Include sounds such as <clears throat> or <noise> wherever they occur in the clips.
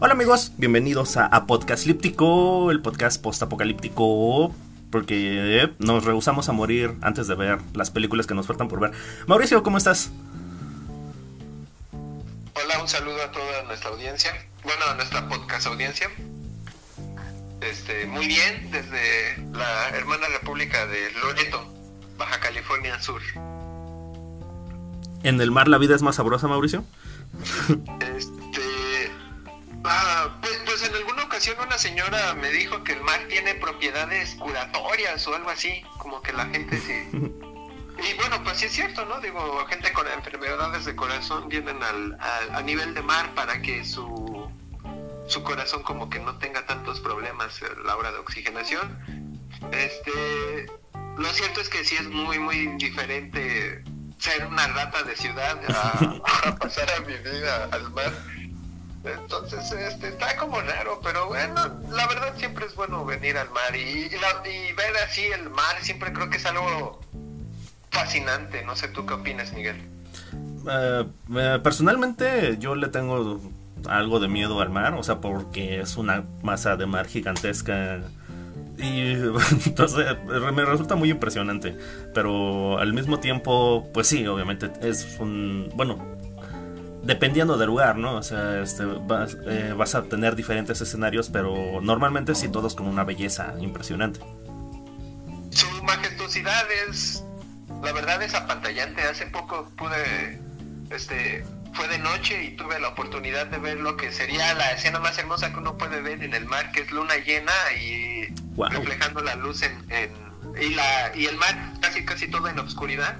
Hola amigos, bienvenidos a, a Podcast Líptico, el podcast post-apocalíptico, porque nos rehusamos a morir antes de ver las películas que nos faltan por ver. Mauricio, ¿cómo estás? Hola, un saludo a toda nuestra audiencia, bueno, a nuestra podcast audiencia. Este, muy bien, desde la hermana república de Loreto, Baja California Sur. ¿En el mar la vida es más sabrosa, Mauricio? Este, ah, pues, pues en alguna ocasión una señora me dijo que el mar tiene propiedades curatorias o algo así, como que la gente sí. <laughs> Y bueno, pues sí es cierto, ¿no? Digo, gente con enfermedades de corazón vienen al, al- a nivel de mar para que su, su corazón como que no tenga tantos problemas a la hora de oxigenación. Este, lo cierto es que sí es muy, muy diferente ser una rata de ciudad a, <laughs> a pasar a mi vida al mar. Entonces, este, está como raro, pero bueno, la verdad siempre es bueno venir al mar y, ver así el mar siempre creo que es algo fascinante. No sé, ¿tú qué opinas, Miguel? Eh, eh, personalmente yo le tengo algo de miedo al mar, o sea, porque es una masa de mar gigantesca y <laughs> entonces me resulta muy impresionante, pero al mismo tiempo, pues sí, obviamente es un, bueno, dependiendo del lugar, ¿no? O sea, este, vas, eh, vas a tener diferentes escenarios, pero normalmente sí todos con una belleza impresionante. Su majestuosidad es, la verdad es apantallante. Hace poco pude, este, fue de noche y tuve la oportunidad de ver lo que sería la escena más hermosa que uno puede ver en el mar, que es luna llena y reflejando la luz en, en- y la y el mar casi casi todo en obscuridad.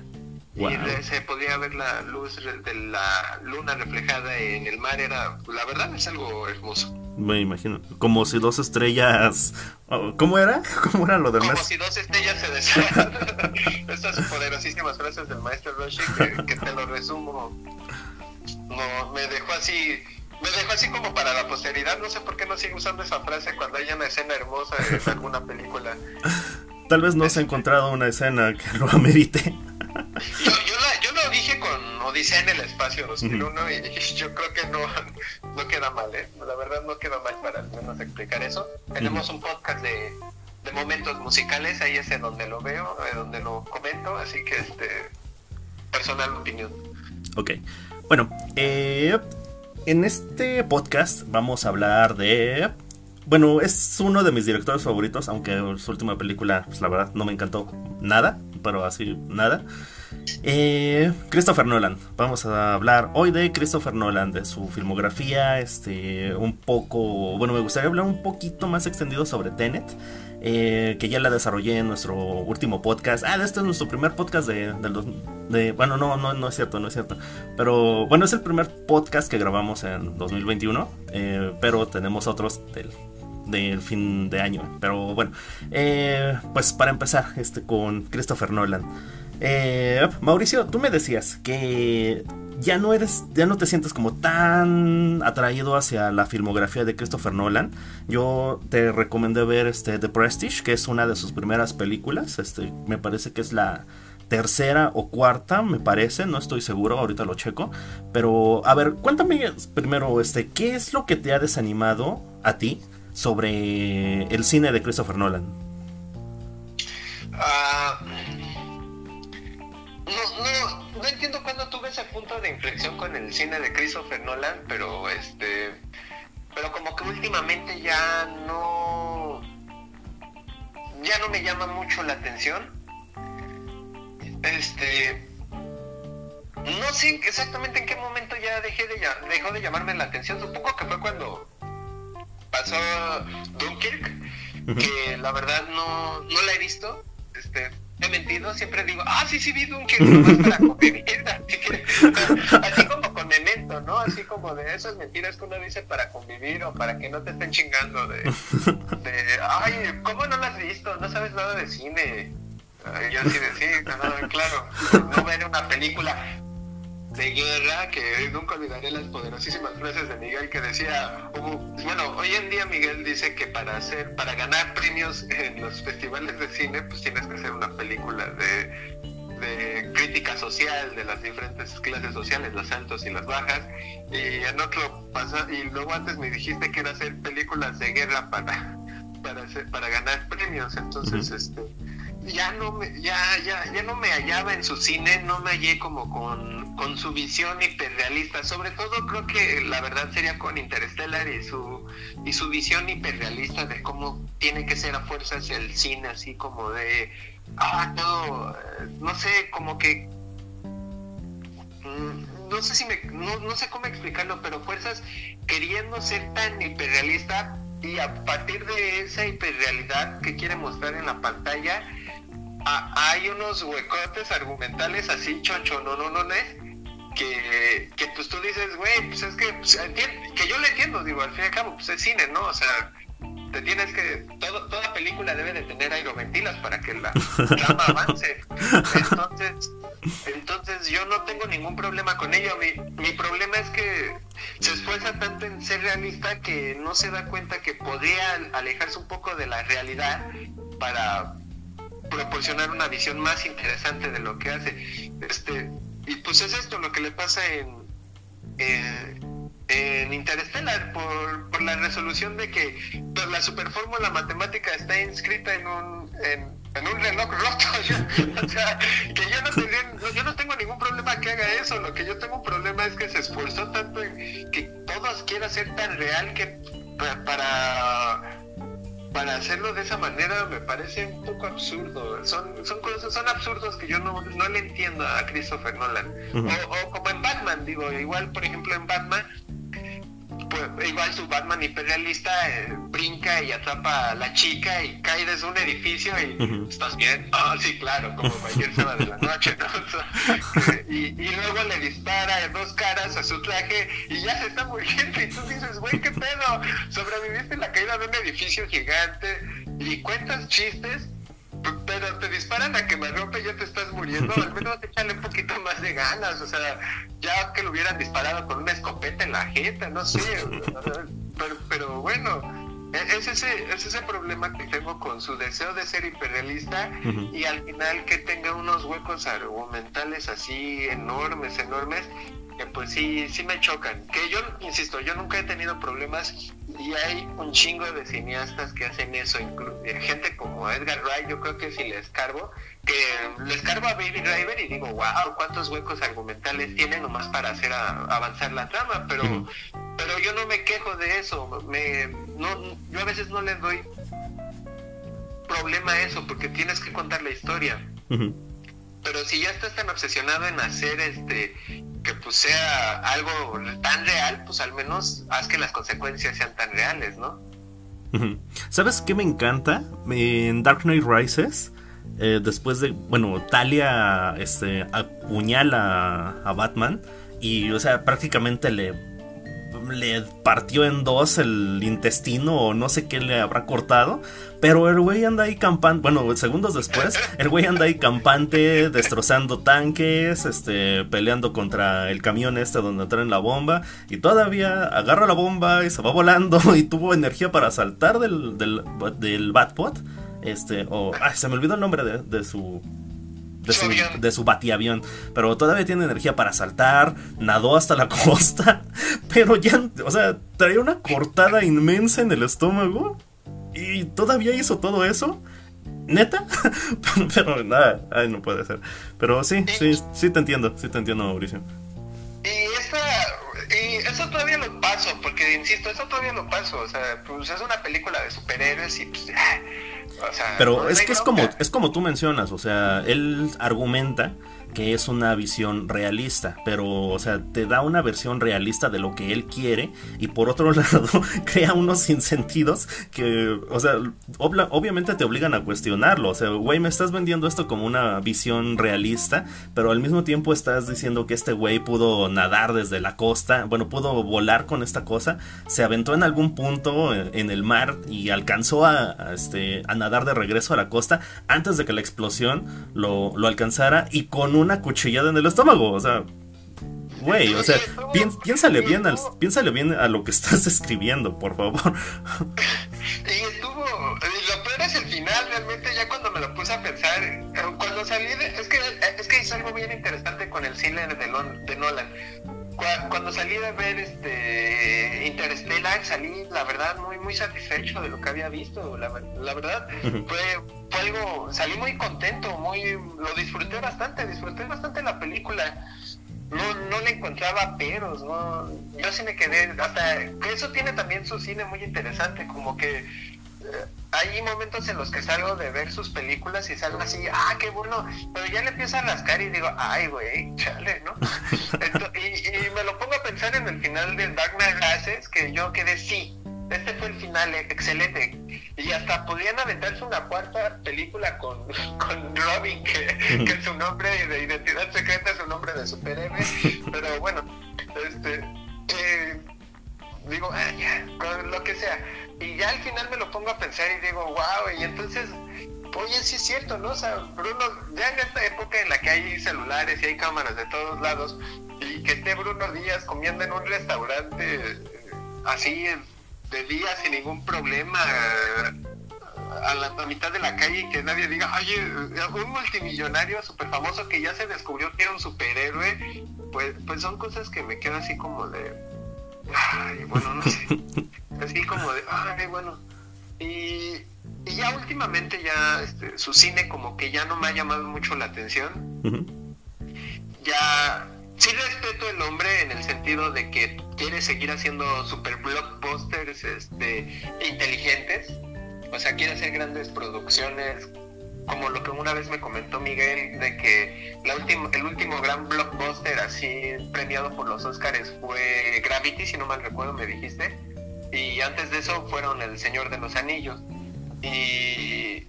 Guau. Y se podía ver la luz de la luna reflejada en el mar. Era, la verdad es algo hermoso. Me imagino, como si dos estrellas... oh, ¿Cómo era? <laughs> ¿Cómo era lo Como demás? si dos estrellas se desean. <laughs> Estas poderosísimas frases del maestro Roshi que, que te lo resumo. No, me dejó así. Me dejó así como para la posteridad. No sé por qué no sigue usando esa frase cuando haya una escena hermosa en alguna película. Tal vez no se ha encontrado una escena que lo amerite. Yo, yo, la- yo lo dije con Odisea en el Espacio 2001 y <laughs> yo creo que no, no queda mal, ¿eh? La verdad no queda mal para al menos explicar eso. Tenemos un podcast de, de momentos musicales, ahí es en donde lo veo, en donde lo comento, así que este personal opinión. Ok. Bueno, eh, en este podcast vamos a hablar de... Bueno, es uno de mis directores favoritos, aunque su última película, pues la verdad, no me encantó nada, pero así, nada. Eh, Christopher Nolan. Vamos a hablar hoy de Christopher Nolan, de su filmografía, este, un poco, bueno, me gustaría hablar un poquito más extendido sobre Tenet, eh, que ya la desarrollé en nuestro último podcast. Ah, este es nuestro primer podcast de, bueno, no, no, no es cierto, no es cierto, pero bueno, es el primer podcast que grabamos en 2021, eh, pero tenemos otros del del fin de año. Pero bueno, eh, pues para empezar, este con Christopher Nolan. Eh, Mauricio, tú me decías que ya no eres, ya no te sientes como tan atraído hacia la filmografía de Christopher Nolan. Yo te recomendé ver este The Prestige, que es una de sus primeras películas. Este, me parece que es la tercera o cuarta, me parece, no estoy seguro, ahorita lo checo. Pero, a ver, cuéntame primero, este, ¿qué es lo que te ha desanimado a ti sobre el cine de Christopher Nolan? Ah, no, no, no entiendo cuándo tuve ese punto de inflexión con el cine de Christopher Nolan, pero este, pero como que últimamente ya no, ya no me llama mucho la atención. Este, no sé exactamente en qué momento ya dejé de dejó de llamarme la atención. Supongo que fue cuando pasó Dunkirk, que la verdad no, no la he visto. Este, he mentido, siempre digo, ah, sí, sí vi Dunkirk, nomás para <laughs> convivir. Así, que, <laughs> así como con Memento, ¿no? Así como de esas mentiras que uno dice para convivir o para que no te estén chingando de, de ay, ¿cómo no la has visto? No sabes nada de cine. Yo así de sí, no, claro, no ver una película de guerra que nunca olvidaré las poderosísimas frases de Miguel que decía bueno hoy en día Miguel dice que para hacer para ganar premios en los festivales de cine pues tienes que hacer una película de de crítica social de las diferentes clases sociales, los altos y las bajas. Y en otro pasa, y luego antes me dijiste que era hacer películas de guerra para <laughs> para para ganar premios. Entonces, este ya no me, ya, ya, ya no me hallaba en su cine, no me hallé como con, con su visión hiperrealista. Sobre todo creo que la verdad sería con Interstellar y su y su visión hiperrealista de cómo tiene que ser a fuerzas el cine, así como de ah todo, eh, no sé, como que mm, no sé si me, no, no sé cómo explicarlo, pero fuerzas queriendo ser tan hiperrealista y a partir de esa hiperrealidad que quiere mostrar en la pantalla, hay unos huecotes argumentales así, choncho, no, no, no, no, que, que pues tú dices, güey, pues es que, pues, que yo le entiendo, digo, al fin y al cabo, pues es cine, ¿no? O sea, te tienes que, todo, toda película debe de tener aeroventilas para que la trama avance. Entonces, entonces yo no tengo ningún problema con ello. Mi, mi problema es que se esfuerza tanto en ser realista que no se da cuenta que podría alejarse un poco de la realidad para proporcionar una visión más interesante de lo que hace. Este, y pues es esto lo que le pasa en, en, Interstellar, por, por, la resolución de que pues, la superfórmula matemática está inscrita en un, en, un reloj roto. <laughs> o sea, que yo no, tendría, yo no tengo ningún problema que haga eso. Lo que yo tengo un problema es que se esforzó tanto en que todos quiera ser tan real que para para hacerlo de esa manera me parece un poco absurdo. Son, son cosas, son absurdos que yo no, no le entiendo a Christopher Nolan. o, como en Batman, digo, igual por ejemplo en Batman pues, igual su Batman hiperrealista eh, brinca y atrapa a la chica y cae desde un edificio y ¿estás bien? Ah, sí, claro, como cualquier sábado de la <laughs> noche, ¿no? y, luego le dispara dos caras a su traje y ya se está muriendo y tú dices, güey, ¿qué pedo? Sobreviviste en la caída de un edificio gigante y cuentas chistes pero te disparan a que me rompe y ya te estás muriendo, al menos <laughs> échale un poquito más de ganas, o sea, ya que lo hubieran disparado con una escopeta en la jeta, no sé, pero, pero bueno, e, es ese, es ese problema que tengo con su deseo de ser hiperrealista y al final que tenga unos huecos argumentales así enormes, enormes, que pues sí, sí me chocan. Que yo, insisto, yo nunca he tenido problemas y hay un chingo de cineastas que hacen eso, eh, gente como Edgar Wright, yo creo que si les cargo, que les cargo a Baby Driver y digo, wow, cuántos huecos argumentales tiene nomás para hacer avanzar la trama, pero, pero yo no me quejo de eso, me, no, yo a veces no les doy problema a eso, porque tienes que contar la historia. Pero si ya estás tan obsesionado en hacer este que pues sea algo tan real, pues al menos haz que las consecuencias sean tan reales, ¿no? ¿Sabes qué me encanta? En Dark Knight Rises, eh, después de, bueno, Talia este, apuñala a Batman y, o sea, prácticamente le le partió en dos el intestino o no sé qué le habrá cortado. Pero el güey anda ahí campante, bueno, segundos después, el güey anda ahí campante, destrozando tanques, este, peleando contra el camión este donde traen la bomba. Y todavía agarra la bomba y se va volando <laughs> y tuvo energía para saltar del, del, Batpot. Este, o, ay, se me olvidó el nombre de su de su, batiavión. Pero todavía tiene energía para saltar, nadó hasta la <laughs> costa. Pero ya, o sea, traía una cortada inmensa en el estómago. Y todavía hizo todo eso. ¿Neta? <laughs> pero nada, ay, no puede ser. Pero sí, sí, sí te entiendo, sí te entiendo, Mauricio. Y esta, y eso todavía lo paso, porque insisto, eso todavía lo paso. O sea, pues es una película de superhéroes y pues pero es que es como, es como tú mencionas, o sea, él argumenta que es una visión realista, pero, o sea, te da una versión realista de lo que él quiere y por otro <laughs> lado crea unos sinsentidos que, o sea, obviamente te obligan a cuestionarlo, o sea, güey, me estás vendiendo esto como una visión realista, pero al mismo tiempo estás diciendo que este güey pudo nadar desde la costa, bueno, pudo volar con esta cosa, se aventó en algún punto en el mar y alcanzó a, este, a nadar de regreso a la costa antes de que la explosión lo, lo alcanzara y con una cuchillada en el estómago. O sea, güey, o sea, piénsale bien, al, piénsale bien a lo que <laughs> estás escribiendo, por favor. Y estuvo, lo peor es el final, realmente ya cuando me lo puse a pensar, eh, cuando salí de, es que es que es algo bien interesante con el cine de, de Nolan. Cuando salí de ver este Interstellar salí la verdad muy muy satisfecho de lo que había visto, la, la verdad <laughs> fue, fue algo, salí muy contento, muy lo disfruté bastante, disfruté bastante la película no, no le encontraba peros, ¿no? Yo sí me quedé, hasta eso tiene también su cine muy interesante, como que hay momentos en los que salgo de ver sus películas y salgo así, ah, qué bueno, pero ya le empiezo a rascar y digo, ay, güey, chale, ¿no? <laughs> y, me lo pongo a pensar en el final de Dark Knight que yo quedé, sí, este fue el final eh, excelente. Y hasta podían aventarse una cuarta película con, <laughs> con Robin, que, que su nombre de identidad secreta es un nombre de superhéroe. Pero bueno, este, eh, digo, ah, ya, con lo que sea. Y ya al final me lo pongo a pensar y digo, wow, y entonces oye, sí es cierto, ¿no? O sea, Bruno, ya en esta época en la que hay celulares y hay cámaras de todos lados, y que esté Bruno Díaz comiendo en un restaurante eh, así, de día sin ningún problema a la, mitad de la calle y que nadie diga, oye, un multimillonario súper famoso que ya se descubrió que era un superhéroe, pues, pues son cosas que me quedan así como de, ay, bueno, no sé, <laughs> así como de, ay, bueno, y, y ya últimamente ya este, su cine como que ya no me ha llamado mucho la atención, ya sí respeto el hombre en el sentido de que quiere seguir haciendo super blockbusters este, inteligentes. O sea, quiere hacer grandes producciones, como lo que una vez me comentó Miguel, de que la última, el último gran blockbuster así premiado por los Oscars fue Gravity, si no mal recuerdo, me dijiste. Y antes de eso fueron El Señor de los Anillos. Y,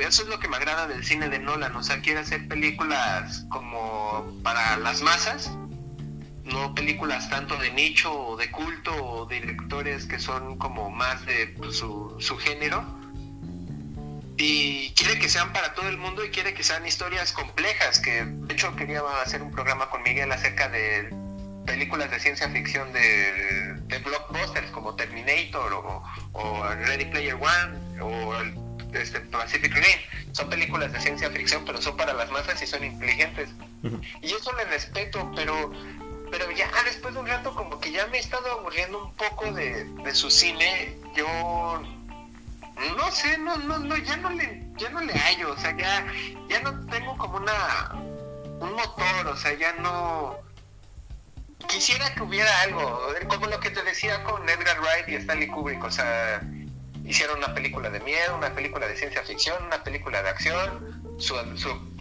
eso es lo que me agrada del cine de Nolan, o sea, quiere hacer películas como para las masas, no películas tanto de nicho o de culto o directores que son como más de su, su género. Y quiere que sean para todo el mundo y quiere que sean historias complejas, que de hecho quería hacer un programa con Miguel acerca de películas de ciencia ficción de, de blockbusters como Terminator o, o Ready Player One o el este, Pacific Rim. Son películas de ciencia ficción, pero son para las masas y son inteligentes. Y eso le respeto, pero pero ya después de un rato como que ya me he estado aburriendo un poco de, su cine. Yo no sé, no, no, no, ya no le, ya no le hallo, o sea, ya, ya no tengo como una un motor, o sea, ya no quisiera que hubiera algo, como lo que te decía con Edgar Wright y Stanley Kubrick, o sea, hicieron una película de miedo, una película de ciencia ficción, una película de acción, su,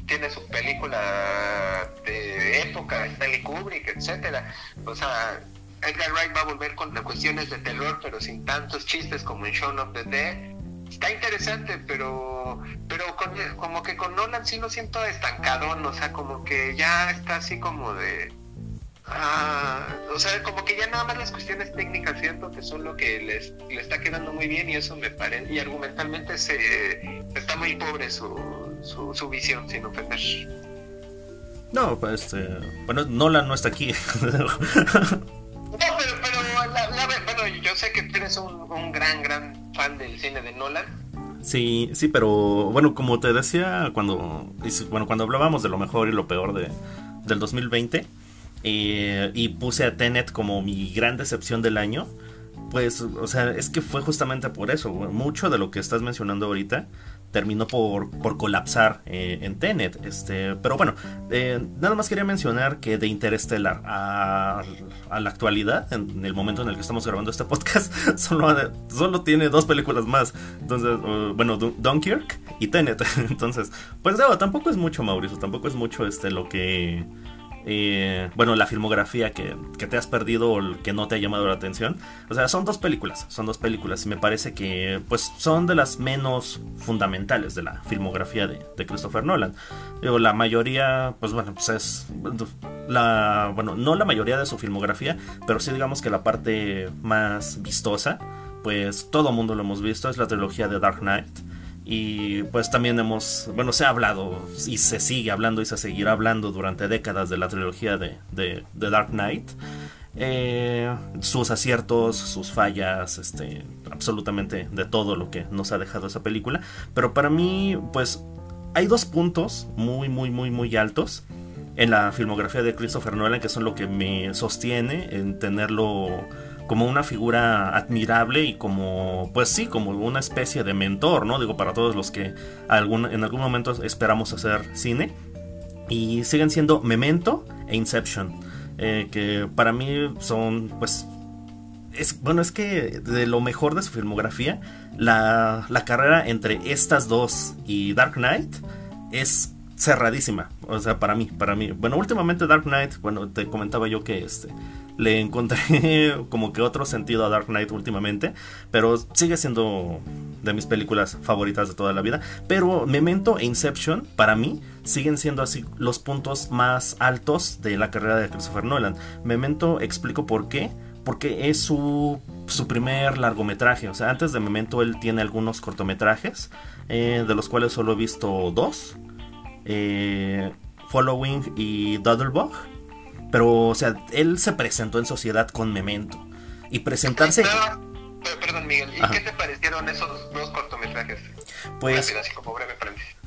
tiene su película de época, Stanley Kubrick, etcétera. O sea, Edgar Wright va a volver con cuestiones de terror, pero sin tantos chistes como en Shaun of the Dead. Está interesante, pero pero como que con Nolan sí lo siento estancado, o sea, como que ya está así como de Ah, o sea, como que ya nada más las cuestiones técnicas, ¿cierto? Que son lo que les, le está quedando muy bien y eso me parece, y argumentalmente se, está muy pobre su, su, visión, sin ofender. No, pues, este, bueno, Nolan no está aquí. <laughs> no, pero, pero bueno, yo sé que tú eres un, un gran, gran fan del cine de Nolan. Sí, sí, pero bueno, como te decía cuando, bueno, cuando hablábamos de lo mejor y lo peor de, del 2020, eh, y puse a Tenet como mi gran decepción del año, pues, o sea, es que fue justamente por eso. Mucho de lo que estás mencionando ahorita terminó por, por colapsar eh, en Tenet. Este, pero bueno, eh, nada más quería mencionar que de Interstellar a, la actualidad, en el momento en el que estamos grabando este podcast, <laughs> solo, solo tiene dos películas más. Entonces, bueno, Dunkirk y Tenet. <laughs> Entonces, pues no, tampoco es mucho, Mauricio, tampoco es mucho este lo que eh, bueno, la filmografía que, te has perdido o que no te ha llamado la atención. O sea, son dos películas, son dos películas y me parece que pues son de las menos fundamentales de la filmografía de, Christopher Nolan. Digo, la mayoría, pues bueno, pues es la, bueno, no la mayoría de su filmografía, pero sí digamos que la parte más vistosa, pues todo mundo lo hemos visto, es la trilogía de Dark Knight. Y pues también hemos, bueno, se ha hablado y se sigue hablando y se seguirá hablando durante décadas de la trilogía de, de, Dark Knight. Eh, sus aciertos, sus fallas, este, absolutamente de todo lo que nos ha dejado esa película. Pero para mí, pues, hay dos puntos muy, muy, muy, muy altos en la filmografía de Christopher Nolan que son lo que me sostiene en tenerlo como una figura admirable y como, pues sí, como una especie de mentor, ¿no? Digo, para todos los que algún, en algún momento esperamos hacer cine. Y siguen siendo Memento e Inception. Eh, que para mí son, pues, es, bueno, es que de lo mejor de su filmografía, la, la carrera entre estas dos y Dark Knight es cerradísima. O sea, para mí, para mí. Bueno, últimamente Dark Knight, bueno, te comentaba yo que este le encontré <laughs> como que otro sentido a Dark Knight últimamente, pero sigue siendo de mis películas favoritas de toda la vida. Pero Memento e Inception, para mí, siguen siendo así los puntos más altos de la carrera de Christopher Nolan. Memento explico por qué. Porque es su, su primer largometraje. O sea, antes de Memento él tiene algunos cortometrajes, eh, de los cuales solo he visto dos. Eh, Following y Doodlebug. Pero, o sea, él se presentó en sociedad con Memento. Y presentarse... perdón, Miguel, ¿y qué te parecieron esos dos cortometrajes? Pues...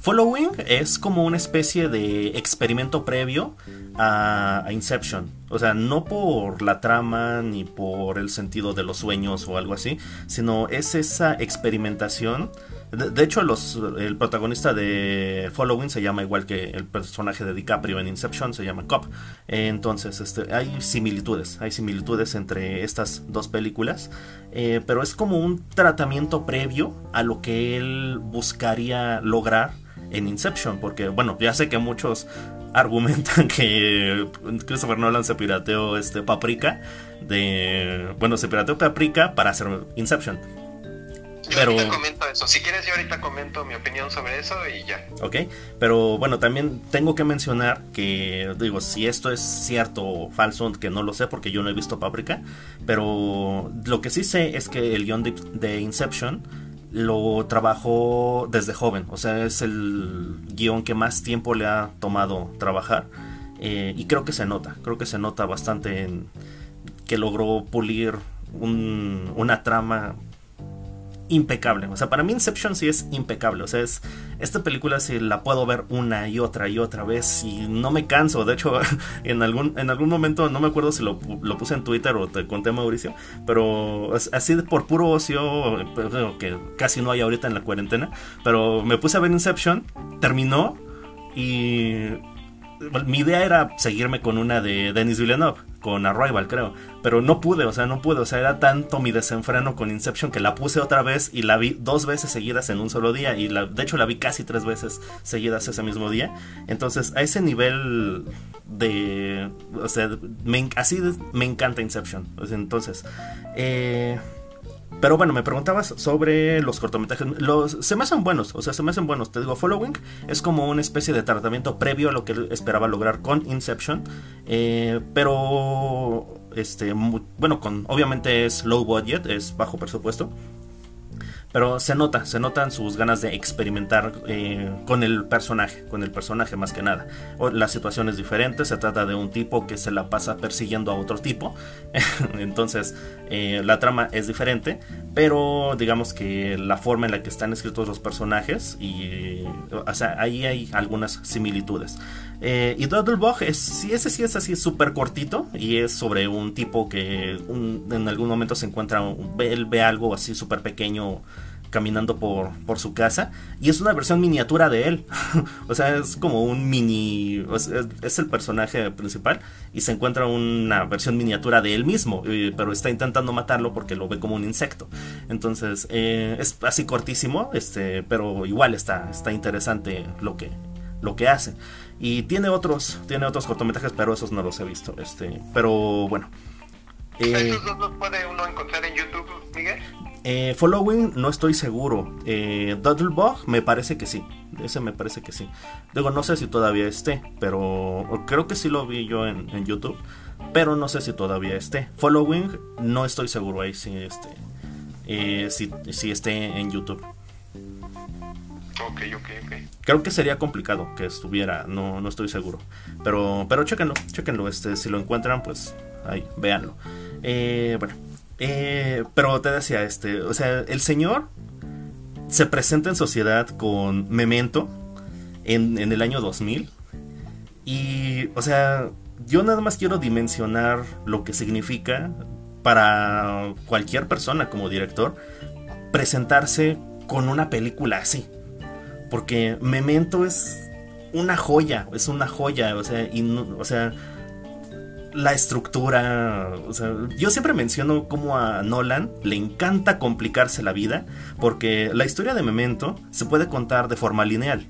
Following es como una especie de experimento previo a, a, Inception. O sea, no por la trama ni por el sentido de los sueños o algo así, sino es esa experimentación de, hecho, los, el protagonista de Following se llama igual que el personaje de DiCaprio en Inception, se llama Cop. Entonces, este, hay similitudes, hay similitudes entre estas dos películas, eh, pero es como un tratamiento previo a lo que él buscaría lograr en Inception, porque bueno, ya sé que muchos argumentan que Christopher Nolan se pirateó este Paprika de bueno, se pirateó Paprika para hacer Inception pero... comento eso. Si quieres, yo ahorita comento mi opinión sobre eso y ya. Ok, pero bueno, también tengo que mencionar que, digo, si esto es cierto o falso, que no lo sé porque yo no he visto Paprika, pero lo que sí sé es que el guion de, Inception lo trabajó desde joven, o sea, es el guion que más tiempo le ha tomado trabajar. Eh, y creo que se nota, creo que se nota bastante en que logró pulir una trama impecable. O sea, para mí Inception sí es impecable. O sea, es esta película sí la puedo ver una y otra y otra vez y no me canso. De hecho, <laughs> en algún, en algún momento, no me acuerdo si lo, puse en Twitter o te conté Mauricio, pero así por puro ocio, pues, que casi no hay ahorita en la cuarentena, pero me puse a ver Inception, terminó y mi idea era seguirme con una de Denis Villeneuve, con Arrival, creo. Pero no pude, o sea, no pude. O sea, era tanto mi desenfreno con Inception que la puse otra vez y la vi dos veces seguidas en un solo día. Y la, de hecho la vi casi tres veces seguidas ese mismo día. Entonces, a ese nivel de. O sea, así me encanta Inception. entonces, eh pero bueno, me preguntabas sobre los cortometrajes. Los, se me hacen buenos, o sea, se me hacen buenos. Te digo, Following es como una especie de tratamiento previo a lo que esperaba lograr con Inception. Eh, pero, este, bueno, con obviamente es low budget, es bajo presupuesto. Pero se nota, se notan sus ganas de experimentar eh, con el personaje, con el personaje más que nada. la situación es diferente, se trata de un tipo que se la pasa persiguiendo a otro tipo. <laughs> Entonces, eh, la trama es diferente, pero digamos que la forma en la que están escritos los personajes, y o sea, ahí hay algunas similitudes. Eh, y Doodlebug es, sí, ese sí es así súper cortito y es sobre un tipo que en algún momento se encuentra, él ve algo así súper pequeño caminando por, por su casa y es una versión miniatura de él. <laughs> o sea, es como un mini... Es, el personaje principal y se encuentra una versión miniatura de él mismo, pero está intentando matarlo porque lo ve como un insecto. Entonces, eh, es así cortísimo, este, pero igual está, está interesante lo que, lo que hace. Y tiene otros, tiene otros cortometrajes, pero esos no los he visto. Este, pero bueno. Eh, ¿Esos dos los puede uno encontrar en YouTube, Miguel? Eh, following no estoy seguro. Eh, Doodlebug me parece que sí. Ese me parece que sí. Digo, no sé si todavía esté, pero creo que sí lo vi yo en, YouTube. Pero no sé si todavía esté. Following no estoy seguro ahí si, este, eh, si, si esté en YouTube. Ok, ok, ok. Creo que sería complicado que estuviera, no, no estoy seguro. Pero, pero chéquenlo, chéquenlo. Este, si lo encuentran, pues ahí, véanlo. Eh, bueno, eh, pero te decía, este, o sea, el señor se presenta en sociedad con Memento en, en el año 2000. Y, o sea, yo nada más quiero dimensionar lo que significa para cualquier persona como director presentarse con una película así. Porque Memento es una joya, es una joya, o sea, o sea, la estructura, o sea, yo siempre menciono cómo a Nolan le encanta complicarse la vida, porque la historia de Memento se puede contar de forma lineal,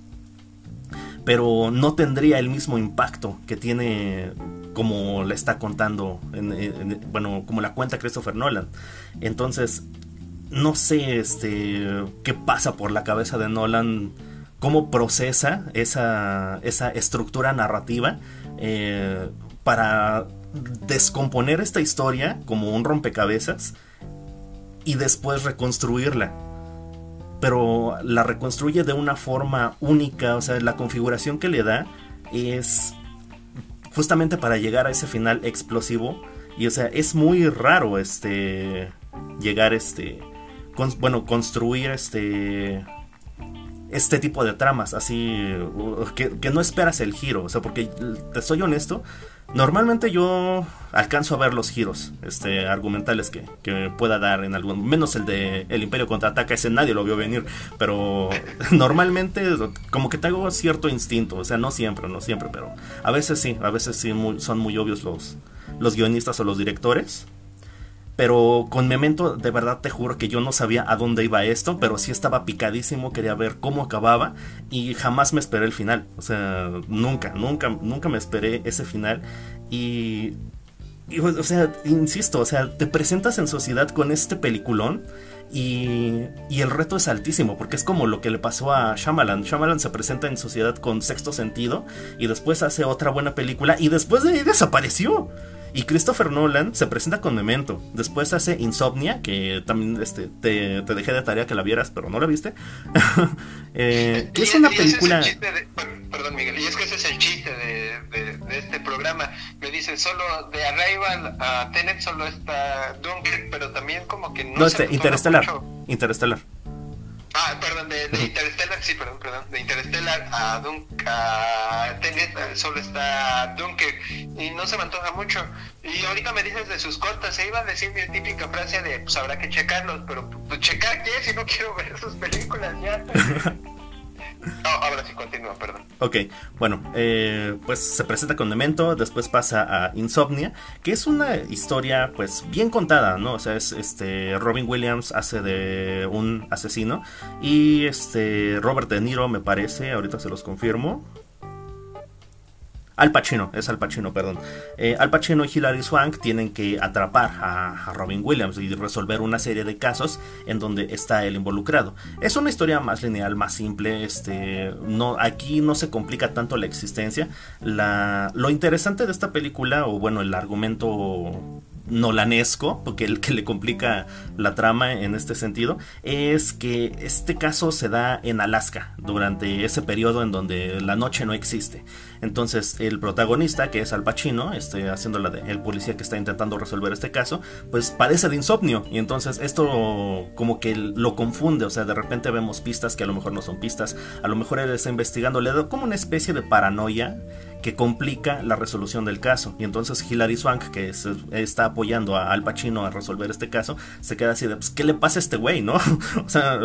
pero no tendría el mismo impacto que tiene como le está contando, bueno, como la cuenta Christopher Nolan. Entonces, no sé este, qué pasa por la cabeza de Nolan, cómo procesa esa, esa estructura narrativa eh, para descomponer esta historia como un rompecabezas y después reconstruirla. Pero la reconstruye de una forma única, o sea, la configuración que le da es justamente para llegar a ese final explosivo. Y o sea, es muy raro este llegar este bueno, construir este este tipo de tramas así que, que, no esperas el giro, o sea, porque te soy honesto, Normalmente yo alcanzo a ver los giros este, argumentales que, pueda dar en algún... Menos el de El Imperio Contraataca, ese nadie lo vio venir. Pero <laughs> normalmente como que tengo cierto instinto. O sea, no siempre, no siempre, pero a veces sí. A veces sí son muy obvios los, los guionistas o los directores. Pero con Memento, de verdad te juro que yo no sabía a dónde iba esto, pero sí estaba picadísimo, quería ver cómo acababa y jamás me esperé el final. O sea, nunca, nunca, nunca me esperé ese final. Y, o sea, insisto, o sea, te presentas en sociedad con este peliculón. Y, y, el reto es altísimo, porque es como lo que le pasó a Shyamalan. Shyamalan se presenta en sociedad con sexto sentido y después hace otra buena película y después de ahí desapareció. Y Christopher Nolan se presenta con Memento. Después hace Insomnia, que también este, te, dejé de tarea que la vieras, pero no la viste. <laughs> eh, es una película. perdón, Miguel, y es que ese es el chiste de, de, este programa. Me dice solo de Arrival a Tenet solo está Dunkirk, pero también como que no. No, este, Interestelar. Interestelar. Ah, perdón, de, Interstellar, sí, perdón, perdón. De Interstellar a Dunk, a Tenet solo está Dunker y no se me antoja mucho. Y ahorita me dices de sus cortas, se iba a decir mi típica frase de pues habrá que checarlos, pero pues, checar qué si no quiero ver sus películas ya. <laughs> ahora sí continúa, perdón. Ok, bueno, eh, pues se presenta con Demento, después pasa a Insomnia, que es una historia pues bien contada, ¿no? O sea, es este Robin Williams hace de un asesino y este Robert De Niro me parece, ahorita se los confirmo, al Pacino, es Al Pacino, perdón. Eh, Al Pacino y Hilary Swank tienen que atrapar a, Robin Williams y resolver una serie de casos en donde está él involucrado. Es una historia más lineal, más simple. Este, no, aquí no se complica tanto la existencia. La, lo interesante de esta película, o bueno, el argumento nolanesco, porque el que le complica la trama en este sentido, es que este caso se da en Alaska, durante ese periodo en donde la noche no existe. Entonces el protagonista, que es Al Pacino, este, haciendo la de el policía que está intentando resolver este caso, pues padece de insomnio. Y entonces esto como que lo confunde, o sea, de repente vemos pistas que a lo mejor no son pistas, a lo mejor él está investigando, le da como una especie de paranoia que complica la resolución del caso. Y entonces Hilary Swank, que está apoyando a Al Pacino a resolver este caso, se queda así de, pues, ¿qué le pasa a este güey, no? <laughs> o sea,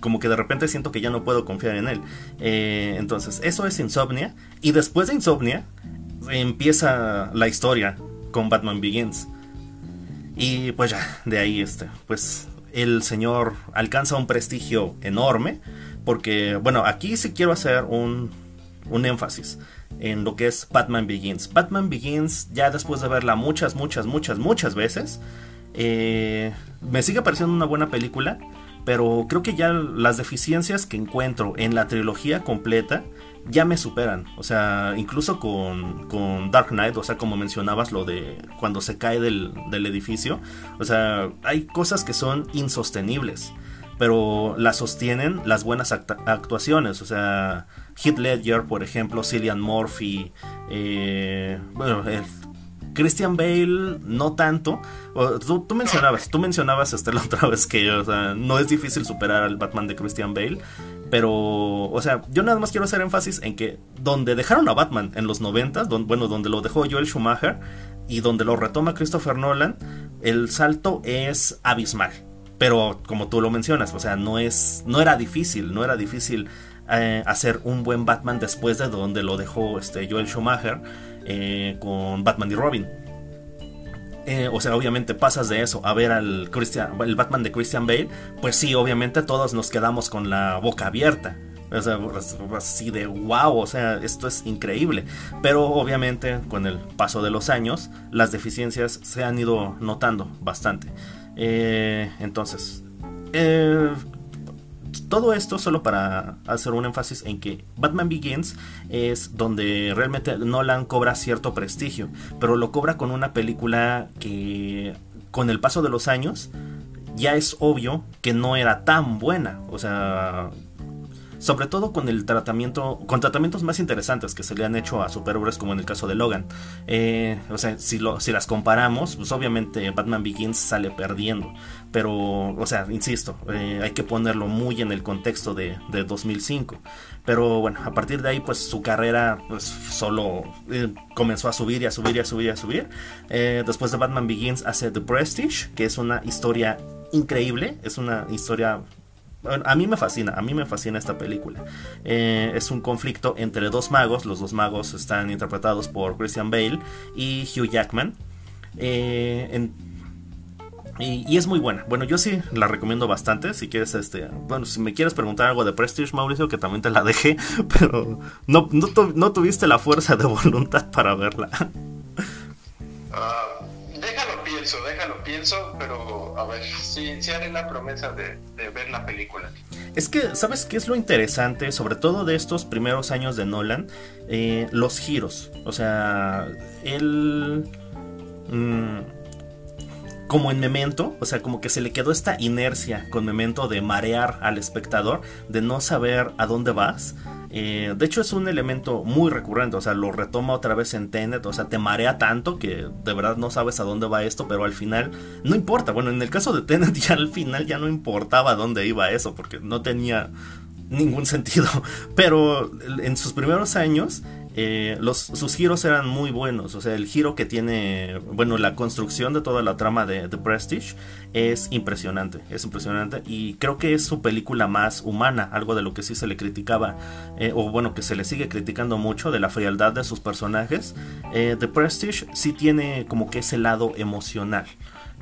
como que de repente siento que ya no puedo confiar en él. Eh, entonces, eso es Insomnia. Y después de Insomnia, empieza la historia con Batman Begins. Y pues ya, de ahí este, pues el señor alcanza un prestigio enorme. Porque, bueno, aquí sí quiero hacer un, un énfasis en lo que es Batman Begins. Batman Begins, ya después de verla muchas, muchas, muchas, muchas veces, eh, me sigue pareciendo una buena película, pero creo que ya las deficiencias que encuentro en la trilogía completa ya me superan. O sea, incluso con, con Dark Knight, o sea, como mencionabas lo de cuando se cae del, del edificio, o sea, hay cosas que son insostenibles pero la sostienen las buenas actuaciones. O sea, Heath Ledger, por ejemplo, Cillian Murphy, eh, bueno, Christian Bale no tanto. tú, mencionabas, tú mencionabas este, la <laughs> otra vez que no es difícil superar al Batman de Christian Bale. Pero, o sea, yo nada más quiero hacer énfasis en que donde dejaron a Batman en los 90, bueno, donde lo dejó Joel Schumacher y donde lo retoma Christopher Nolan, el salto es abismal. Pero como tú lo mencionas, o sea, no es no era difícil, no era difícil eh, hacer un buen Batman después de donde lo dejó este Joel Schumacher eh, con Batman y Robin. Eh, o sea, obviamente pasas de eso a ver al el Batman de Christian Bale, pues sí, obviamente todos nos quedamos con la boca abierta. O sea, así de wow, o sea, esto es increíble. Pero obviamente con el paso de los años, las deficiencias se han ido notando bastante. Entonces, todo esto solo para hacer un énfasis en que Batman Begins es donde realmente Nolan cobra cierto prestigio, pero lo cobra con una película que con el paso de los años ya es obvio que no era tan buena. O sea, sobre todo con el tratamiento, con tratamientos más interesantes que se le han hecho a superhéroes como en el caso de Logan. Eh, o sea, si, lo, si las comparamos, pues obviamente Batman Begins sale perdiendo, pero, o sea, insisto, eh, hay que ponerlo muy en el contexto de, 2005. Pero bueno, a partir de ahí, pues su carrera pues, solo eh, comenzó a subir y a subir y a subir y a subir. después de Batman Begins hace The Prestige, que es una historia increíble, es una historia a mí me fascina, a mí me fascina esta película. Eh, es un conflicto entre dos magos, los dos magos están interpretados por Christian Bale y Hugh Jackman. Eh, y, es muy buena. Bueno, yo sí la recomiendo bastante. Si quieres, este, bueno, si me quieres preguntar algo de Prestige, Mauricio, que también te la dejé, <laughs> pero no, no, tuviste la fuerza de <laughs> voluntad para verla. Déjalo déjalo pienso, pero a ver, sí, sí haré la promesa de, ver la película. Es que, ¿sabes qué es lo interesante? Sobre todo de estos primeros años de Nolan, eh, los giros. O sea, él... Mm, como en Memento, o sea, como que se le quedó esta inercia con Memento de marear al espectador, de no saber a dónde vas. Eh, de hecho es un elemento muy recurrente, o sea, lo retoma otra vez en Tenet, o sea, te marea tanto que de verdad no sabes a dónde va esto, pero al final no importa. Bueno, en el caso de Tenet <laughs> ya al final ya no importaba a dónde iba eso, porque no tenía ningún sentido. <laughs> Pero en sus primeros años eh, los, sus giros eran muy buenos. O sea, el giro que tiene, bueno, la construcción de toda la trama de The Prestige es impresionante. Es impresionante. Y creo que es su película más humana. Algo de lo que sí se le criticaba, eh, o bueno, que se le sigue criticando mucho de la frialdad de sus personajes. Eh, The Prestige sí tiene como que ese lado emocional.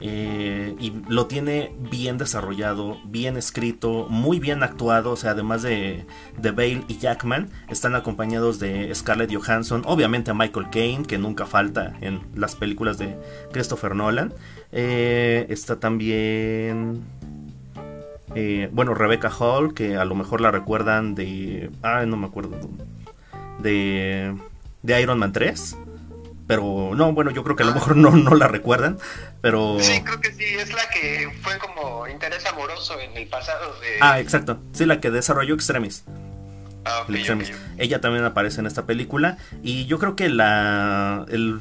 Eh, y lo tiene bien desarrollado, bien escrito, muy bien actuado. O sea, además de, de Bale y Jackman, están acompañados de Scarlett Johansson, obviamente a Michael Caine, que nunca falta en las películas de Christopher Nolan. Eh, está también. Eh, bueno, Rebecca Hall, que a lo mejor la recuerdan de. Ah, no me acuerdo. De. De Iron Man 3 pero no, bueno, yo creo que a lo mejor no, no la recuerdan, pero... Sí, creo que sí, es la que fue como interés amoroso en el pasado de... Ah, exacto, sí, la que desarrolló Extremis. Ah, Extremis. Ella también aparece en esta película y yo creo que la... El,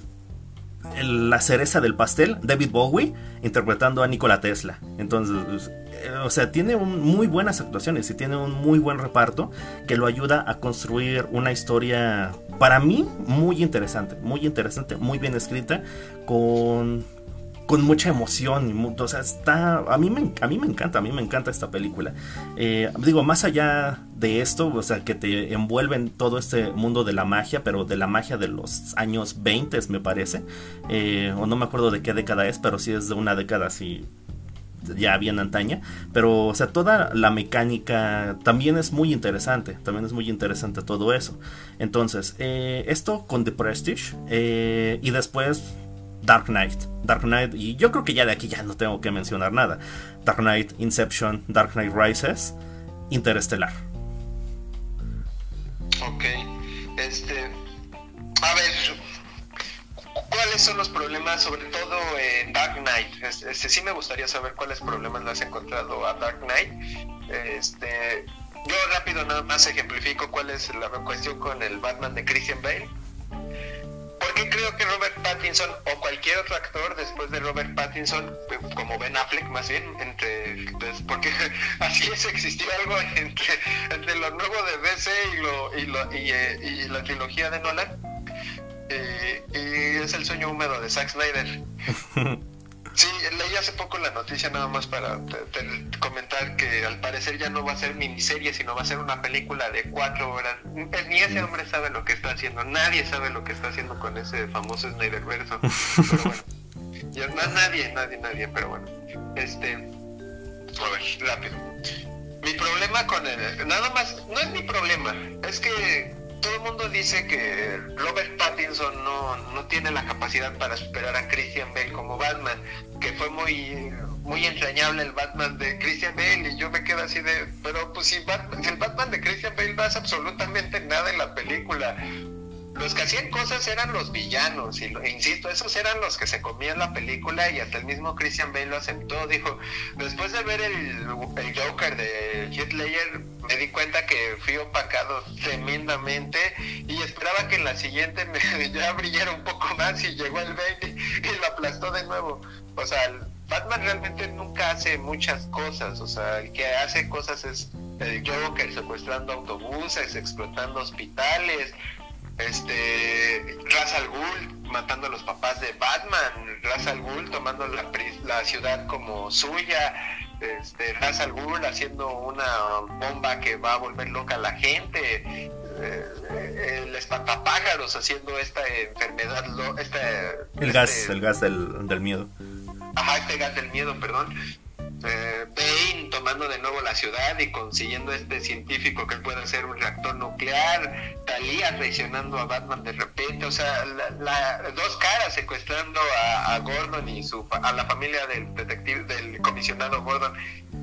la cereza del pastel, David Bowie, interpretando a Nikola Tesla. Entonces, o sea, tiene muy buenas actuaciones y tiene un muy buen reparto que lo ayuda a construir una historia, para mí, muy interesante, muy interesante, muy bien escrita, con con mucha emoción. Y, o sea, está. A mí, me, a mí me encanta, a mí me encanta esta película. Eh, digo, más allá de esto, o sea, que te envuelve en todo este mundo de la magia, pero de la magia de los años 20, me parece. Eh, o no me acuerdo de qué década es, pero sí es de una década así ya bien antaña, pero o sea, toda la mecánica también es muy interesante, también es muy interesante todo eso. Entonces, eh, esto con The Prestige eh, y después Dark Knight, Dark Knight, y yo creo que ya de aquí ya no tengo que mencionar nada. Dark Knight, Inception, Dark Knight Rises, Interestelar. Ok, este, a ver, ¿Cuáles son los problemas, sobre todo en Dark Knight? Este, sí me gustaría saber cuáles problemas le has encontrado a Dark Knight. Este, yo rápido nada más ejemplifico cuál es la cuestión con el Batman de Christian Bale. Porque qué creo que Robert Pattinson o cualquier otro actor después de Robert Pattinson, como Ben Affleck más bien, entre pues, porque <laughs> así es existir algo <laughs> entre, entre lo nuevo de DC y, lo, y, lo, y, eh, la trilogía de Nolan? Eh, y es el sueño húmedo de Zack Snyder. <laughs> Sí, leí hace poco la noticia nada más para comentar que al parecer ya no va a ser miniserie, sino va a ser una película de cuatro horas. Ni ese hombre sabe lo que está haciendo, nadie sabe lo que está haciendo con ese famoso Snyderverso. <laughs> Pero bueno, ya, no, nadie, nadie, nadie, pero bueno. Este, a ver, rápido. Mi problema con el, nada más, no es mi problema, es que todo el mundo dice que Robert Pattinson no, no tiene la capacidad para superar a Christian Bale como Batman, que fue muy muy entrañable el Batman de Christian Bale y yo me quedo así de, pero pues si, el Batman de Christian Bale no hace absolutamente nada en la película, los que hacían cosas eran los villanos, y insisto, esos eran los que se comían la película y hasta el mismo Christian Bale lo aceptó, dijo, después de ver el, Joker de Heath Ledger, me di cuenta que fui opacado tremendamente y esperaba que en la siguiente me, <laughs> ya brillara un poco más y llegó el Bale y lo aplastó de nuevo. O sea, Batman realmente nunca hace muchas cosas, o sea, el que hace cosas es el Joker secuestrando autobuses, explotando hospitales, este Ra's al Ghul matando a los papás de Batman, Ra's al Ghul tomando la, la ciudad como suya, este, Ra's al Ghul haciendo una bomba que va a volver loca a la gente, eh, el espantapájaros haciendo esta enfermedad, este, el gas, el gas del, del miedo. Ajá, este gas del miedo, perdón eh, tomando de nuevo la ciudad y consiguiendo este científico que puede ser un reactor nuclear, Talía traicionando a Batman de repente, o sea, la, dos caras secuestrando a, Gordon y su, a la familia del detective, del comisionado Gordon.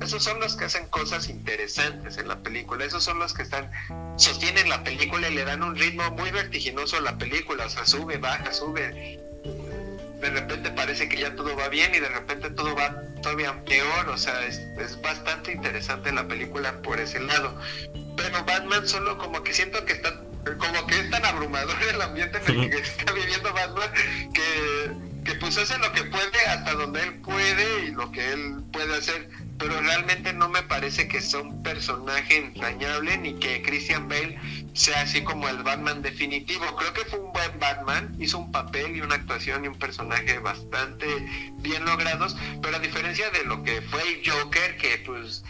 Esos son los que hacen cosas interesantes en la película, esos son los que están, sostienen la película y le dan un ritmo muy vertiginoso a la película, o sea, sube, baja, sube de repente parece que ya todo va bien y de repente todo va todavía peor, o sea, es, bastante interesante la película por ese lado. Pero Batman solo como que siento que está, como que es tan abrumador el ambiente en el que está viviendo Batman que, que pues hace lo que puede hasta donde él puede y lo que él puede hacer pero realmente no me parece que sea un personaje entrañable ni que Christian Bale sea así como el Batman definitivo. Creo que fue un buen Batman, hizo un papel y una actuación y un personaje bastante bien logrados, pero a diferencia de lo que fue el Joker, que pues,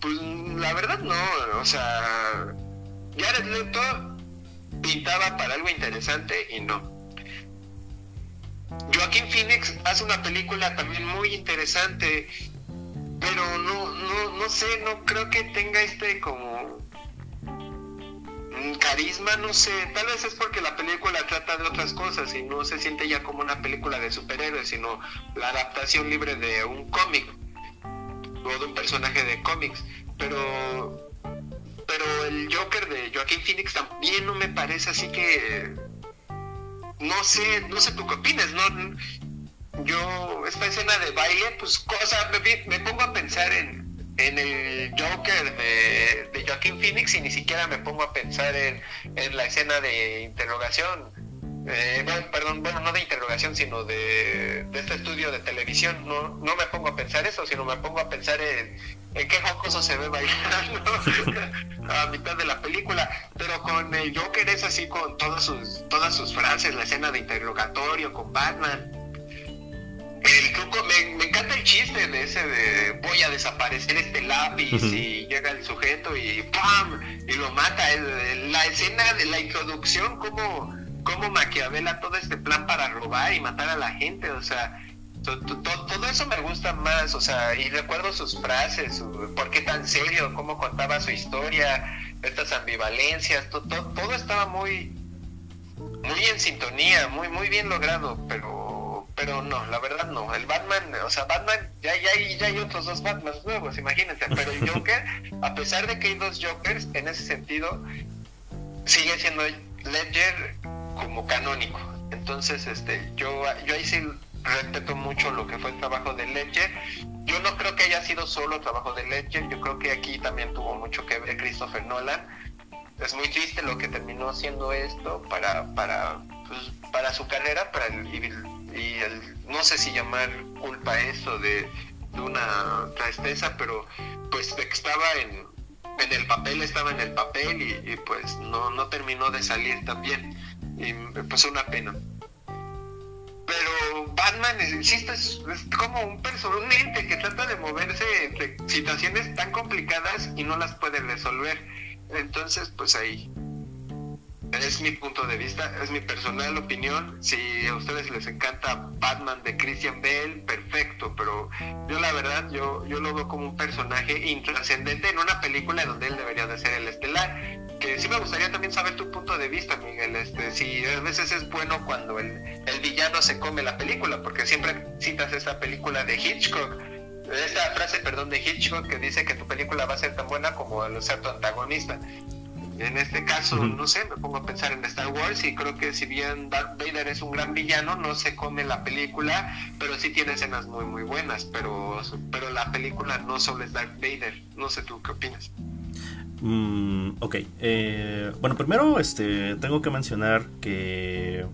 pues la verdad no, o sea, Jared Leto pintaba para algo interesante y no. Joaquín Phoenix hace una película también muy interesante pero no, no, no sé, no creo que tenga este como carisma, no sé, tal vez es porque la película trata de otras cosas y no se siente ya como una película de superhéroes, sino la adaptación libre de un cómic o de un personaje de cómics, pero pero el Joker de Joaquín Phoenix también no me parece así que no sé, no sé tú qué opinas, no yo, esta escena de baile, pues, cosa, me, me pongo a pensar en, en el Joker de, de, Joaquín Phoenix y ni siquiera me pongo a pensar en, en la escena de interrogación. Eh, perdón, bueno, no de interrogación, sino de, de, este estudio de televisión. No, no me pongo a pensar eso, sino me pongo a pensar en, en qué jocoso se ve bailando <laughs> a mitad de la película. Pero con el Joker es así con todas sus, todas sus frases, la escena de interrogatorio con Batman el truco, me, encanta el chiste de ese de voy a desaparecer este lápiz y llega el sujeto y ¡pam! y lo mata. La escena de la introducción, como, como Maquiavela todo este plan para robar y matar a la gente, o sea, todo eso me gusta más, o sea, y recuerdo sus frases, por qué tan serio, cómo contaba su historia, estas ambivalencias, todo estaba muy, muy en sintonía, muy, muy bien logrado, pero pero no, la verdad no. El Batman, o sea, Batman, ya, ya, ya hay otros dos Batmans nuevos, imagínense. Pero el Joker, a pesar de que hay dos Jokers, en ese sentido, sigue siendo Ledger como canónico. Entonces, este, yo, yo ahí sí respeto mucho lo que fue el trabajo de Ledger. Yo no creo que haya sido solo trabajo de Ledger, yo creo que aquí también tuvo mucho que ver Christopher Nolan. Es muy triste lo que terminó haciendo esto para, para pues, para su carrera, para el, y, el, no sé si llamar culpa eso de, una tristeza, pero pues estaba en, en el papel, estaba en el papel y, pues no, no terminó de salir también. Y pues una pena. Pero Batman, insisto, es, como un personaje, que trata de moverse entre situaciones tan complicadas y no las puede resolver. Entonces, pues ahí es mi punto de vista, es mi personal opinión. Si a ustedes les encanta Batman de Christian Bale, perfecto, pero yo la verdad, yo, yo lo veo como un personaje intrascendente en una película donde él debería de ser el estelar. Que sí me gustaría también saber tu punto de vista, Miguel. Este, si a veces es bueno cuando el, el villano se come la película, porque siempre citas esta película de Hitchcock esta frase, perdón, de Hitchcock que dice que tu película va a ser tan buena como el ser tu antagonista. En este caso, no sé, me pongo a pensar en Star Wars y creo que si bien Darth Vader es un gran villano, no se come la película, pero sí tiene escenas muy muy buenas, pero, pero la película no solo es Darth Vader. No sé tú qué opinas. Mm, ok, eh, bueno, primero este, tengo que mencionar que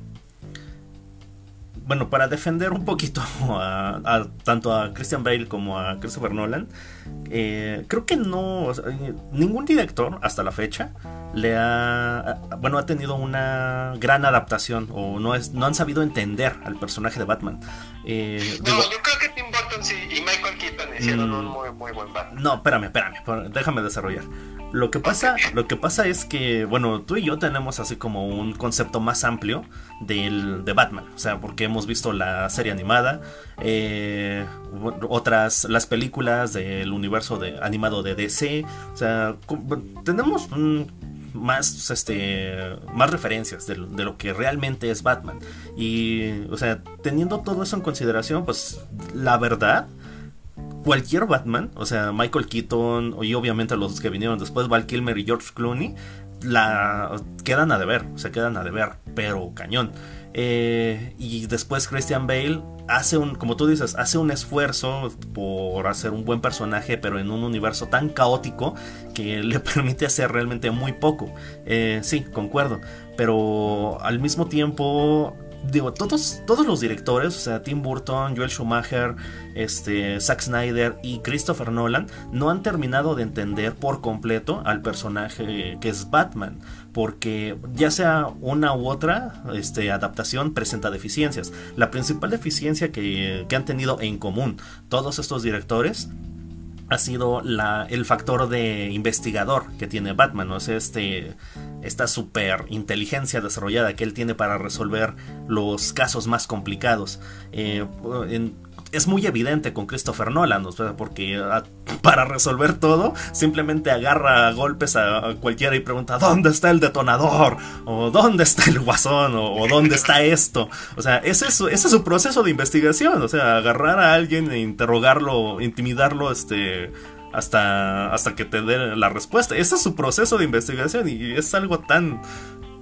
bueno, para defender un poquito <laughs> a, tanto a Christian Bale como a Christopher Nolan, eh, creo que no, ningún director hasta la fecha le ha, bueno, ha tenido una gran adaptación o no es, no han sabido entender al personaje de Batman. Eh, no, yo creo que Tim Burton sí, y Michael Keaton hicieron un mm. muy, muy buen Batman. No, espérame, espérame, déjame desarrollar. Lo que pasa, lo que pasa es que, bueno, tú y yo tenemos así como un concepto más amplio del, de Batman. O sea, porque hemos visto la serie animada, eh, otras, las películas del universo de, animado de DC. O sea, tenemos más, este, más referencias de, de, lo que realmente es Batman. Y, o sea, teniendo todo eso en consideración, pues la verdad cualquier Batman, o sea, Michael Keaton y obviamente los que vinieron después, Val Kilmer y George Clooney, la quedan a deber, se quedan a deber, pero cañón. Eh, y después Christian Bale hace un, como tú dices, hace un esfuerzo por hacer un buen personaje, pero en un universo tan caótico que <laughs> le permite hacer realmente muy poco. Eh, sí, concuerdo, pero al mismo tiempo digo, todos, todos los directores, o sea, Tim Burton, Joel Schumacher, este, Zack Snyder y Christopher Nolan, no han terminado de entender por completo al personaje que es Batman, porque ya sea una u otra este, adaptación presenta deficiencias. La principal deficiencia que, que han tenido en común todos estos directores ha sido la, el factor de investigador que tiene Batman, ¿no? es este, esta super inteligencia desarrollada que él tiene para resolver los casos más complicados. Eh, es muy evidente con Christopher Nolan, porque ah, <laughs> para resolver todo simplemente agarra golpes a, cualquiera y pregunta ¿dónde está el detonador? o ¿dónde está el guasón? o, ¿dónde está <laughs> esto? O sea, ese es, ese es su proceso de investigación, o sea, agarrar a alguien e interrogarlo, intimidarlo, este hasta, hasta que te dé la respuesta. Ese es su proceso de investigación y es algo tan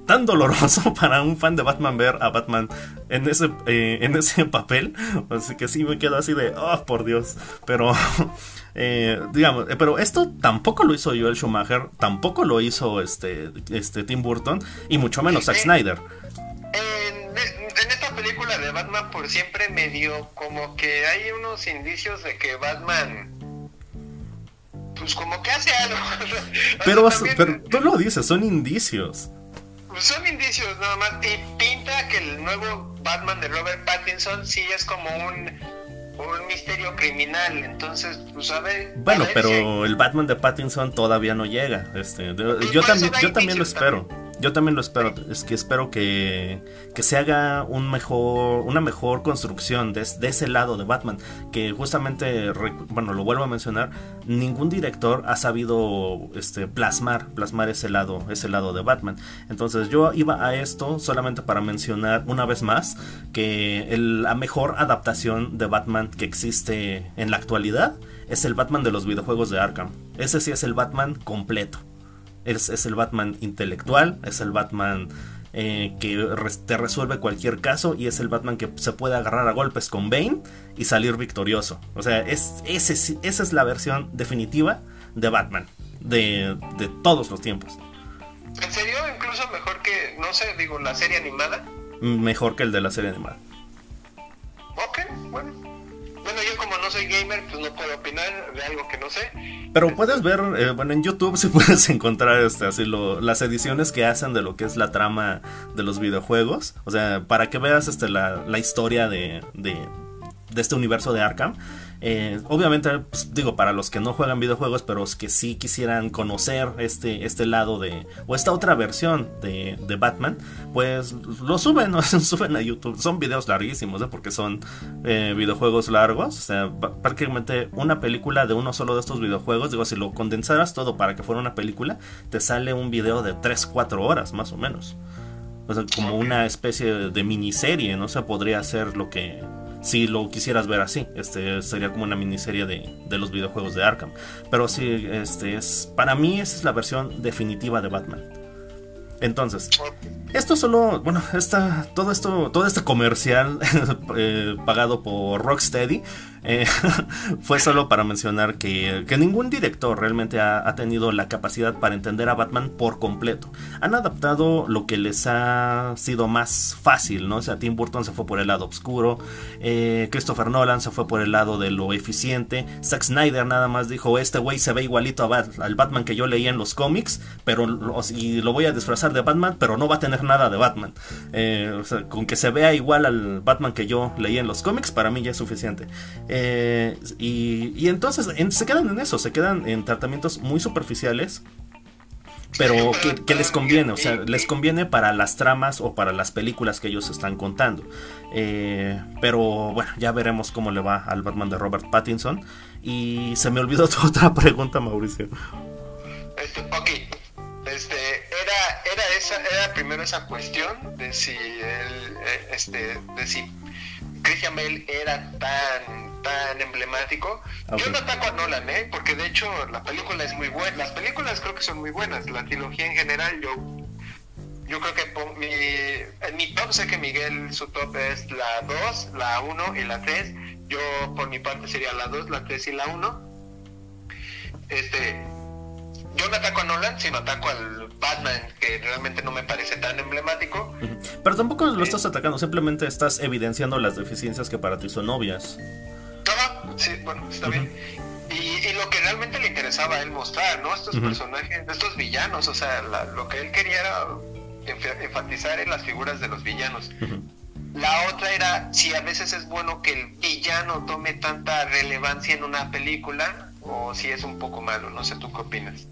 tan doloroso <laughs> para un fan de Batman ver a Batman en ese, eh, en ese <laughs> papel. Así que sí me quedo así de, oh, por Dios. Pero, <laughs> eh, digamos, eh, pero esto tampoco lo hizo Joel Schumacher, tampoco lo hizo este, este Tim Burton, y mucho menos Zack Snyder. En, en esta película de Batman por siempre me dio como que hay unos indicios de que Batman pues como que hace algo. pero, pero tú lo dices, son indicios. Son indicios nada más. Y pinta que el nuevo Batman de Robert Pattinson sí es como un, un misterio criminal. Entonces, pues a ver. Bueno, pero el Batman de Pattinson todavía no llega. Este, pues yo, también, yo también lo espero. Yo también lo espero, es que espero que, que se haga un mejor, una mejor construcción de, ese lado de Batman, que justamente, bueno, lo vuelvo a mencionar, ningún director ha sabido este, plasmar, plasmar ese lado, ese lado de Batman. Entonces yo iba a esto solamente para mencionar una vez más que la mejor adaptación de Batman que existe en la actualidad es el Batman de los videojuegos de Arkham. Ese sí es el Batman completo. Es, el Batman intelectual, es el Batman eh, que te resuelve cualquier caso y es el Batman que se puede agarrar a golpes con Bane y salir victorioso. O sea, es, ese, esa es la versión definitiva de Batman de, todos los tiempos. ¿En serio? Incluso mejor que, no sé, digo, la serie animada. mejor que el de la serie animada. Ok, bueno. Bueno, yo como no soy gamer, pues no puedo opinar de algo que no sé. Pero puedes ver, eh, bueno, en YouTube <laughs> sí puedes encontrar este, así lo, las ediciones que hacen de lo que es la trama de los videojuegos. O sea, para que veas este, la, la historia de, de, de este universo de Arkham. Eh, obviamente, pues, digo, para los que no juegan videojuegos, pero los que sí quisieran conocer este, este lado de, o esta otra versión de, de Batman, pues lo suben, <laughs> ¿no? suben a YouTube. Son videos larguísimos, ¿eh? porque son eh, videojuegos largos. O sea, prácticamente una película de uno solo de estos videojuegos, digo, si lo condensaras todo para que fuera una película, te sale un video de 3-4 horas, más o menos. O sea, como una especie de miniserie, ¿no? se podría hacer lo que si lo quisieras ver así. Este sería como una miniserie de, de los videojuegos de Arkham. Pero sí, este es. Para mí, esa es la versión definitiva de Batman. Entonces, esto solo, bueno, esta, todo esto, todo este comercial <laughs> eh, pagado por Rocksteady eh, <laughs> fue solo para mencionar que, ningún director realmente ha, tenido la capacidad para entender a Batman por completo. Han adaptado lo que les ha sido más fácil, ¿no? O sea, Tim Burton se fue por el lado oscuro, eh, Christopher Nolan se fue por el lado de lo eficiente, Zack Snyder nada más dijo, este güey se ve igualito al Batman que yo leía en los cómics, pero y lo voy a disfrazar de Batman, pero no va a tener nada de Batman. Eh, o sea, con que se vea igual al Batman que yo leía en los cómics, para mí ya es suficiente. Y, entonces se quedan en eso, se quedan en tratamientos muy superficiales pero que, les conviene, o sea, les conviene para las tramas o para las películas que ellos están contando. Eh, pero bueno, ya veremos cómo le va al Batman de Robert Pattinson. Y se me olvidó <laughs> tu otra pregunta, Mauricio. Este, ok, este, era, era, esa, era primero esa cuestión de si, el, eh, este, de si Christian Bale era tan, tan emblemático. Yo no ataco a Nolan, ¿eh? porque de hecho la película es muy buena. Las películas creo que son muy buenas. La trilogía en general, yo yo creo que mi, en mi top sé que Miguel su top es la 2, la 1 y la 3. Yo por mi parte sería la 2, la 3 y la 1. Este, yo no ataco a Nolan, sino ataco al Batman, que realmente no me parece tan emblemático. Pero tampoco lo estás atacando, simplemente estás evidenciando las deficiencias que para ti son obvias. Sí, bueno, está bien. Y, lo que realmente le interesaba a él mostrar, ¿no? Estos personajes, estos villanos, o sea, lo que él quería era enfatizar en las figuras de los villanos. La otra era si a veces es bueno que el villano tome tanta relevancia en una película o si es un poco malo. No sé tú qué opinas.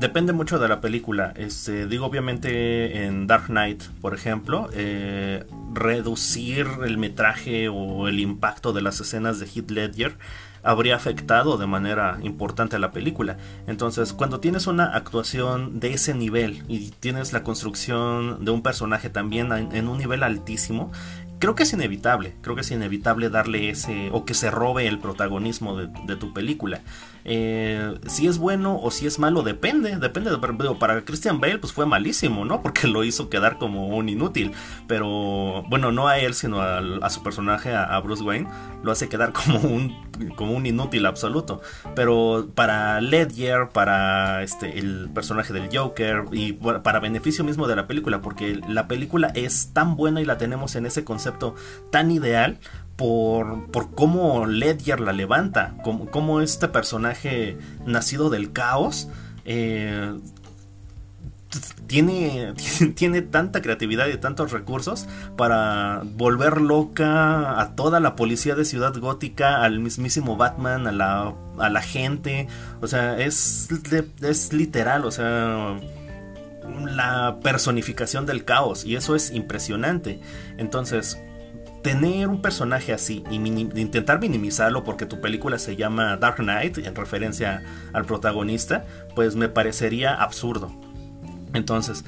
Depende mucho de la película. Este, digo, obviamente en Dark Knight, por ejemplo, eh, reducir el metraje o el impacto de las escenas de Heath Ledger habría afectado de manera importante a la película. Entonces, cuando tienes una actuación de ese nivel y tienes la construcción de un personaje también en un nivel altísimo, creo que es inevitable, creo que es inevitable darle ese o que se robe el protagonismo de, de tu película. Eh, si es bueno o si es malo, depende. Depende. De, para Christian Bale, pues fue malísimo, ¿no? <laughs> Porque lo hizo quedar como un inútil. Pero, bueno, no a él, sino a, su personaje, a, Bruce Wayne, lo hace quedar <laughs> como un, como un inútil absoluto. Pero para Ledger, para este, el personaje del Joker y para beneficio mismo de la película, porque la película es tan buena y la tenemos en ese concepto tan ideal por, por cómo Ledger la levanta, cómo, este personaje nacido del caos eh, tiene, <laughs> tiene tanta creatividad y tantos recursos para volver loca a toda la policía de Ciudad Gótica, al mismísimo Batman, a la, a la gente. O sea, es, es literal, o sea, la personificación del caos. Y eso es impresionante. Entonces, tener un personaje así y intentar minimizarlo porque tu película se llama Dark Knight en referencia al protagonista, pues me parecería absurdo. Entonces,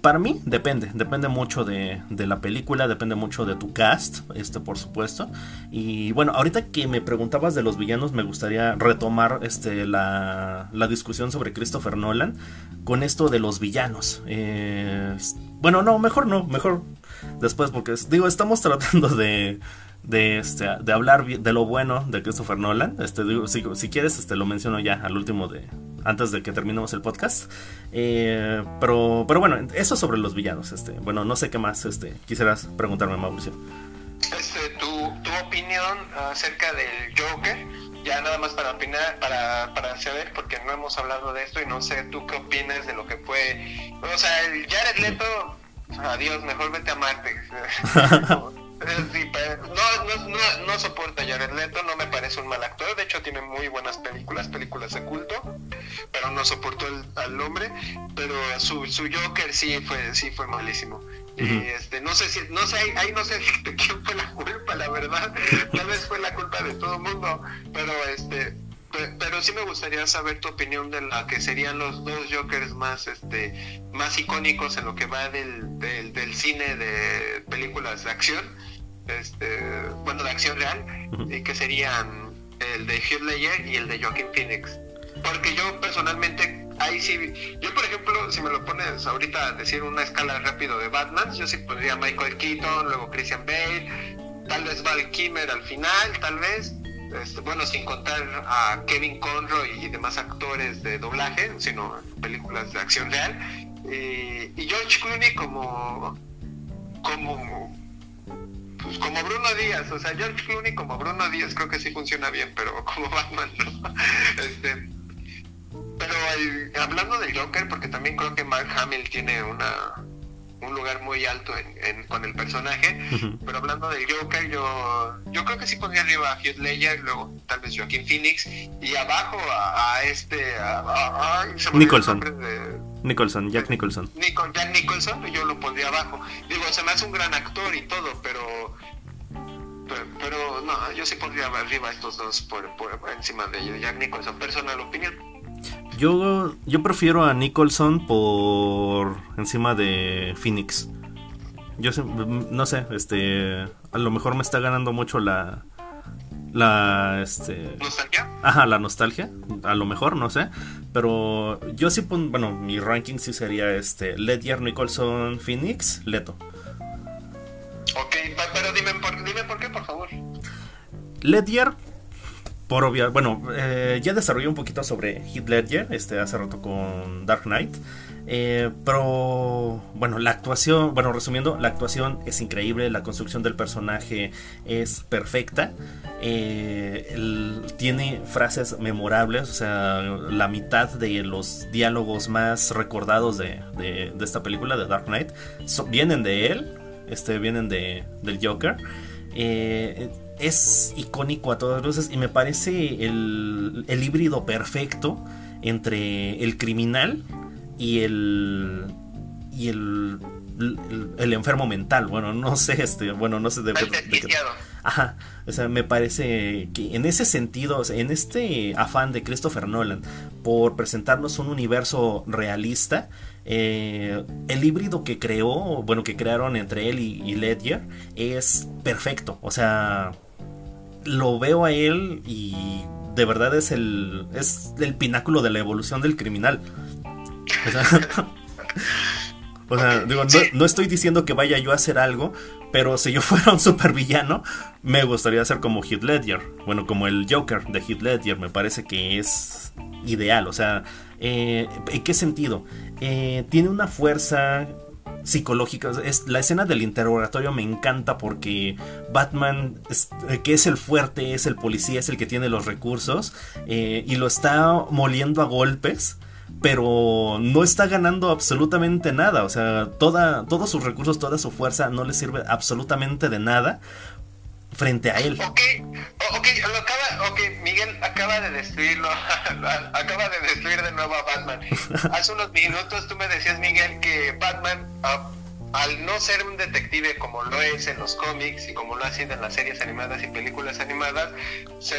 para mí depende, depende mucho de, la película, depende mucho de tu cast, este por supuesto. Y bueno, ahorita que me preguntabas de los villanos, me gustaría retomar este, la, la discusión sobre Christopher Nolan con esto de los villanos. Eh, bueno, no, mejor no, mejor después porque digo, estamos <laughs> tratando de de, este, de hablar de lo bueno de Christopher Nolan. Este, digo, si, si, quieres, este, lo menciono ya al último de antes de que terminemos el podcast. Eh, pero, pero bueno, eso sobre los villanos. Este, bueno, no sé qué más este, quisieras preguntarme, Mauricio. Este, tu, tu opinión acerca del Joker ya nada más para opinar, para, para saber, porque no hemos hablado de esto y no sé tú qué opinas de lo que fue. O sea, el Jared Leto, adiós, mejor vete a Marte. <laughs> no, no, no, soporto a Jared Leto, no me parece un mal actor, de hecho tiene muy buenas películas, películas de culto, pero no soporto al hombre, pero su, su Joker sí fue, sí fue malísimo. Y este, no sé si, no sé, ahí no sé <laughs> de quién fue la culpa, la verdad, tal vez fue la culpa de todo el mundo, pero este, pero sí me gustaría saber tu opinión de la que serían los dos Jokers más este más icónicos en lo que va del, del, del cine de películas de acción este, bueno, de acción real, y que serían el de Heath Ledger y el de Joaquin Phoenix. Porque yo personalmente, ahí sí, yo por ejemplo, si me lo pones ahorita a decir una escala rápido de Batman, yo sí pondría Michael Keaton, luego Christian Bale, tal vez Val Kimmer al final, tal vez. Este, bueno, sin contar a Kevin Conroy y demás actores de doblaje, sino películas de acción real. Y, y George Clooney como, como pues como Bruno Díaz, o sea, George Clooney como Bruno Díaz creo que sí funciona bien, pero <laughs> como Batman no. Este, pero hablando del Joker, porque también creo que Mark Hamill tiene una un lugar muy alto en, con el personaje, pero hablando del Joker, yo yo creo que sí pondría arriba a Heath Ledger, luego tal vez Joaquin Phoenix, y abajo a, este, a, Nicholson. Nicholson, Jack Nicholson. Jack Nicholson, yo lo pondría abajo. Digo, se me hace un gran actor y todo, pero pero, no, yo sí pondría arriba estos dos por, encima de Jack Nicholson, personal opinión. Yo, yo prefiero a Nicholson por encima de Phoenix. Yo no sé, este, a lo mejor me está ganando mucho la, la este nostalgia ajá la nostalgia a lo mejor no sé pero yo sí pon, bueno mi ranking sí sería este Ledger Nicholson Phoenix Leto. Ok pero dime por, dime por qué por favor. Ledger por obvia, bueno, eh, ya desarrollé un poquito sobre Heath Ledger, este, hace rato con Dark Knight. Eh, pero bueno, la actuación, bueno, resumiendo, la actuación es increíble, la construcción del personaje es perfecta. Eh, tiene frases memorables, o sea, la mitad de los diálogos más recordados de, esta película, de Dark Knight, vienen de él, este, vienen de, del Joker. Eh, es icónico a todas luces y me parece el, el híbrido perfecto entre el criminal y el y el, el, enfermo mental. Bueno, no sé, este, bueno, no sé de, Ajá, o sea, me parece que en ese sentido, en este afán de Christopher Nolan por presentarnos un universo realista, eh, el híbrido que creó, bueno, que crearon entre él y, y Ledger es perfecto. O sea, lo veo a él y de verdad es el, es el pináculo de la evolución del criminal. O sea, <laughs> digo, no, estoy diciendo que vaya yo a hacer algo, pero si yo <laughs> fuera un supervillano, me gustaría ser como Heath Ledger. Bueno, como el Joker de Heath Ledger, me parece que es ideal. O sea, eh, ¿en qué sentido? Eh, tiene una fuerza psicológica. Es, la escena del interrogatorio me encanta porque Batman, eh, que es el fuerte, es el policía, es el que tiene los recursos, eh, y lo está moliendo a golpes. Pero no está ganando absolutamente nada. O sea, toda, todos sus recursos, toda su fuerza no le sirve absolutamente de nada frente a él. Ok, ok, lo acaba, ok, Miguel acaba de destruirlo, <laughs> acaba de destruir de nuevo a Batman. <laughs> Hace unos minutos tú me decías, Miguel, que Batman... Ah, al no ser un detective como lo es en los cómics y como lo ha sido en las series animadas y películas animadas, se,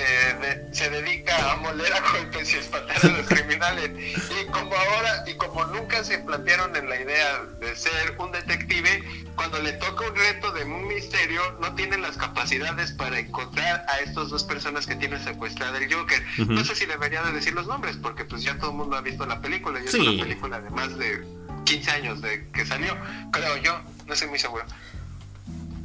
se dedica a moler a <laughs> golpes y espantar a los criminales. Y como ahora, y como nunca se plantearon en la idea de ser un detective, cuando le toca un reto de un misterio, no tienen las capacidades para encontrar a estos dos personas que tienen secuestrada el Joker. No sé si debería de decir los nombres, porque pues ya todo el mundo ha visto la película y es una película de más de 15 años de que salió, creo yo, no estoy muy seguro.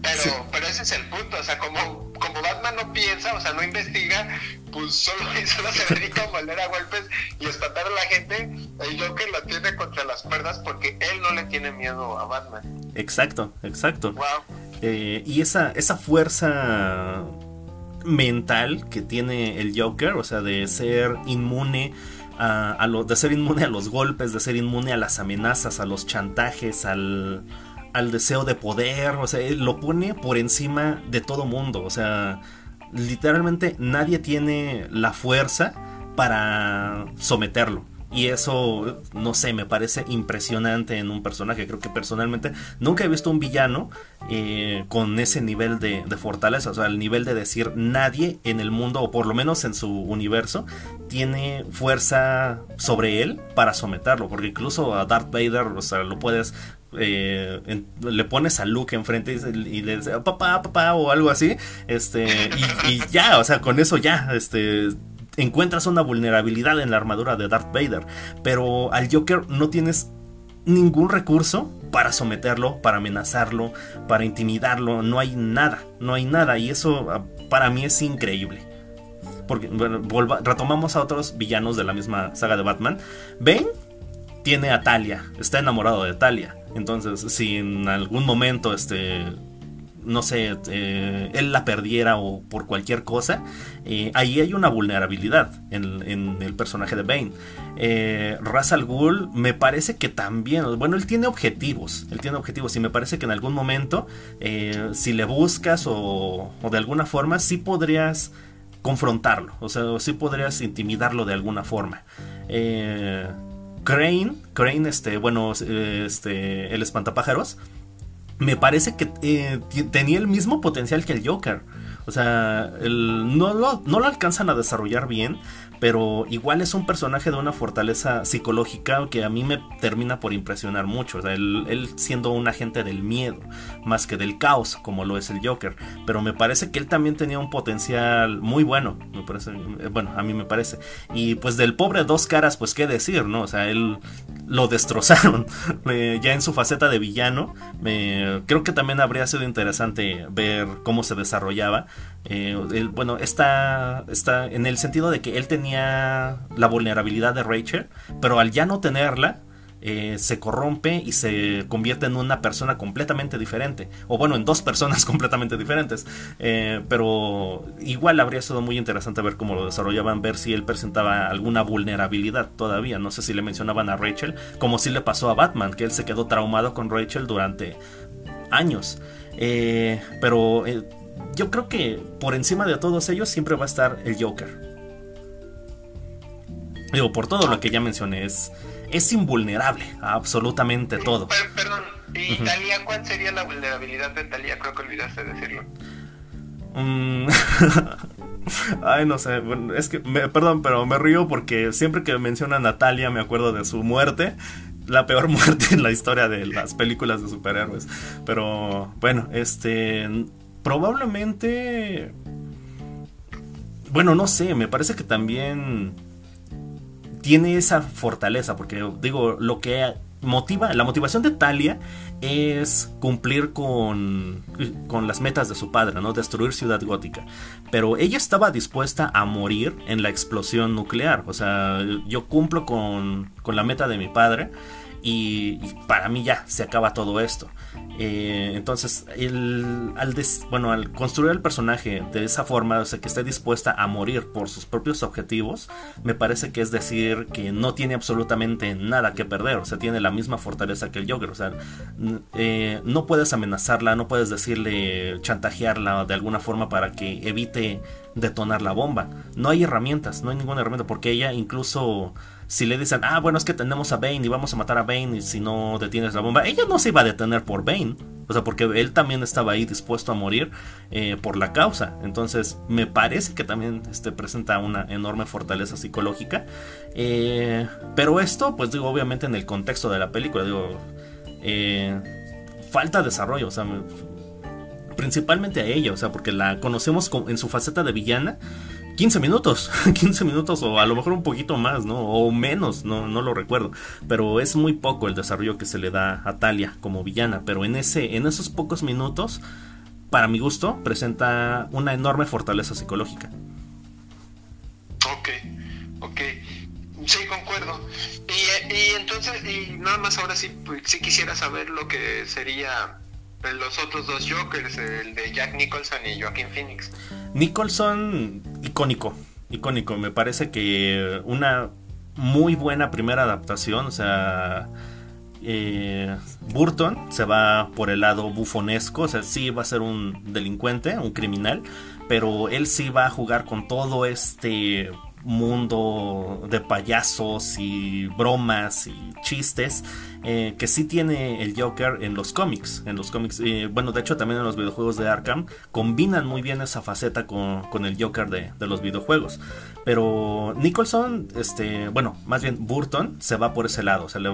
Pero, pero ese es el punto, o sea, como, como Batman no piensa, o sea, no investiga, pues solo, <laughs> solo se dedica a moler a golpes y espantar a la gente, el Joker la tiene contra las cuerdas porque él no le tiene miedo a Batman. Exacto, exacto. Wow. Eh, y esa, esa fuerza mental que tiene el Joker, o sea, de ser inmune a, lo, de ser inmune a los golpes, de ser inmune a las amenazas, a los chantajes, al, al deseo de poder, o sea, lo pone por encima de todo mundo, o sea, literalmente nadie tiene la fuerza para someterlo. Y eso, no sé, me parece impresionante en un personaje. Creo que personalmente nunca he visto un villano eh, con ese nivel de, fortaleza. O sea, el nivel de decir nadie en el mundo, o por lo menos en su universo, tiene fuerza sobre él para someterlo. Porque incluso a Darth Vader, o sea, lo puedes eh, le pones a Luke enfrente y, le dices papá, papá o algo así, este, y, y, ya, o sea, con eso ya, este, encuentras una vulnerabilidad en la armadura de Darth Vader, pero al Joker no tienes ningún recurso para someterlo, para amenazarlo, para intimidarlo, no hay nada, no hay nada y eso ah, para mí es increíble. Porque retomamos a otros villanos de la misma saga de Batman. Bane tiene a Talia, está enamorado de Talia. Entonces, si en algún momento este no sé, eh, él la perdiera o por cualquier cosa, eh, ahí hay una vulnerabilidad en, el personaje de Bane. Eh, Ra's me parece que también, bueno, él tiene objetivos, él tiene objetivos y me parece que en algún momento, eh, si le buscas o, de alguna forma, sí podrías confrontarlo, o sea, sí podrías intimidarlo de alguna forma. Crane, Crane, este, bueno, este, el espantapájaros, me parece que eh, tenía el mismo potencial que el Joker. O sea, no, lo, no lo alcanzan a desarrollar bien, pero igual es un personaje de una fortaleza psicológica que a mí me termina por impresionar mucho. O sea, él, siendo un agente del miedo, más que del caos, como lo es el Joker. Pero me parece que él también tenía un potencial muy bueno, me parece, eh, bueno, a mí me parece. Y pues del pobre dos caras, pues qué decir, ¿no? O sea, él lo destrozaron <laughs> ya en su faceta de villano. Creo que también habría sido interesante ver cómo se desarrollaba. Eh, bueno, está, está en el sentido de que él tenía la vulnerabilidad de Rachel, pero al ya no tenerla, eh, se corrompe y se convierte en una persona completamente diferente. O bueno, en dos personas <laughs> completamente diferentes. Eh, pero igual habría sido muy interesante ver cómo lo desarrollaban, ver si él presentaba alguna vulnerabilidad todavía. No sé si le mencionaban a Rachel, como si le pasó a Batman, que él se quedó traumado con Rachel durante años. pero yo creo que por encima de todos ellos siempre va a estar el Joker. Digo, por todo lo que ya mencioné, es, invulnerable a absolutamente todo. perdón, ¿y Talia cuál sería la vulnerabilidad de Talia? Creo que olvidaste decirlo. Mm, <laughs> ay, no sé, es que, perdón, pero me río porque siempre que mencionan a Talia me acuerdo de su muerte la peor <laughs> muerte en la historia de las películas de superhéroes. Pero bueno, este probablemente bueno, no sé, me parece que también tiene esa fortaleza, porque digo, lo que motiva, la motivación de Talia es cumplir con, con las metas de su padre, ¿no? Destruir Ciudad Gótica. Pero ella estaba dispuesta a morir en la explosión nuclear. O sea, yo cumplo con, con la meta de mi padre y, para mí ya se acaba todo esto. Eh, entonces, el, al, bueno, al construir el personaje de esa forma, o sea, que esté dispuesta a morir por sus propios objetivos, me parece que es decir que no tiene absolutamente nada que perder, o sea, tiene la misma fortaleza que el Joker, o sea, eh, no puedes amenazarla, no puedes decirle, chantajearla de alguna forma para que evite detonar la bomba. No hay herramientas, no hay ninguna herramienta, porque ella incluso si le dicen, ah, bueno, es que tenemos a Bane y vamos a matar a Bane y si no detienes la bomba, ella no se iba a detener por Bane. O sea, porque él también estaba ahí dispuesto a morir eh, por la causa. Entonces, me parece que también este, presenta una enorme fortaleza psicológica. Eh, pero esto, pues digo, obviamente en el contexto de la película, digo, eh, falta desarrollo. O sea, principalmente a ella, o sea, porque la conocemos en su faceta de villana 15 minutos, <laughs> 15 minutos o a lo mejor un poquito más, ¿no? O menos, no, no lo recuerdo. Pero es muy poco el desarrollo que se le da a Talia como villana. Pero en, ese, en esos pocos minutos para mi gusto, presenta una enorme fortaleza psicológica. Ok, ok. Sí, concuerdo. Y, y entonces, y nada más ahora sí, pues, sí quisiera saber lo que sería los otros dos Jokers, el de Jack Nicholson y Joaquin Phoenix. Nicholson, icónico, icónico. Me parece que una muy buena primera adaptación, o sea... Eh, Burton se va por el lado bufonesco, o sea, sí va a ser un delincuente, un criminal, pero él sí va a jugar con todo este mundo de payasos y bromas y chistes eh, que sí tiene el Joker en los cómics. En los cómics, eh, bueno, de hecho también en los videojuegos de Arkham combinan muy bien esa faceta con, el Joker de, los videojuegos. Pero Nicholson, este, bueno, más bien Burton se va por ese lado, o sea, le,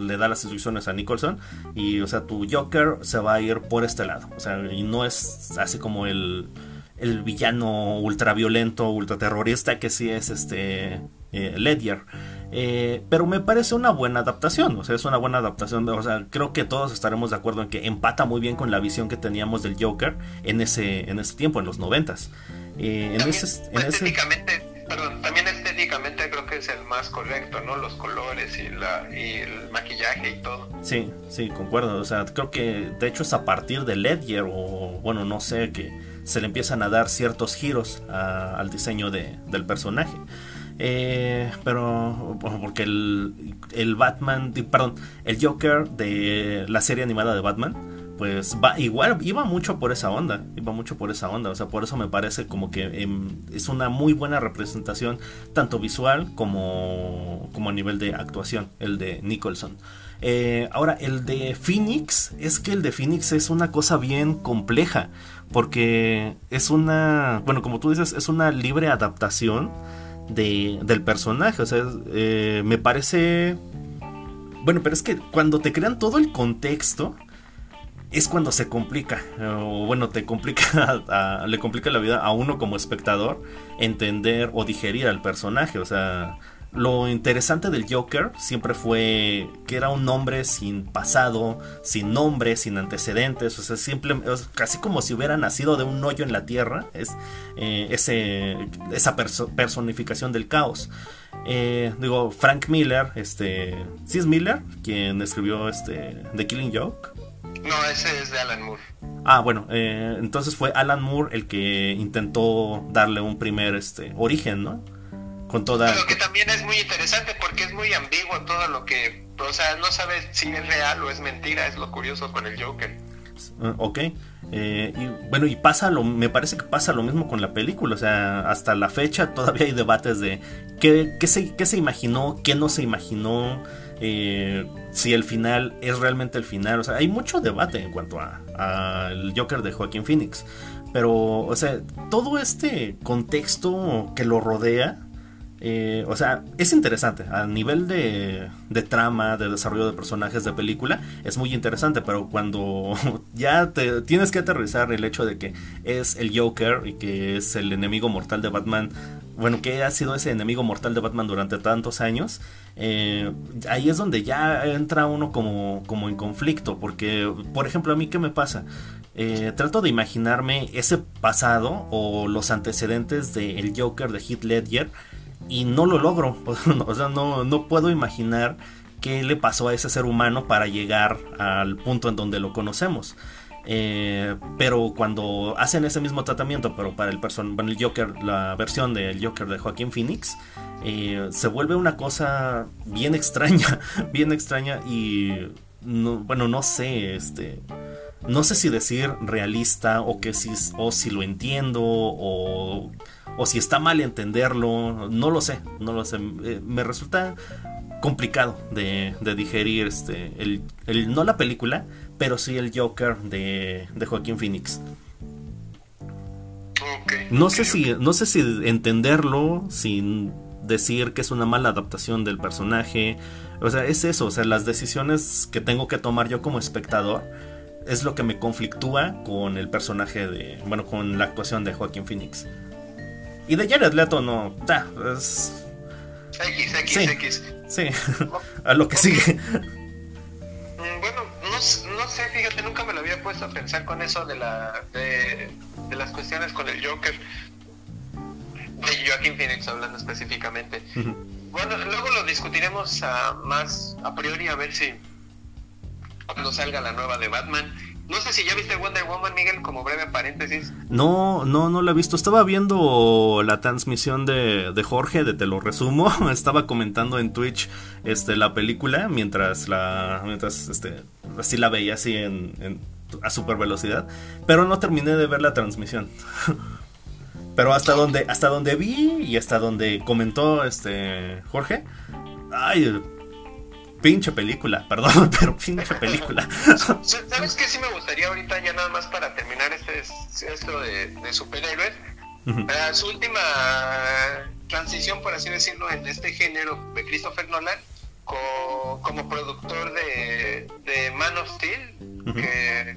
le, da las instrucciones a Nicholson y, o sea, tu Joker se va a ir por este lado, o sea, y no es así como el el villano ultraviolento, ultraterrorista que sí es este eh, Ledger. Eh, pero me parece una buena adaptación, o sea, es una buena adaptación, o sea, creo que todos estaremos de acuerdo en que empata muy bien con la visión que teníamos del Joker en ese, en ese tiempo, en los noventas. Eh, en ese, perdón, también estéticamente creo que es el más correcto, ¿no? Los colores y, la, y el maquillaje y todo. Sí, sí, concuerdo, o sea, creo que de hecho es a partir de Ledger o, bueno, no sé, que se le empiezan a dar ciertos giros al diseño del personaje. Eh, pero porque el, el, Batman, perdón, el Joker de la serie animada de Batman, pues va igual iba mucho por esa onda, iba mucho por esa onda, o sea, por eso me parece como que em, es una muy buena representación tanto visual como como a nivel de actuación, el de Nicholson. Eh, ahora, el de Phoenix, es que el de Phoenix es una cosa bien compleja, porque es una, bueno, como tú dices, es una libre adaptación de, del personaje, o sea, eh, me parece... Bueno, pero es que cuando te crean todo el contexto, es cuando se complica, o bueno, te complica, <laughs> le complica la vida a uno como espectador entender o digerir al personaje, o sea, lo interesante del Joker siempre fue que era un hombre sin pasado, sin nombre, sin antecedentes, o sea, simple, casi como si hubiera nacido de un hoyo en la tierra, es eh, ese, esa personificación del caos. Eh, digo, Frank Miller, este, ¿sí es Miller quien escribió este The Killing Joke? No, ese es de Alan Moore. Ah, bueno, eh, entonces fue Alan Moore el que intentó darle un primer este, origen, ¿no? Con toda... Pero que también es muy interesante porque es muy ambiguo todo lo que... O sea, no sabes si es real o es mentira, es lo curioso con el Joker. Ah, ok. Eh, y bueno, y pasa lo, me parece que pasa lo mismo con la película, o sea, hasta la fecha todavía hay debates de qué, qué, se, qué se imaginó, qué no se imaginó, eh, si el final es realmente el final, o sea, hay mucho debate en cuanto al Joker de Joaquín Phoenix, pero, o sea, todo este contexto que lo rodea, eh, o sea, es interesante. A nivel de, de, trama, de desarrollo de personajes de película, es muy interesante. Pero cuando <laughs> ya te tienes que aterrizar el hecho de que es el Joker y que es el enemigo mortal de Batman, bueno, que ha sido ese enemigo mortal de Batman durante tantos años, eh, ahí es donde ya entra uno como, como en conflicto. Porque, por ejemplo, a mí, ¿qué me pasa? Eh, trato de imaginarme ese pasado o los antecedentes del Joker de Heath Ledger y no lo logro. <laughs> O sea, no, no puedo imaginar qué le pasó a ese ser humano para llegar al punto en donde lo conocemos. Eh, pero cuando hacen ese mismo tratamiento, pero para el person bueno, el Joker, la versión del Joker de Joaquín Phoenix, eh, se vuelve una cosa bien extraña, <laughs> bien extraña y bueno, no sé, este, no sé si decir realista o que si o si lo entiendo o o si está mal entenderlo, no lo sé, no lo sé. Eh, me resulta complicado de, digerir este, el, no la película, pero sí el Joker de, Joaquín Phoenix. no sé si no sé si entenderlo sin decir que es una mala adaptación del personaje. O sea, es eso, o sea, las decisiones que tengo que tomar yo como espectador es lo que me conflictúa con el personaje de, bueno, con la actuación de Joaquín Phoenix. Y de Jared Leto no. Ya, es. X, X, X. Sí, <laughs> a lo que sigue. Mm, bueno, no no, sé, fíjate, nunca me lo había puesto a pensar con eso de, la, de, las cuestiones con el Joker. De Joaquín Phoenix hablando específicamente. Bueno, luego lo discutiremos más a priori a ver si cuando salga la nueva de Batman no sé si ya viste Wonder Woman, Miguel, como breve paréntesis. No, no, no la he visto. Estaba viendo la transmisión de, de Jorge, de Te lo resumo. <laughs> Estaba comentando en Twitch este, la película mientras la. mientras este. así la veía así en, a super velocidad. Pero no terminé de ver la transmisión. <laughs> pero hasta donde, hasta donde vi y hasta donde comentó este Jorge. Ay, pinche película, <laughs> perdón, pero pinche película. <laughs> ¿Sabes qué sí me gustaría ahorita ya nada más para terminar este esto de, de superhéroes? Su última transición, por así decirlo, en este género de Christopher Nolan como productor de, de Man of Steel, que,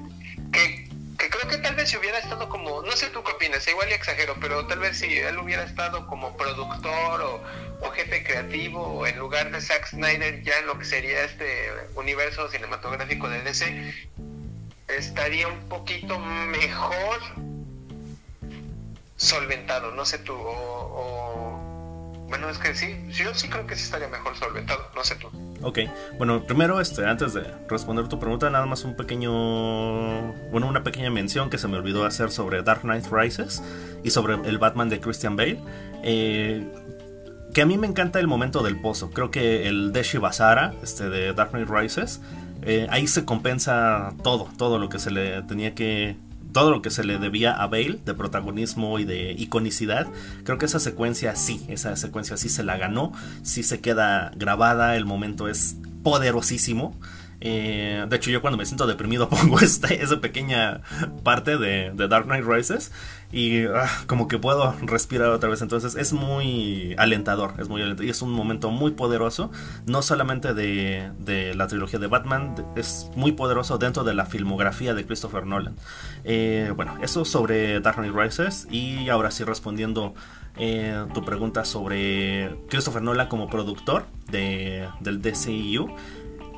que que creo que tal vez si hubiera estado como, no sé tú qué opinas, igual y exagero, pero tal vez si él hubiera estado como productor o, jefe creativo en lugar de Zack Snyder ya en lo que sería este universo cinematográfico de DC, estaría un poquito mejor solventado, no sé tú, o bueno, es que sí, yo sí creo que sí estaría mejor solventado, no sé tú. Ok, bueno, primero, este, antes de responder tu pregunta, nada más un pequeño, bueno, una pequeña mención que se me olvidó hacer sobre Dark Knight Rises y sobre el Batman de Christian Bale. Eh, que a mí me encanta el momento del pozo. Creo que el Deshi Basara, este de Dark Knight Rises, eh, ahí se compensa todo, todo lo que se le tenía que todo lo que se le debía a Bale de protagonismo y de iconicidad, creo que esa secuencia sí, esa secuencia sí se la ganó, sí se queda grabada, el momento es poderosísimo. Eh, de hecho, yo cuando me siento deprimido <laughs> pongo esta, esa pequeña parte de, de Dark Knight Rises y ah, como que puedo respirar otra vez. Entonces es muy alentador, es muy alentador y es un momento muy poderoso, no solamente de, de la trilogía de Batman, es muy poderoso dentro de la filmografía de Christopher Nolan. Eh, bueno, eso sobre Dark Knight Rises y ahora sí respondiendo eh, tu pregunta sobre Christopher Nolan como productor de, del DCU.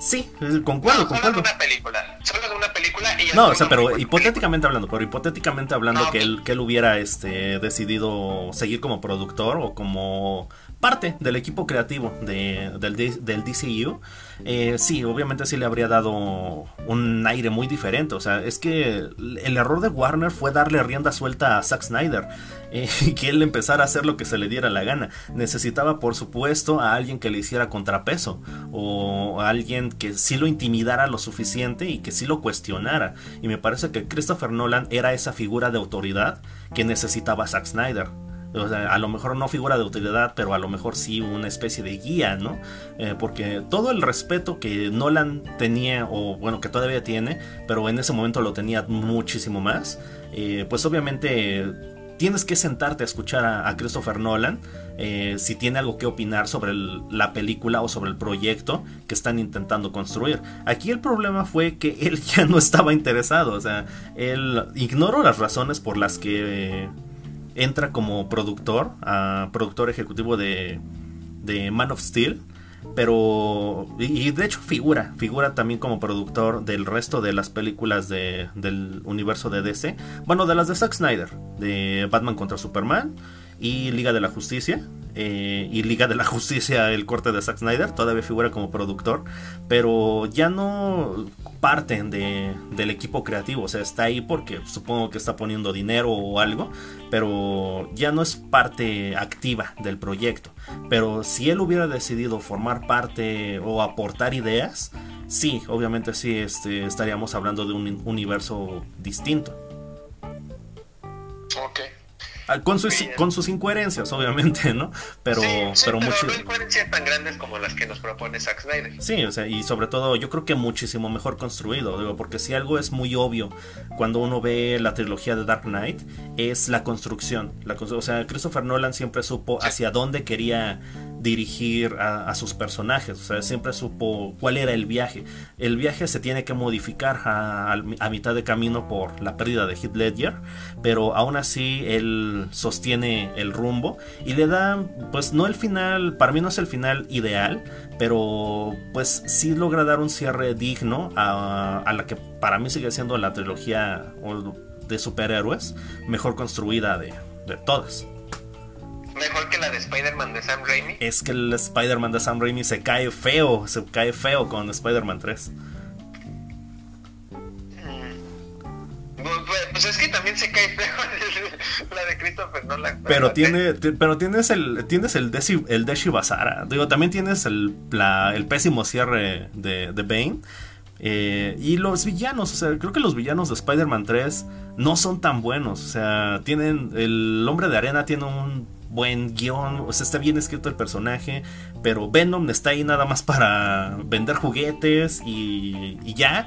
Sí, concuerdo, concuerdo. una película. Solo de una película No, o sea, pero hipotéticamente hablando, pero hipotéticamente hablando que, él, que él hubiera este, decidido seguir como productor o como parte del equipo creativo de, del, DCU, eh, sí, obviamente sí le habría dado un aire muy diferente. O sea, es que el error de Warner fue darle rienda suelta a Zack Snyder eh, <laughs> y que él empezara a hacer lo que se le diera la gana. Necesitaba, por supuesto, a alguien que le hiciera contrapeso o a alguien que sí lo intimidara lo suficiente y que sí lo cuestionara. Y me parece que Christopher Nolan era esa figura de autoridad que necesitaba Zack Snyder a lo mejor no figura de utilidad, pero a lo mejor sí una especie de guía, ¿no? Eh, porque todo el respeto que Nolan tenía, o bueno, que todavía tiene, pero en ese momento lo tenía muchísimo más, eh, pues obviamente tienes que sentarte a escuchar a, Christopher Nolan eh, si tiene algo que opinar sobre la película o sobre el proyecto que están intentando construir. Aquí el problema fue que <laughs> él ya no estaba interesado, o sea, él ignoró las razones por las que entra como productor, productor ejecutivo de, de Man of Steel. Pero, y, de hecho figura, figura también como productor del resto de las películas de, del universo de DC. Bueno, de las de Zack Snyder, de Batman contra Superman y Liga de la Justicia. Eh, y Liga de la <laughs> Justicia, el corte de Zack Snyder, todavía figura como productor, pero ya no parte de, del equipo creativo, o sea, está ahí porque supongo que está poniendo dinero o algo, pero ya no es parte activa del proyecto. Pero si él hubiera decidido formar parte o aportar ideas, sí, obviamente sí, este, estaríamos hablando de un universo distinto. Ah, con sus, con sus incoherencias, obviamente, ¿no? Pero, pero, no incoherencias tan grandes como las que nos propone Zack Snyder. Sí, o sea, y sobre todo yo creo que muchísimo mejor construido, digo, porque si algo es muy obvio cuando uno ve la trilogía de Dark Knight, es la construcción. La, o sea, Christopher Nolan siempre supo hacia dónde quería dirigir a, sus personajes, o sea, siempre supo cuál era el viaje. El viaje se tiene que modificar a, a mitad de camino por la pérdida de Heath Ledger, pero aún así él sostiene el rumbo y le da, pues no el final, para mí no es el final ideal, pero pues sí logra dar un cierre digno a, la que para mí sigue siendo la trilogía de superhéroes mejor construida de, de todas. Mejor que la de Spider-Man de Sam Raimi. Es que el Spider-Man de Sam Raimi se cae feo, se cae feo con Spider-Man 3. Pues es que también se cae feo <laughs> la de Christopher Nolan. Pero, tiene, pero tienes el tienes el Deshi, el Deshi Basara. Digo, también tienes el, el pésimo cierre de, de Bane. Eh, y los villanos, o sea, creo que los villanos de Spider-Man 3 no son tan buenos. O sea, tienen. El hombre de arena tiene un buen guion, o sea, está bien escrito el personaje, pero Venom está ahí nada más para vender juguetes y, y ya.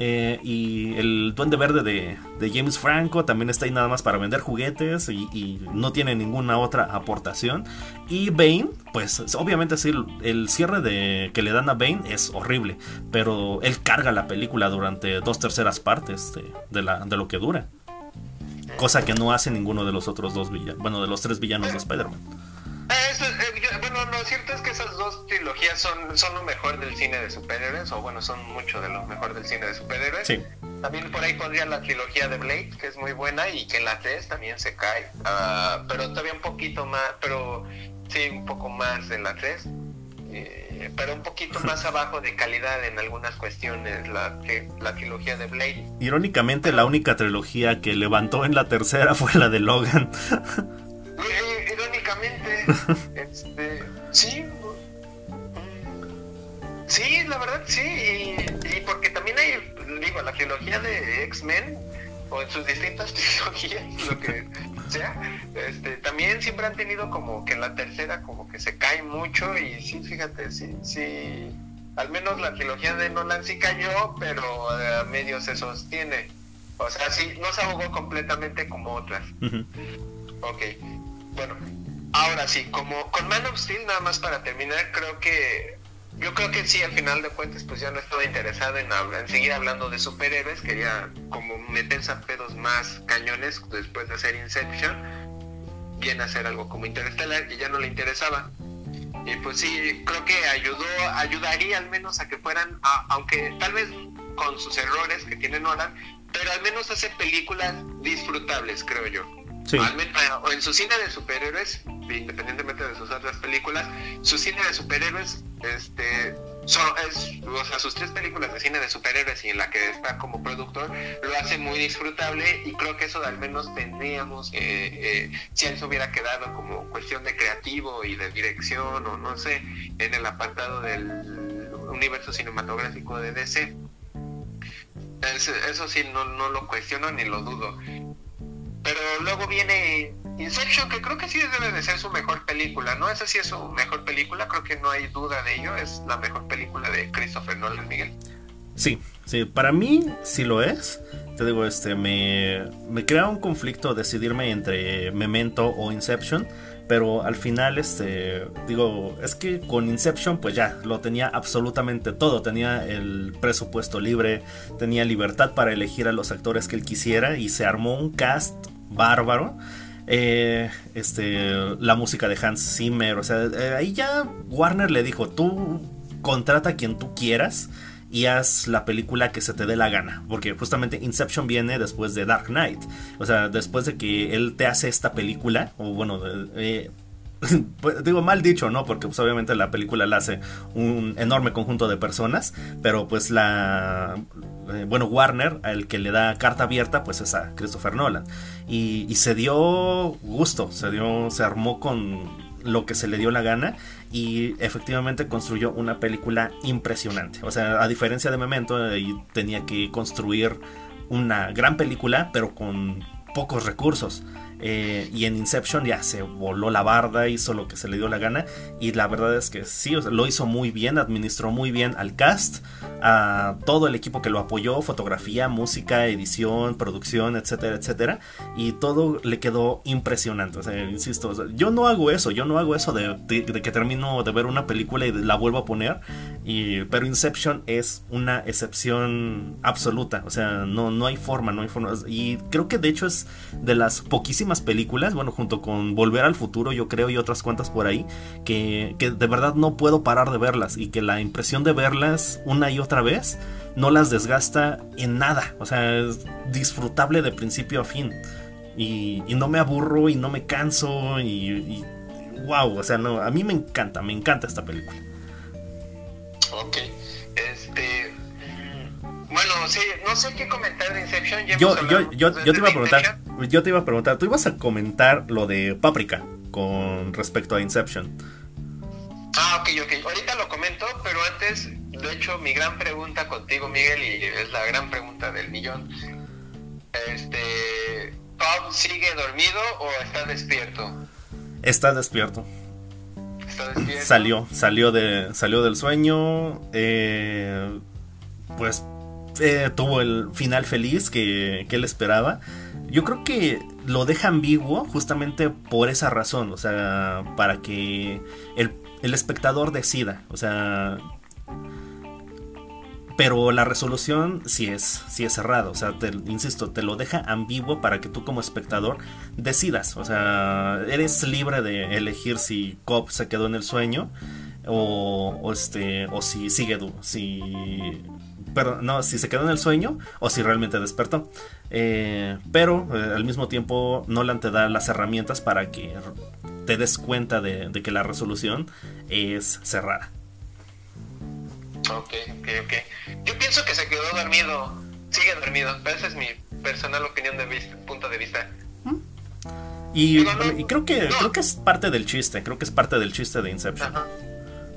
Eh, y el Duende Verde de, James Franco también está ahí nada más para vender juguetes y, no tiene ninguna otra aportación. Y Bane, pues obviamente sí, el cierre de, que le dan a Bane es horrible, pero él carga la película durante dos terceras partes de, la, de lo que dura. Cosa que no hace ninguno de los otros dos villanos, bueno, de los tres villanos de Spider-Man. Eh, bueno, lo cierto es que esas dos trilogías son, son lo mejor del cine de superhéroes, o bueno, son mucho de lo mejor del cine de superhéroes. Sí. También por ahí pondría la trilogía de Blade, que es muy buena, y que la 3 también se cae, uh, pero todavía un poquito más, pero sí, un poco más de la 3. Eh, pero un poquito más abajo de calidad en algunas cuestiones la, que, la trilogía de Blade. Irónicamente, la única trilogía que levantó en la tercera <laughs> fue la de Logan. <laughs> este, sí. Sí, la verdad sí. Y, porque también hay, digo, la trilogía de X-Men, o en sus distintas <laughs> trilogías, lo que sea, este, también siempre han tenido como que en la tercera como que se cae mucho y sí, fíjate, sí, sí. Al menos la trilogía de Nolan sí cayó, pero a medio se sostiene. O sea, sí, no se ahogó completamente como otras. Ok. Bueno, Ahora sí, como con Man of Steel, nada más para terminar, creo que yo creo que sí, al final de cuentas, pues ya no estaba interesado en, seguir hablando de superhéroes, quería como meterse a pedos más cañones después de hacer Inception, bien hacer algo como Interstellar, y ya no le interesaba. Y pues sí, creo que ayudó, ayudaría al menos a que fueran, aunque tal vez con sus errores que tiene Nolan, pero al menos hacer películas disfrutables, creo yo. O en su cine de superhéroes, independientemente de sus otras películas, su cine de superhéroes, este, son, es, sus tres películas de cine de superhéroes y en la que está como productor, lo hace muy disfrutable y creo que eso al menos tendríamos, eh, eh, si él se hubiera quedado como cuestión de creativo y de dirección o no sé, en el apartado del universo cinematográfico de DC. eso sí, no, no lo cuestiono ni lo dudo pero luego viene Inception, que creo que sí debe de ser su mejor película, ¿no? Esa sí es su mejor película, creo que no hay duda de ello, es la mejor película de Christopher Nolan, Miguel. Sí, sí, para mí sí lo es. Te digo, este, me, me crea un conflicto decidirme entre Memento o Inception pero al final este digo es que con Inception pues ya lo tenía absolutamente todo tenía el presupuesto libre tenía libertad para elegir a los actores que él quisiera y se armó un cast bárbaro. Eh, este, la música de Hans Zimmer, o sea, eh, ahí ya Warner le dijo, tú contrata a quien tú quieras y haz la película que se te dé la gana, porque justamente Inception viene después de Dark Knight, o sea, después de que él te hace esta película, o bueno, eh, <laughs> pues, digo mal dicho, ¿no? Porque pues, obviamente la película la hace un enorme conjunto de personas, pero pues la eh, bueno, Warner, el que le da carta abierta, pues es a Christopher Nolan. Y, se dio gusto, se dio, se armó con lo que se le dio la gana y efectivamente construyó una película impresionante. O sea, a diferencia de Memento, tenía que construir una gran película, pero con pocos recursos. Eh, y en Inception ya se voló la barda, hizo lo que se le dio la gana. Y la verdad es que sí, lo hizo muy bien, administró muy bien al cast, a todo el equipo que lo apoyó, fotografía, música, edición, producción, etcétera, etcétera. Y todo le quedó impresionante. O sea, insisto, yo no hago eso, yo no hago eso de, que termino de ver una película y la vuelvo a poner. Y, pero Inception es una excepción absoluta. O sea, no, no hay forma, no hay forma. Y creo que de hecho es de las poquísimas películas, bueno, junto con Volver al Futuro, yo creo, y otras cuantas por ahí, que, que de verdad no puedo parar de verlas y que la impresión de verlas una y otra vez no las desgasta en nada, o sea, es disfrutable de principio a fin. Y, y no me aburro y no me canso y, y wow, o sea, no, a mí me encanta, me encanta esta película. Ok, este... Bueno, sí, no sé qué comentar de Inception. ya Yo, yo, yo, yo te iba a preguntar, yo te iba a preguntar, tú ibas a comentar lo de Paprika con respecto a Inception. Ah, ok, ok. Ahorita lo comento, pero antes, de hecho, mi gran pregunta contigo, Miguel, y es la gran pregunta del millón. Este, ¿Bob sigue dormido o está despierto? Está despierto. Está despierto. Salió, salió de, salió del sueño, eh, pues eh, tuvo el final feliz que, que él esperaba. Yo creo que lo deja ambiguo justamente por esa razón, o sea, para que el, el espectador decida, o sea, pero la resolución sí es, sí es cerrada, o sea, insisto, te lo deja ambiguo para que tú como espectador decidas, o sea, eres libre de elegir si Cobb se quedó en el sueño o, o este o si sigue si pero no si se quedó en el sueño o si realmente despertó Eh, pero eh, al mismo tiempo Nolan te da las herramientas para que te des cuenta de, de que la resolución es cerrada Ok, ok, ok. Yo pienso que se quedó dormido. Sigue dormido. Esa es mi personal opinión de vista, punto de vista. y, Digo, no, y creo que no. creo que es parte del chiste creo que es parte del chiste de Inception Ajá.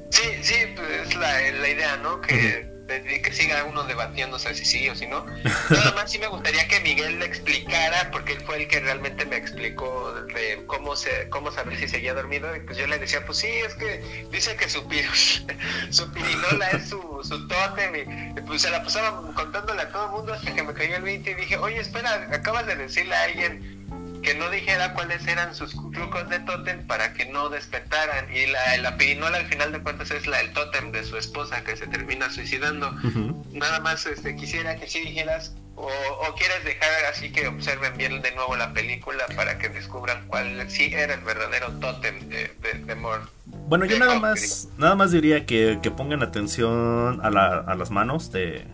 Sí, sí, pues es la, la idea, ¿no? Que, de- que siga uno debatiéndose si sí o si no. Nada más sí me gustaría que Miguel le explicara, porque él fue el que realmente me explicó de cómo se, cómo saber si seguía dormido. Y pues yo le decía, pues sí, es que dice que su, pi- <laughs> su pirinola es su, su tótem. Y pues se la pasaba contándole a todo el mundo hasta que me cayó el 20 y dije, oye, espera, acabas de decirle a alguien que no dijera cuáles eran sus trucos de tótem para que no despertaran. Y la, la pirinola al final de cuentas es la el tótem de su esposa que se termina suicidando. Nada más este, quisiera que sí dijeras o, o quieres dejar así que observen bien de nuevo la película para que descubran cuál sí era el verdadero tótem de, de, de Moore. Bueno, yo nada más, nada más diría que, que pongan atención a, la- a las manos de,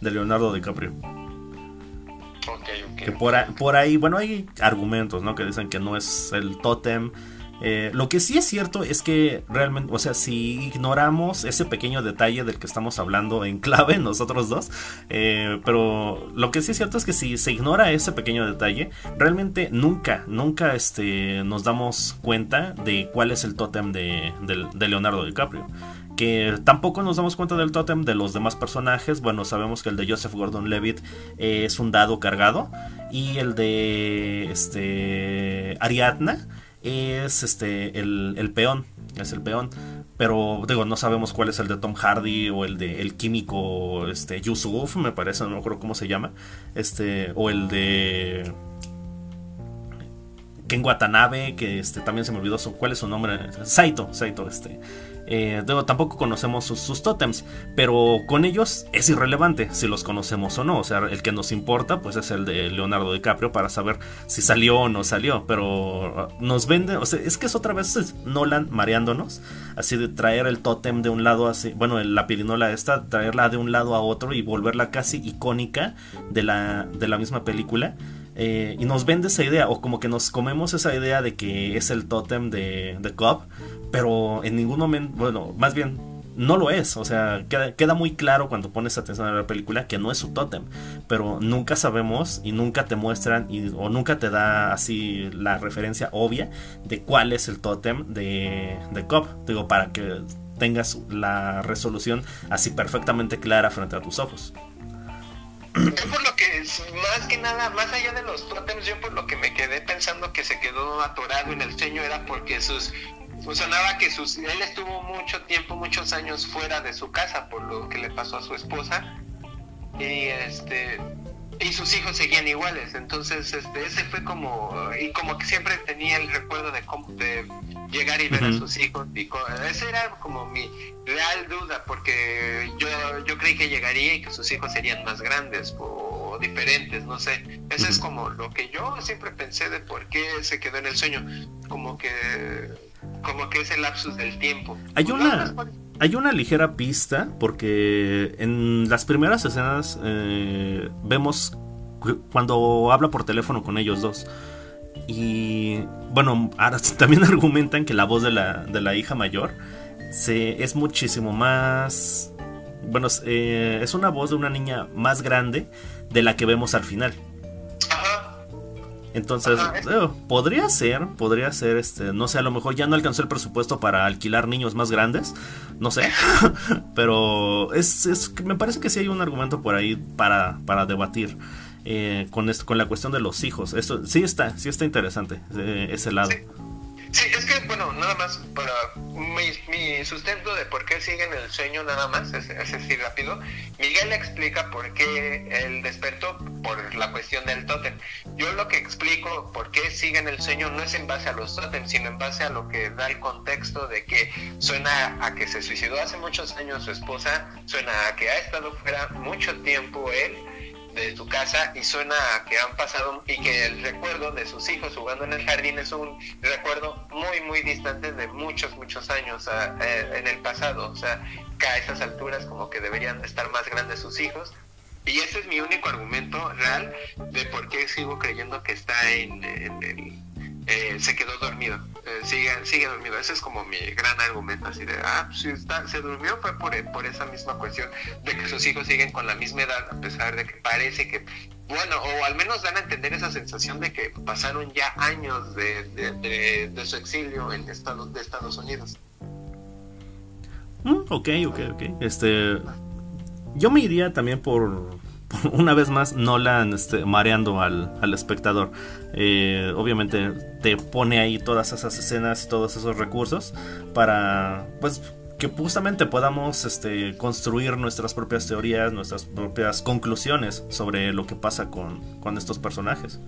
de Leonardo DiCaprio. Que por, ahí, bueno, hay argumentos, ¿no? Que dicen que no es el tótem. Eh, lo que sí es cierto es que realmente, o sea, si ignoramos ese pequeño detalle del que estamos hablando en clave <laughs> nosotros dos, eh, pero lo que sí es cierto es que si se ignora ese pequeño detalle, realmente nunca, nunca este, nos damos cuenta de cuál es el tótem de Leonardo DiCaprio que tampoco nos damos cuenta del tótem de los demás personajes. Bueno, sabemos que el de Joseph Gordon-Levitt eh, es un dado cargado y el de este Ariadna es este el, el peón, es el peón. Pero digo, no sabemos cuál es el de Tom Hardy o el de el químico este Yusuf, me parece, no me acuerdo cómo se llama. Este o el de Ken Watanabe, que este, también se me olvidó su, cuál es su nombre. Saito, Saito, este. Eh, digo, tampoco conocemos sus, sus tótems, pero con ellos es irrelevante si los conocemos o no. O sea, el que nos importa, pues es el de Leonardo DiCaprio para saber si salió o no salió. Pero nos vende, o sea, es que es otra vez Nolan mareándonos, así de traer el tótem de un lado, así, bueno, la pirinola esta, traerla de un lado a otro y volverla casi icónica de la, de la misma película. Eh, y nos vende esa idea, o como que nos comemos esa idea de que es el tótem de, de Cobb, pero en ningún momento, bueno, más bien no lo es, o sea, queda, queda muy claro cuando pones atención a la película que no es su tótem, pero nunca sabemos y nunca te muestran y, o nunca te da así la referencia obvia de cuál es el tótem de, de Cobb, digo, para que tengas la resolución así perfectamente clara frente a tus ojos. Yo por lo que, es- más que nada, más allá de los tótems, yo por lo que me quedé pensando que se quedó atorado en el sueño era porque sus, pues sonaba que sus, él estuvo mucho tiempo, muchos años fuera de su casa por lo que le pasó a su esposa. Y este y sus hijos seguían iguales, entonces este ese fue como y como que siempre tenía el recuerdo de cómo de llegar y ver a sus hijos y esa era como mi real duda porque yo yo creí que llegaría y que sus hijos serían más grandes o diferentes, no sé. Ese es como lo que yo siempre pensé de por qué se quedó en el sueño, como que como que es el lapsus del tiempo. Hay una hay una ligera pista porque en las primeras escenas eh, vemos cuando habla por teléfono con ellos dos. Y bueno, ahora <laughs> también argumentan que la voz de la, de la hija mayor se, es muchísimo más... Bueno, eh, es una voz de una niña más grande de la que vemos al final. Entonces, eh, podría ser, podría ser, este, no sé, a lo mejor ya no alcanzó el presupuesto para alquilar niños más grandes, no sé, <laughs> pero es, es, me parece que sí hay un argumento por ahí para, para debatir eh, con, esto, con la cuestión de los hijos. Esto sí está, sí está interesante eh, ese lado. Sí. Es que, bueno, nada más para mi, sustento de por qué siguen el sueño, nada más, es, es así rápido. Miguel explica por qué él despertó por la cuestión del tótem. Yo lo que explico por qué siguen el sueño no es en base a los tótems, sino en base a lo que da el contexto de que suena a que se suicidó hace muchos años su esposa, suena a que ha estado fuera mucho tiempo él de su casa y suena que han pasado y que el recuerdo de sus hijos jugando en el jardín es un recuerdo muy muy distante de muchos muchos años eh, en el pasado. O sea que a esas alturas como que deberían estar más grandes sus hijos. Y ese es mi único argumento real de por qué sigo creyendo que está en, en eh, se quedó dormido, eh, sigue, sigue dormido. Ese es como mi gran argumento, así de, ah, pues, si está, se durmió fue por, por esa misma cuestión de que sus hijos siguen con la misma edad, a pesar de que parece que, bueno, o al menos dan a entender esa sensación de que pasaron ya años de, de, su exilio en Estados, de Estados Unidos. Mm, ok, ok, ok. Este, yo me iría también por <laughs> una vez más Nolan este, mareando al, al espectador. Eh, obviamente te pone ahí todas esas escenas y todos esos recursos para pues que justamente podamos este, construir nuestras propias teorías, nuestras propias conclusiones sobre lo que pasa con, con estos personajes.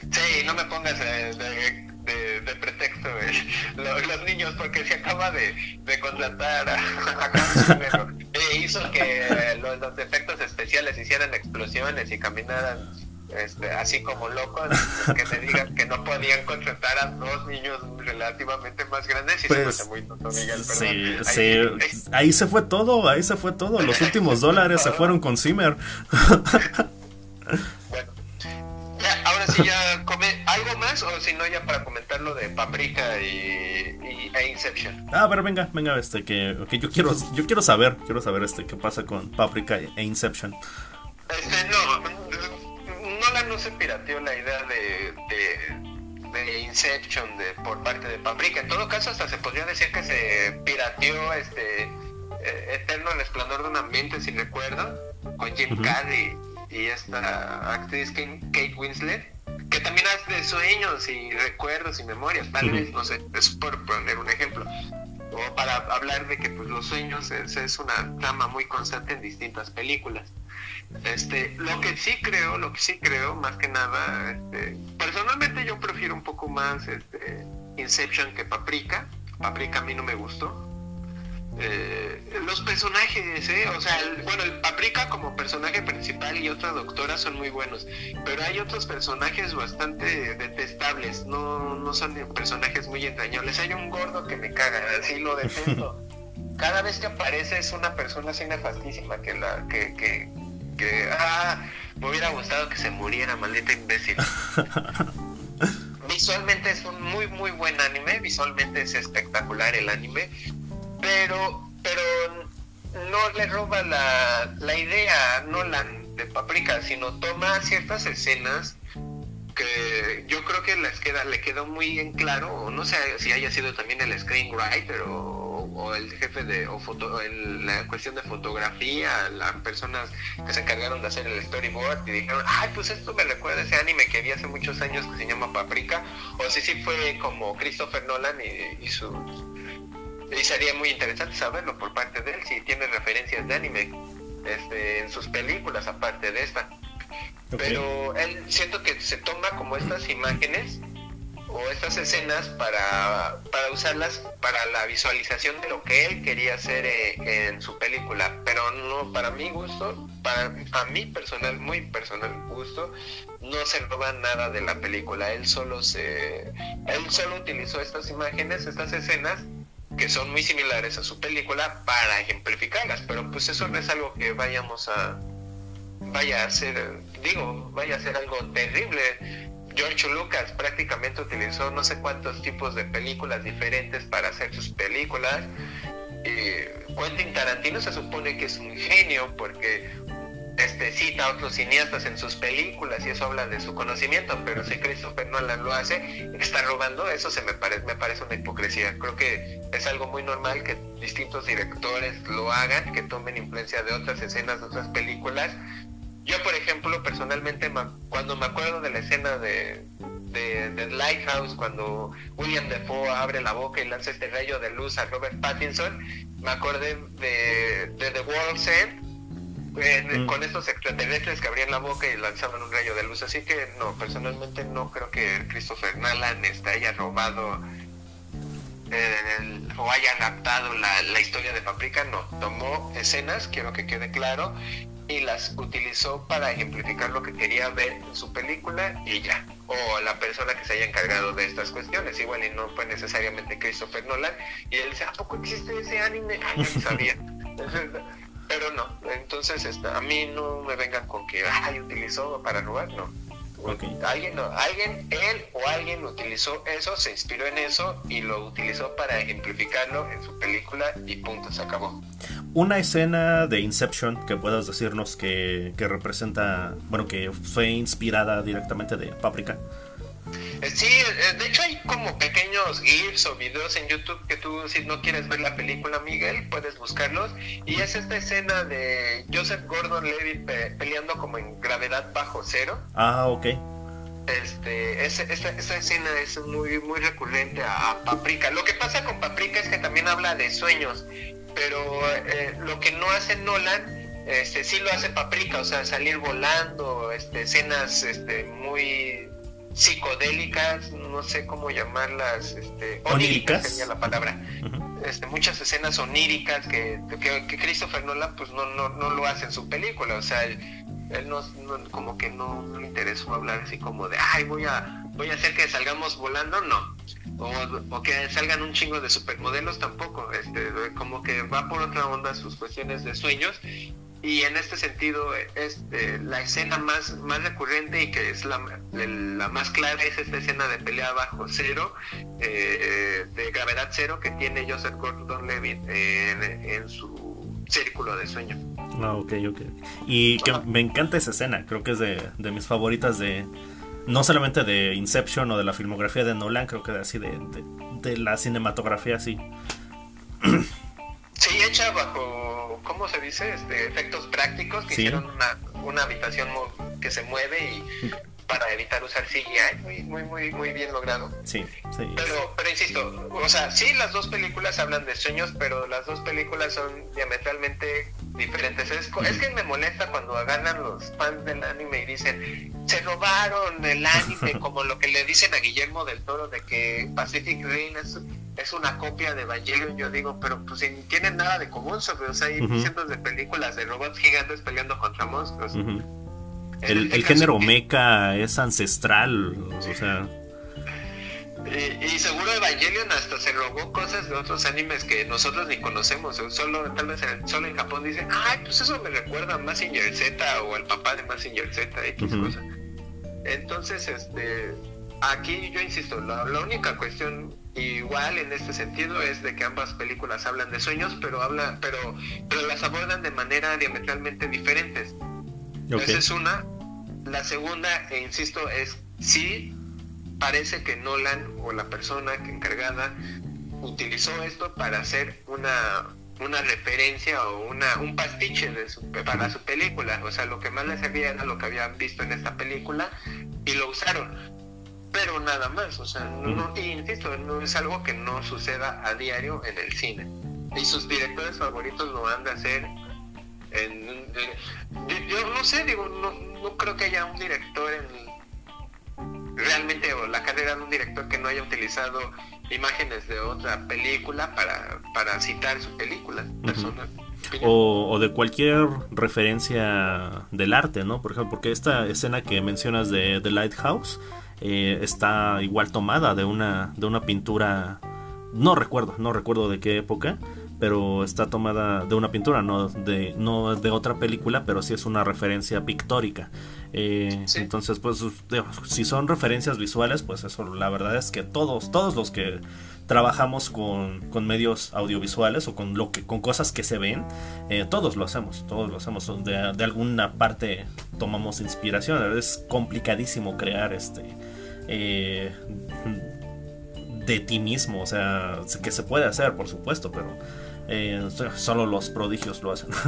Sí, no me pongas de, de, pretexto <laughs> los, niños, porque se acaba de, contratar a, <laughs> a e hizo que los, los, efectos especiales hicieran explosiones y caminaran este, así como locos, que me digan que no podían contratar a dos niños relativamente más grandes y pues, se muy tonto, Miguel, sí, ahí, sí. ahí, se fue todo, ahí se fue todo, los últimos dólares se <laughs> fueron con Zimmer. Ahora sí ya come algo más o si no ya para comentar lo de Paprika y, y e Inception. Ah, pero venga, venga, este que, que yo quiero yo quiero saber, quiero saber este qué pasa con Paprika e Inception. Este no no se pirateó la idea de, de, Inception de, por parte de Paprika. En todo caso, hasta se podría decir que se pirateó este eh, Eterno el esplendor de un ambiente, si recuerdan, con Jim Carrey y esta actriz Kate Winslet, que también hace de sueños y recuerdos y memorias, tal vez, no sé, es por poner un ejemplo. O para hablar de que pues, los sueños es, una trama muy constante en distintas películas. Este, lo que sí creo, lo que sí creo, más que nada, este, personalmente yo prefiero un poco más este, Inception que Paprika. Paprika a mí no me gustó. Eh, los personajes, ¿eh? o sea, bueno, el Paprika como personaje principal y otra doctora son muy buenos, pero hay otros personajes bastante detestables, no, no son personajes muy entrañables. Hay un gordo que me caga, así lo detesto. <laughs> Cada vez que aparece es una persona así nefastísima que la que, que que, ah, me hubiera gustado que se muriera, maldita imbécil. <laughs> visualmente es un muy, muy buen anime, visualmente es espectacular el anime, pero, pero no le roba la, la idea la de Paprika, sino toma ciertas escenas que yo creo que les queda, le quedó muy en claro, no sé si haya sido también el screenwriter o el jefe de, o foto, en la cuestión de fotografía, las personas que se encargaron de hacer el storyboard y dijeron, ay, pues esto me recuerda a ese anime que vi hace muchos años que se llama Paprika, o si sí fue como Christopher Nolan y su... Y sería muy interesante saberlo por parte de él, si tiene referencias de anime este, en sus películas, aparte de esta. Pero él siento que se toma como estas imágenes o, estas escenas para, para usarlas para la visualización de lo que él quería hacer eh, en su película, pero no para mi gusto, para a mí personal, muy personal gusto, no se roba nada de la película, él solo se él solo utilizó estas imágenes, estas escenas que son muy similares a su película para ejemplificarlas, pero pues eso no es algo que vayamos a vaya a ser, digo, vaya a ser algo terrible. George Lucas prácticamente utilizó no sé cuántos tipos de películas diferentes para hacer sus películas. Y Quentin Tarantino se supone que es un genio porque este, cita a otros cineastas en sus películas y eso habla de su conocimiento, pero si Christopher Nolan lo hace, está robando, eso se me, parece me parece una hipocresía. Creo que es algo muy normal que distintos directores lo hagan, que tomen influencia de otras escenas de otras películas. Yo, por ejemplo, personalmente, cuando me acuerdo de la escena de, de, Lighthouse, cuando William Defoe abre la boca y lanza este rayo de luz a Robert Pattinson, me acordé de, de The World's End, Mm. con estos extraterrestres que abrían la boca y lanzaban un rayo de luz. Así que no, personalmente no creo que Christopher Nolan este, haya robado o haya adaptado la, la, historia de Paprika. No, tomó escenas, quiero que quede claro, y las utilizó para ejemplificar lo que quería ver en su película y ya. O la persona que se haya encargado de estas cuestiones. Igual y no fue necesariamente Christopher Nolan. Y él dice, ¿a poco existe ese anime? Ah, no sabía. <laughs> <laughs> pero no. Entonces, este, a mí no me vengan con que, <laughs> ay, utilizó para robar, no. Alguien, no, alguien, él o alguien utilizó eso, se inspiró en eso y lo utilizó para ejemplificarlo en su película y punto, se acabó. Una escena de Inception que puedas decirnos que, que representa, bueno, que fue inspirada directamente de Paprika. Eh, sí, eh, de hecho hay como pequeños GIFs o videos en YouTube que tú si no quieres ver la película Miguel puedes buscarlos y es esta escena de Joseph Gordon-Levitt peleando como en gravedad bajo cero. Ah, ok. Este, esta, escena es muy muy recurrente a, Paprika. Lo que pasa con Paprika es que también habla de sueños, pero eh, lo que no hace Nolan este sí lo hace Paprika, o sea, salir volando, este, escenas este, muy psicodélicas, no sé cómo llamarlas, este, oníricas, sería la palabra. este, muchas escenas oníricas que, que, Christopher Nolan pues no, no, no lo hace en su película, o sea, él, no, como que no, le interesó hablar así como de, ay, voy a, voy a hacer que salgamos volando, no. O, o, que salgan un chingo de supermodelos tampoco, este, como que va por otra onda sus cuestiones de sueños y en este sentido es eh, la escena más, más recurrente y que es la, la más clara es esta escena de pelea bajo cero eh, de gravedad cero que tiene Joseph Gordon-Levitt en, su círculo de sueño. Ah ok ok. Y que me encanta esa escena creo que es de, de, mis favoritas de no solamente de Inception o de la filmografía de Nolan creo que así de, de, de la cinematografía así <clears throat> sí hecha bajo ¿cómo se dice? Este, efectos prácticos que hicieron una, una habitación que se mueve y para evitar usar CGI, muy, muy, muy, muy bien logrado. Sí, sí. Pero, pero insisto, o sea, sí, las dos películas hablan de sueños, pero las dos películas son diametralmente diferentes. Es, es que me molesta cuando agarran los fans del anime y dicen, se robaron el anime, <laughs> como lo que le dicen a Guillermo del Toro de que Pacific Rim es es una copia de Evangelion, yo digo, pero pues si tienen nada de común sobre, o sea, hay cientos de películas de robots gigantes peleando contra monstruos. El, este género mecha es ancestral, o sea... Y, seguro Evangelion hasta se robó cosas de otros animes que nosotros ni conocemos. Solo, tal vez en, solo en Japón dicen, ay, pues eso me recuerda a Massinger Z o al papá de Massinger Z, X cosa. Entonces, este, aquí yo insisto, la, única cuestión igual en este sentido es de que ambas películas hablan de sueños, pero habla, pero, pero las abordan de manera diametralmente diferentes. Esa es una. La segunda, e insisto, es sí parece que Nolan o la persona que encargada utilizó esto para hacer una una referencia o una un pastiche de para su película, o sea, lo que más le servía era lo que habían visto en esta película y lo usaron pero nada más, o sea, no, insisto, no es algo que no suceda a diario en el cine. Y sus directores favoritos lo han de hacer en, yo no sé, digo, no, no creo que haya un director en, realmente o la carrera de un director que no haya utilizado imágenes de otra película para, para citar su película personal. O, de cualquier referencia del arte, ¿no? Por ejemplo, porque esta escena que mencionas de The Lighthouse eh, está igual tomada de una, de una pintura, no recuerdo, no recuerdo de qué época, pero está tomada de una pintura, no de, no de otra película, pero sí es una referencia pictórica. Eh, entonces, pues, si son referencias visuales, pues eso, la verdad es que todos, todos los que trabajamos con, con medios audiovisuales o con lo que, con cosas que se ven, eh, todos lo hacemos, todos lo hacemos. De, de, alguna parte tomamos inspiración. Es complicadísimo crear este eh, de ti mismo, o sea, que se puede hacer, por supuesto, pero eh, solo los prodigios lo hacen. <laughs>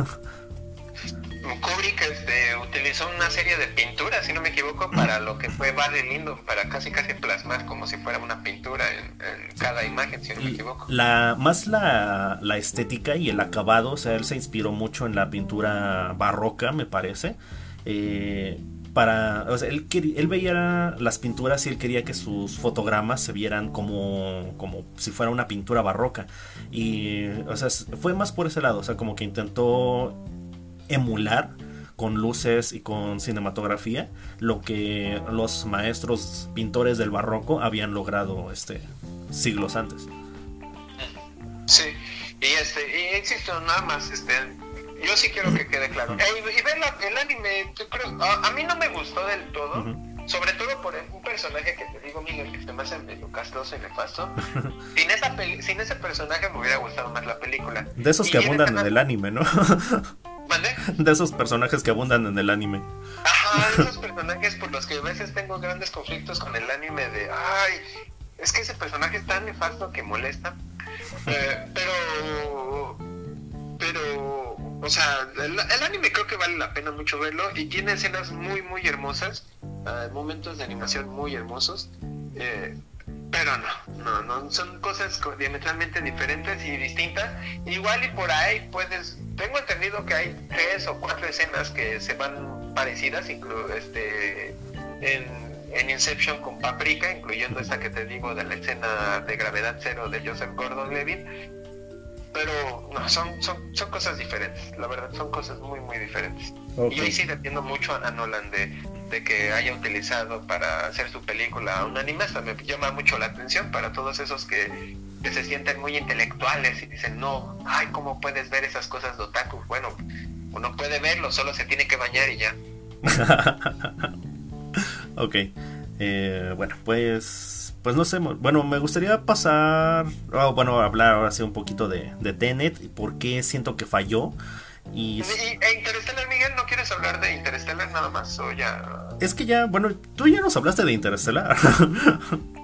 Kubrick este, utilizó una serie de pinturas, si no me equivoco, para lo que fue Barry Lindo, para casi casi plasmar como si fuera una pintura en, cada imagen, si no me equivoco. La, más la, la, estética y el acabado, o sea, él se inspiró mucho en la pintura barroca, me parece. Eh, para, o sea, él, veía las pinturas y él quería que sus fotogramas se vieran como, como si fuera una pintura barroca. Y, o sea, fue más por ese lado, o sea, como que intentó emular con luces y con cinematografía lo que los maestros pintores del barroco habían logrado este siglos antes. Sí, y este, y nada más, este, yo sí quiero que quede claro. y ver el anime, a, mí no me gustó del todo, sobre todo por un personaje que te digo, Miguel, que se me hace medio castroso y nefasto. <laughs> sin, esa sin ese personaje me hubiera gustado más la película. De esos que abundan en el anime, ¿no? <laughs> De esos personajes que abundan en el anime. Ajá, esos <laughs> personajes por los que a veces tengo grandes conflictos con el anime de, ay, es que ese personaje es tan nefasto que molesta. Eh, pero, pero, o sea, el, anime creo que vale la pena mucho verlo y tiene escenas muy, muy hermosas, uh, momentos de animación muy hermosos. Eh, pero no, no, no, son cosas diametralmente diferentes y distintas. Igual y por ahí puedes, tengo entendido que hay tres o cuatro escenas que se van parecidas, inclu este, en, Inception con Paprika, incluyendo esa que te digo de la escena de gravedad cero de Joseph Gordon-Levitt pero no, son, son, son cosas diferentes, la verdad, son cosas muy, muy diferentes. Y ahí sí entiendo mucho a Nolan de, de, que haya utilizado para hacer su película un anime, me llama mucho la atención para todos esos que, que, se sienten muy intelectuales y dicen, no, ay, ¿cómo puedes ver esas cosas de otaku? Bueno, uno puede verlo, solo se tiene que bañar y ya. <laughs> ok, eh, bueno, pues pues no sé, bueno, me gustaría pasar, oh, bueno, hablar ahora sí un poquito de, de Tenet y por qué siento que falló. Y... ¿E Interstellar, Miguel? ¿No quieres hablar de Interstellar nada más o ya...? Es que ya, bueno, tú ya nos hablaste de Interstellar. <laughs>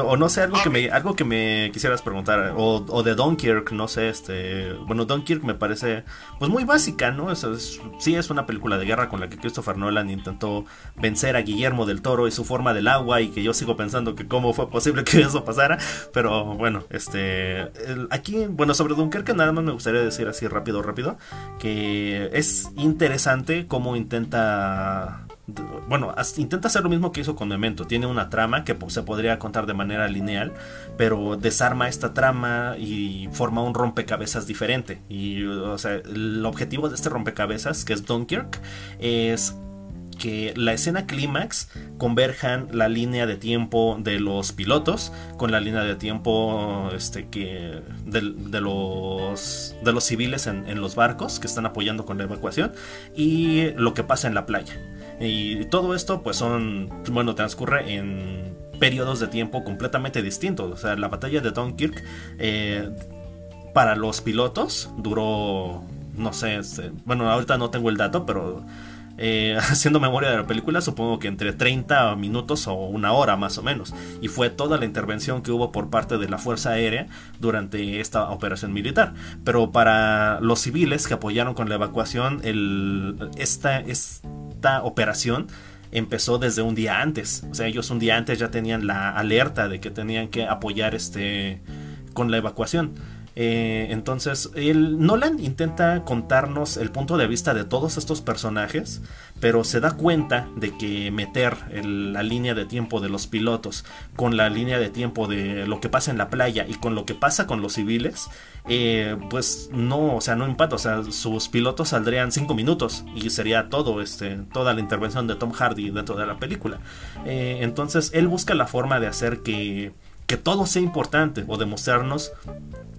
o no sé, algo que me, algo que me quisieras preguntar, o, o, de Dunkirk, no sé, este, bueno, Dunkirk me parece, pues muy básica, ¿no? Es, sí es una película de guerra con la que Christopher Nolan intentó vencer a Guillermo del Toro y su forma del agua y que yo sigo pensando que cómo fue posible que <laughs> eso pasara, pero bueno, este, aquí, bueno, sobre Dunkirk nada más me gustaría decir así rápido, rápido, que es interesante cómo intenta bueno, intenta hacer lo mismo que hizo con Memento. Tiene una trama que se podría contar de manera lineal, pero desarma esta trama y forma un rompecabezas diferente. Y, o sea, el objetivo de este rompecabezas, que es Dunkirk, es que la escena clímax converjan la línea de tiempo de los pilotos con la línea de tiempo este, que de, los, de los civiles en, en los barcos que están apoyando con la evacuación y lo que pasa en la playa. Y todo esto pues son, bueno, transcurre en periodos de tiempo completamente distintos. O sea, la batalla de Dunkirk eh, para los pilotos duró, no sé, bueno, ahorita no tengo el dato, pero eh, <laughs> haciendo memoria de la película, supongo que entre 30 minutos o una hora más o menos. Y fue toda la intervención que hubo por parte de la Fuerza Aérea durante esta operación militar. Pero para los civiles que apoyaron con la evacuación, esta, esta operación empezó desde un día antes. O sea, ellos un día antes ya tenían la alerta de que tenían que apoyar este con la evacuación. Eh, entonces, el, Nolan intenta contarnos el punto de vista de todos estos personajes, pero se da cuenta de que meter la línea de tiempo de los pilotos con la línea de tiempo de lo que pasa en la playa y con lo que pasa con los civiles, eh, pues no, o sea, no empata, o sea, sus pilotos saldrían cinco minutos y sería todo, este, toda la intervención de Tom Hardy dentro de la película. Eh, entonces, él busca la forma de hacer que que todo sea importante o demostrarnos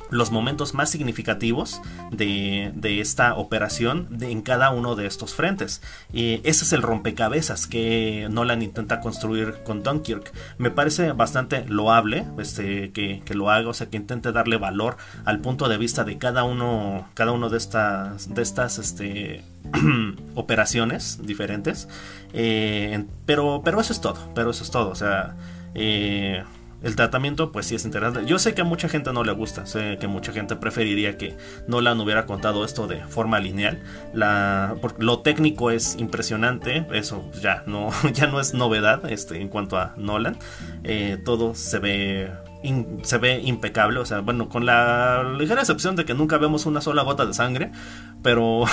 los momentos más significativos de, esta operación en cada uno de estos frentes. Y ese es el rompecabezas que Nolan intenta construir con Dunkirk. Me parece bastante loable este, que, lo haga, o sea, que intente darle valor al punto de vista de cada uno, cada uno de estas, de estas este, <clears throat> operaciones diferentes. Eh, pero, pero eso es todo, pero eso es todo, o sea... Eh, el tratamiento pues sí es interesante. Yo sé que a mucha gente no le gusta, sé que mucha gente preferiría que Nolan hubiera contado esto de forma lineal. Lo técnico es impresionante, eso ya no, <laughs> ya no es novedad este, en cuanto a Nolan. Eh, todo se ve se ve impecable, o sea, bueno, con la ligera excepción de que nunca vemos una sola gota de sangre, pero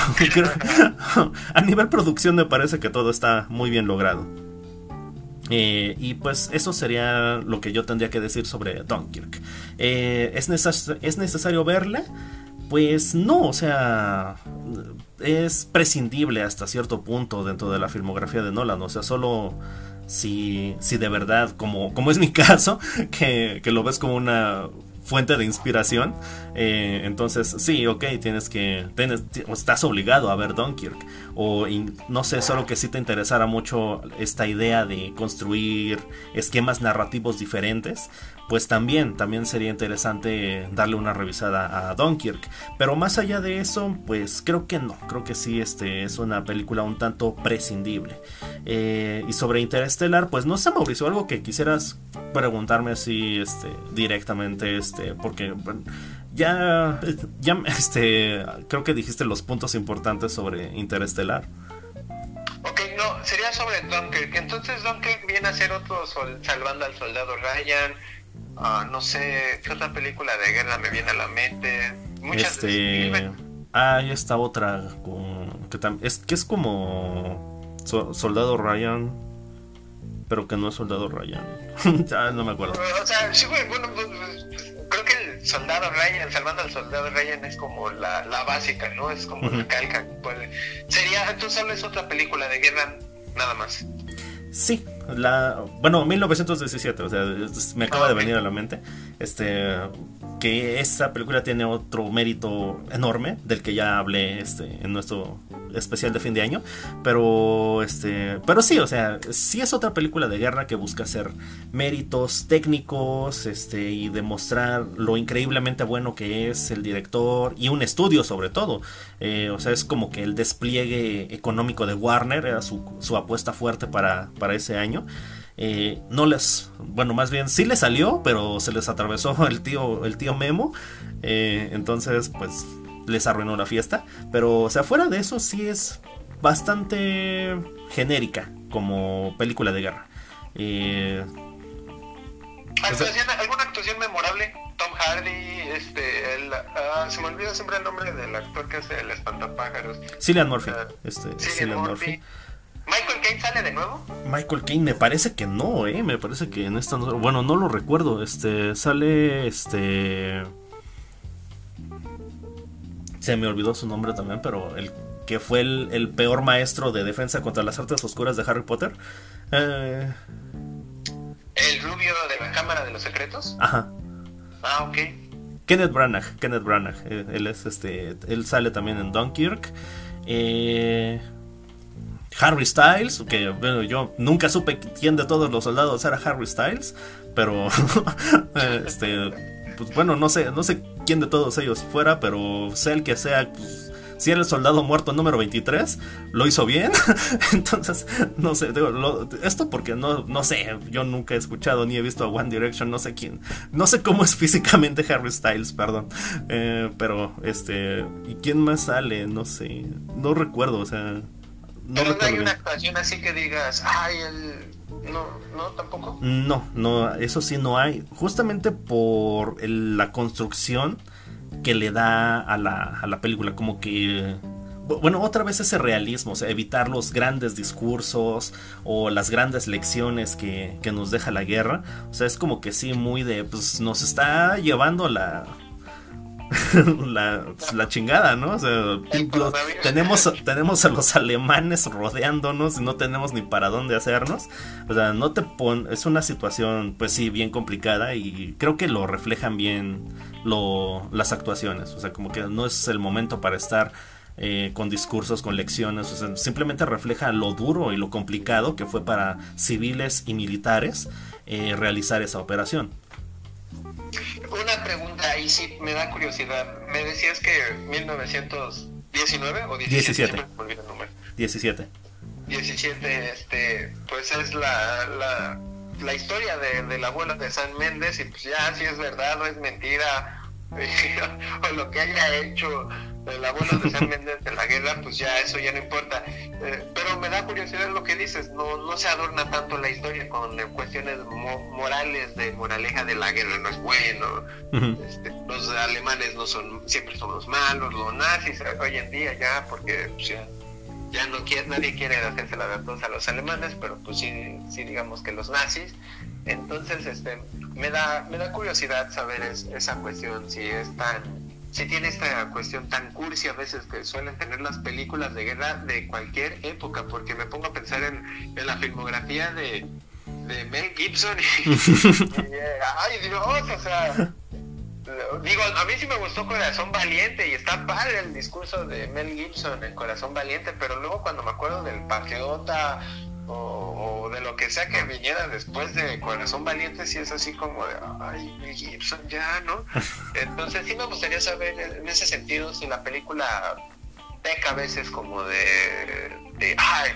<laughs> <laughs> a nivel producción me parece que todo está muy bien logrado. Eh, y pues eso sería lo que yo tendría que decir sobre Dunkirk. Eh, ¿es, ¿Es necesario verla? Pues no, o sea, es prescindible hasta cierto punto dentro de la filmografía de Nolan, o sea, solo si, si de verdad, como, como es mi <laughs> caso, que, que lo ves como una fuente de inspiración. Eh, entonces, sí, ok, tienes que. Estás obligado a ver Dunkirk. O no sé, solo que si te interesara mucho esta idea de construir esquemas narrativos diferentes pues también, también sería interesante darle una revisada a Dunkirk. Pero más allá de eso, pues creo que no, creo que sí, este es una película un tanto prescindible. Eh, y sobre Interstellar, pues no sé, Mauricio, algo que quisieras preguntarme así, este, directamente, este, porque ya, ya, este, creo que dijiste los puntos importantes sobre Interstellar. Ok, no, sería sobre Dunkirk. Entonces Dunkirk viene a ser otro salvando al soldado Ryan Ah, no sé, ¿qué otra película de guerra me viene a la mente? Muchas este... Ah, hay esta otra que es que es como Soldado Ryan, pero que no es Soldado Ryan. <laughs> ya no me acuerdo. O sea, sí, bueno, pues, Soldado Ryan, salvando al Soldado Ryan es como la, la básica, ¿no? Es como la calca. sería, entonces solo es otra película de guerra, nada más. Sí, la bueno, 1917, o sea, me acaba de venir a la mente. Este que esa película tiene otro mérito enorme del que ya hablé este, en nuestro especial de fin de año, pero este, pero sí, o sea, sí es otra película de guerra que busca hacer méritos técnicos, este y demostrar lo increíblemente bueno que es el director y un estudio sobre todo. Eh, o sea, es como que el despliegue económico de Warner era su, su apuesta fuerte para, para ese año. Eh, no les, bueno, más bien sí les salió, pero se les atravesó <laughs> el tío, el tío Memo, eh, entonces pues les arruinó la fiesta, pero o sea, fuera de eso sí es bastante genérica como película de guerra. Eh, ¿Alguna actuación memorable? Tom Hardy, este, el, ah, se me olvida siempre el nombre del actor que hace el espantapájaros. Cillian Murphy. Uh, este, Cillian Murphy. ¿Michael Caine sale de nuevo? Michael Caine me parece que no, eh, me parece que en esta no, bueno, no lo recuerdo, este sale este se me olvidó su nombre también, pero el que fue el, peor maestro de defensa contra las artes oscuras de Harry Potter. Eh... ¿El rubio de la Cámara de los Secretos? Ajá. Ah, ok. Kenneth Branagh, Kenneth Branagh, eh, él es este, él sale también en Dunkirk. Eh, Harry Styles, que bueno, yo nunca supe quién de todos los soldados era Harry Styles, pero <laughs> este, pues bueno, no sé, no sé quién de todos ellos fuera, pero sé el que sea, pues, si era el soldado muerto número 23, lo hizo bien. <laughs> Entonces, no sé, digo, esto porque no, no sé, yo nunca he escuchado ni he visto a One Direction, no sé quién, no sé cómo es <laughs> físicamente Harry Styles, perdón. Eh, pero, este, ¿y quién más sale? No sé, no recuerdo, o sea... No Pero no hay una actuación así que digas, ay, el... No, no, tampoco. No, no, eso sí no hay. Justamente por la construcción que le da a la, a la película, como que bueno, otra vez ese realismo, o sea, evitar los grandes discursos o las grandes lecciones que, que, nos deja la guerra. O sea, es como que sí, muy de, pues nos está llevando la, <laughs> la, chingada, ¿no? O sea, tenemos, tenemos a los alemanes rodeándonos y no tenemos ni para dónde hacernos. O sea, no te pon, es una situación, pues sí, bien complicada y creo que lo reflejan bien lo, las actuaciones. O sea, como que no es el momento para estar eh, con discursos, con lecciones, o sea, simplemente refleja lo duro y lo complicado que fue para civiles y militares eh, realizar esa operación. Una pregunta ahí sí me da curiosidad. Me decías que 1919 o 17. 17. 17. este, pues es la, la, la historia de, de la abuela de San Méndez y pues ya si es verdad o es mentira <laughs> o lo que haya hecho el abuelo de San Méndez de la guerra, pues ya eso ya no importa. Eh, pero me da curiosidad lo que dices, no, no se adorna tanto la historia con cuestiones morales de moraleja de la guerra, no es bueno, este, los alemanes no son, siempre son los malos, los nazis eh, hoy en día ya, porque pues, ya, ya, no quiere, nadie quiere hacerse la verdad a los alemanes, pero pues sí, sí digamos que los nazis. Entonces, este, me da, me da curiosidad saber esa cuestión, si es tan si tiene esta cuestión tan cursi a veces que suelen tener las películas de guerra de cualquier época, porque me pongo a pensar en, la filmografía de, Mel Gibson <laughs> y, eh, ay Dios, o sea, digo, a mí sí me gustó Corazón Valiente y está padre el discurso de Mel Gibson en Corazón Valiente, pero luego cuando me acuerdo del Patriota o, de lo que sea que viniera después de Corazón Valiente, si es así como de, ay, Gibson ya, ¿no? <laughs> Entonces sí me gustaría saber en ese sentido si la película peca a veces como de, de ay,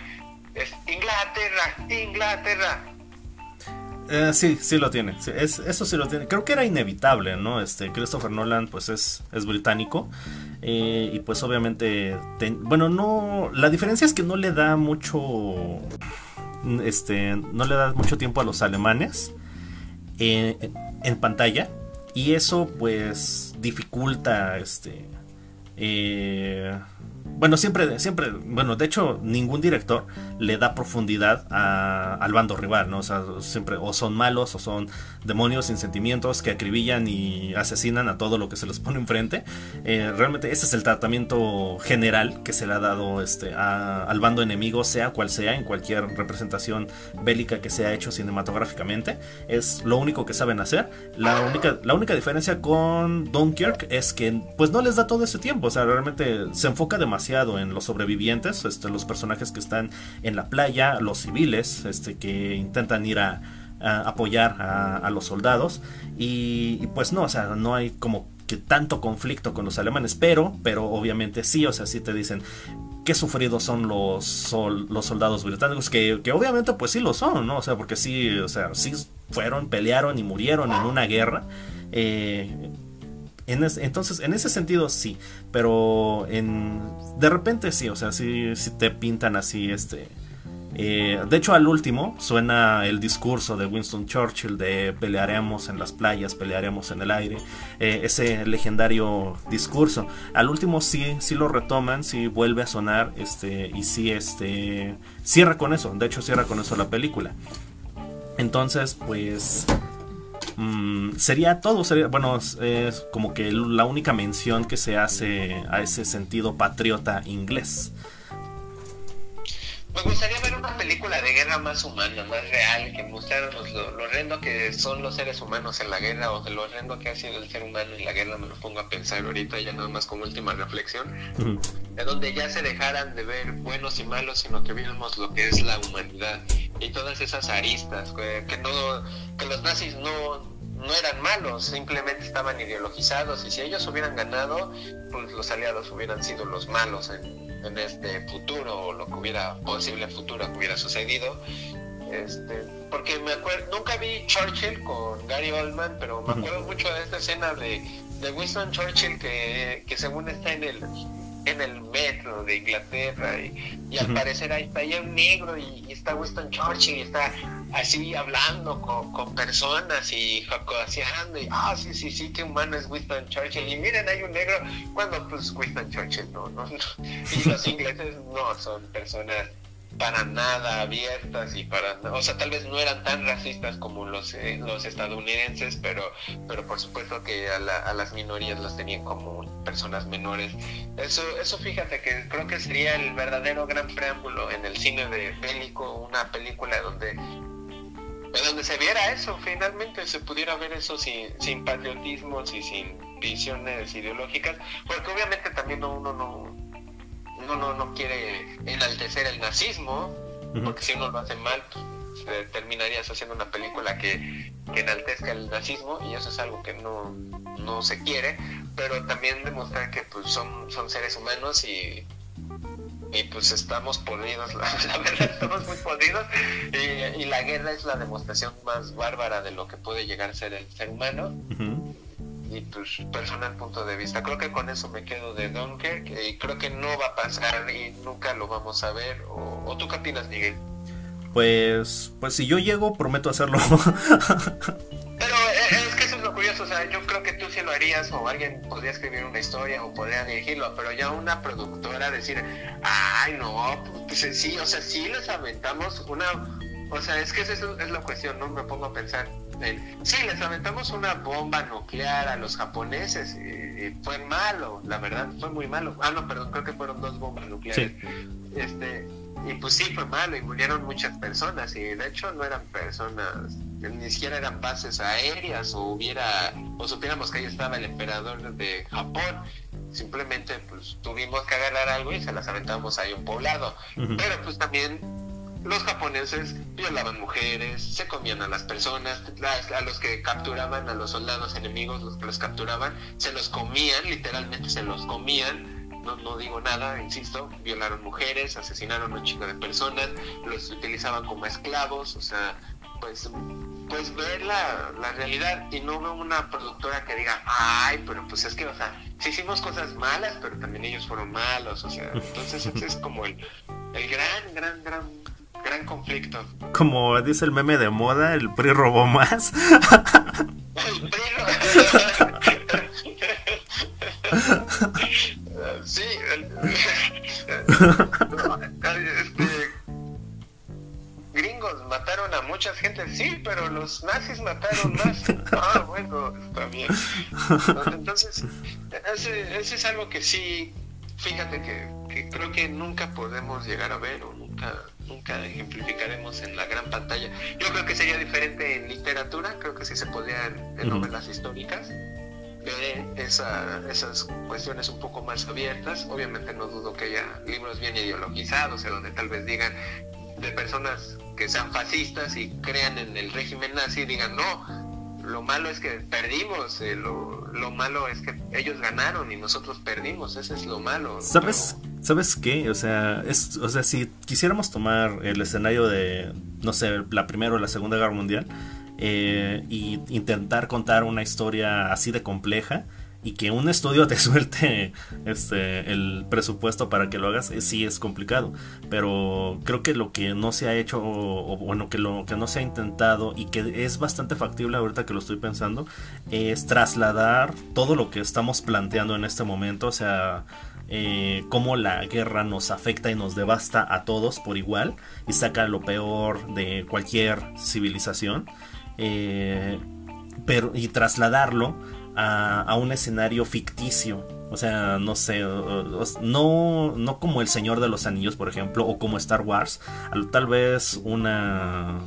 es Inglaterra, Inglaterra. Eh, sí, sí lo tiene. es, eso sí lo tiene. Creo que era inevitable, ¿no? Este Christopher Nolan, pues es, es británico. Eh, y pues obviamente, bueno, no, la diferencia es que no le da mucho, este, no le da mucho tiempo a los alemanes eh, en pantalla y eso pues dificulta, este, eh, bueno, siempre, siempre, bueno, de hecho, ningún director le da profundidad al bando rival, ¿no? O sea, siempre o son malos o son demonios sin sentimientos que acribillan y asesinan a todo lo que se les <laughs> pone enfrente. Eh, realmente ese es el tratamiento general que se le ha dado este, al bando enemigo, sea cual sea, en cualquier representación bélica que se ha hecho cinematográficamente. Es lo único que saben hacer. La única, la única diferencia con Dunkirk es que pues no les da todo ese tiempo, o sea, realmente se enfoca demasiado en los sobrevivientes, este, los personajes que están en la playa, los civiles, este, que intentan ir a, apoyar a, los soldados. Y, pues no, o sea, no hay como que tanto conflicto con los alemanes, pero, pero obviamente sí, o sea, sí te dicen qué sufridos son los, los soldados británicos, que, que, obviamente pues sí lo son, ¿no? O sea, porque sí, o sea, sí fueron, pelearon y murieron en una guerra. Eh, entonces, en ese sentido sí, pero en, de repente sí, o sea, sí, te pintan así, este... Eh, de hecho, al último suena el discurso de Winston Churchill de pelearemos en las playas, pelearemos en el aire, eh, ese legendario discurso. Al último sí, sí lo retoman, sí vuelve a sonar, este, y sí, este, cierra con eso. De hecho, cierra con eso la película. Entonces, pues Mm, sería todo, sería, bueno, es, como que la única mención que se hace a ese sentido patriota inglés. Me gustaría ver una película de guerra más humana, más real, que mostráramos lo, lo, horrendo que son los seres humanos en la guerra o de lo horrendo que ha sido el ser humano en la guerra, me lo pongo a pensar ahorita ya nada más como última reflexión, de donde ya se dejaran de ver buenos y malos, sino que viéramos lo que es la humanidad y todas esas aristas, que, no, que los nazis no, no eran malos, simplemente estaban ideologizados y si ellos hubieran ganado, pues los aliados hubieran sido los malos en, en este futuro o lo que hubiera posible futuro que hubiera sucedido. Este, porque me acuerdo, nunca vi Churchill con Gary Oldman, pero me acuerdo mucho de esta escena de, de Winston Churchill que, que según está en el en el metro de Inglaterra y, al parecer ahí está un negro y, está Winston Churchill y está así hablando con, personas y jocoseando y ah sí sí sí qué humano es Winston Churchill y miren hay un negro cuando pues Winston Churchill no no, no. y los <laughs> ingleses no son personas para nada abiertas y para o sea tal vez no eran tan racistas como los eh, los estadounidenses pero pero por supuesto que a, a, las minorías las tenían como personas menores. Eso eso fíjate que creo que sería el verdadero gran preámbulo en el cine de bélico una película donde donde se viera eso finalmente se pudiera ver eso sin sin patriotismos y sin visiones ideológicas porque obviamente también uno no uno no, no quiere enaltecer el nazismo, porque si uno lo hace mal, pues, terminarías haciendo una película que, enaltezca el nazismo y eso es algo que no, no se quiere, pero también demostrar que pues son, son seres humanos y, y pues estamos podridos, <laughs> la, verdad estamos muy podridos y, la guerra es la demostración más bárbara de lo que puede llegar a ser el ser humano y pues personal punto de vista. Creo que con eso me quedo de Dunkirk y creo que no va a pasar y nunca lo vamos a ver. ¿O, tú qué opinas, Miguel? Pues, pues si yo llego, prometo hacerlo. <laughs> Pero eh, es que eso es lo curioso, o sea, yo creo que tú sí lo harías o alguien podría escribir una historia o podría dirigirlo, pero ya una productora decir, ay no, pues sí, o sea, sí les aventamos una, o sea, es que esa es la cuestión, ¿no? Me pongo a pensar, sí, les aventamos una bomba nuclear a los japoneses y, fue malo, la verdad, fue muy malo. Ah, no, perdón, creo que fueron dos bombas nucleares. Este, y pues sí, fue malo y murieron muchas personas y de hecho no eran personas, ni siquiera eran bases aéreas o hubiera, o supiéramos que ahí estaba el emperador de Japón. Simplemente pues tuvimos que agarrar algo y se las aventamos ahí un poblado. Pero pues también los japoneses violaban mujeres, se comían a las personas, a los que capturaban, a los soldados enemigos, los que los capturaban, se los comían, literalmente se los comían, no, no digo nada, insisto, violaron mujeres, asesinaron a un chico de personas, los utilizaban como esclavos, o sea, pues pues ver la, la, realidad. Y no veo una productora que diga, ay, pero pues es que, o sea, sí hicimos cosas malas, pero también ellos fueron malos, o sea, entonces ese es como el, el gran, gran, gran gran conflicto. Como dice el meme de moda, el PRI robó más. el PRI <laughs> sí, <laughs> este, gringos mataron a mucha gente, sí, pero los nazis mataron más. <laughs> Ah, bueno, está bien. Entonces, ese, ese es algo que sí, fíjate que, que creo que nunca podemos llegar a ver o nunca nunca ejemplificaremos en la gran pantalla. Yo creo que sería diferente en literatura, creo que sí se podrían en novelas históricas ver esa, esas cuestiones un poco más abiertas. Obviamente no dudo que haya libros bien ideologizados, en donde tal vez digan de personas que sean fascistas y crean en el régimen nazi, digan no, lo malo es que perdimos, eh, lo, lo, malo es que ellos ganaron y nosotros perdimos, ese es lo malo. ¿Sabes, ¿sabes qué? O sea, es, o sea, si quisiéramos tomar el escenario de, no sé, la Primera o la Segunda Guerra Mundial eh, y intentar contar una historia así de compleja, y que un estudio te <laughs> suelte este, el presupuesto para que lo hagas, eh, sí es complicado. Pero creo que lo que no se ha hecho, o, bueno, que lo que no se ha intentado y que es bastante factible ahorita que lo estoy pensando, es trasladar todo lo que estamos planteando en este momento, o sea, eh, cómo la guerra nos afecta y nos devasta a todos por igual y saca lo peor de cualquier civilización. Eh, pero, y trasladarlo a, un escenario ficticio. O sea, no sé, no, no como El Señor de los Anillos, por ejemplo, o como Star Wars, tal vez una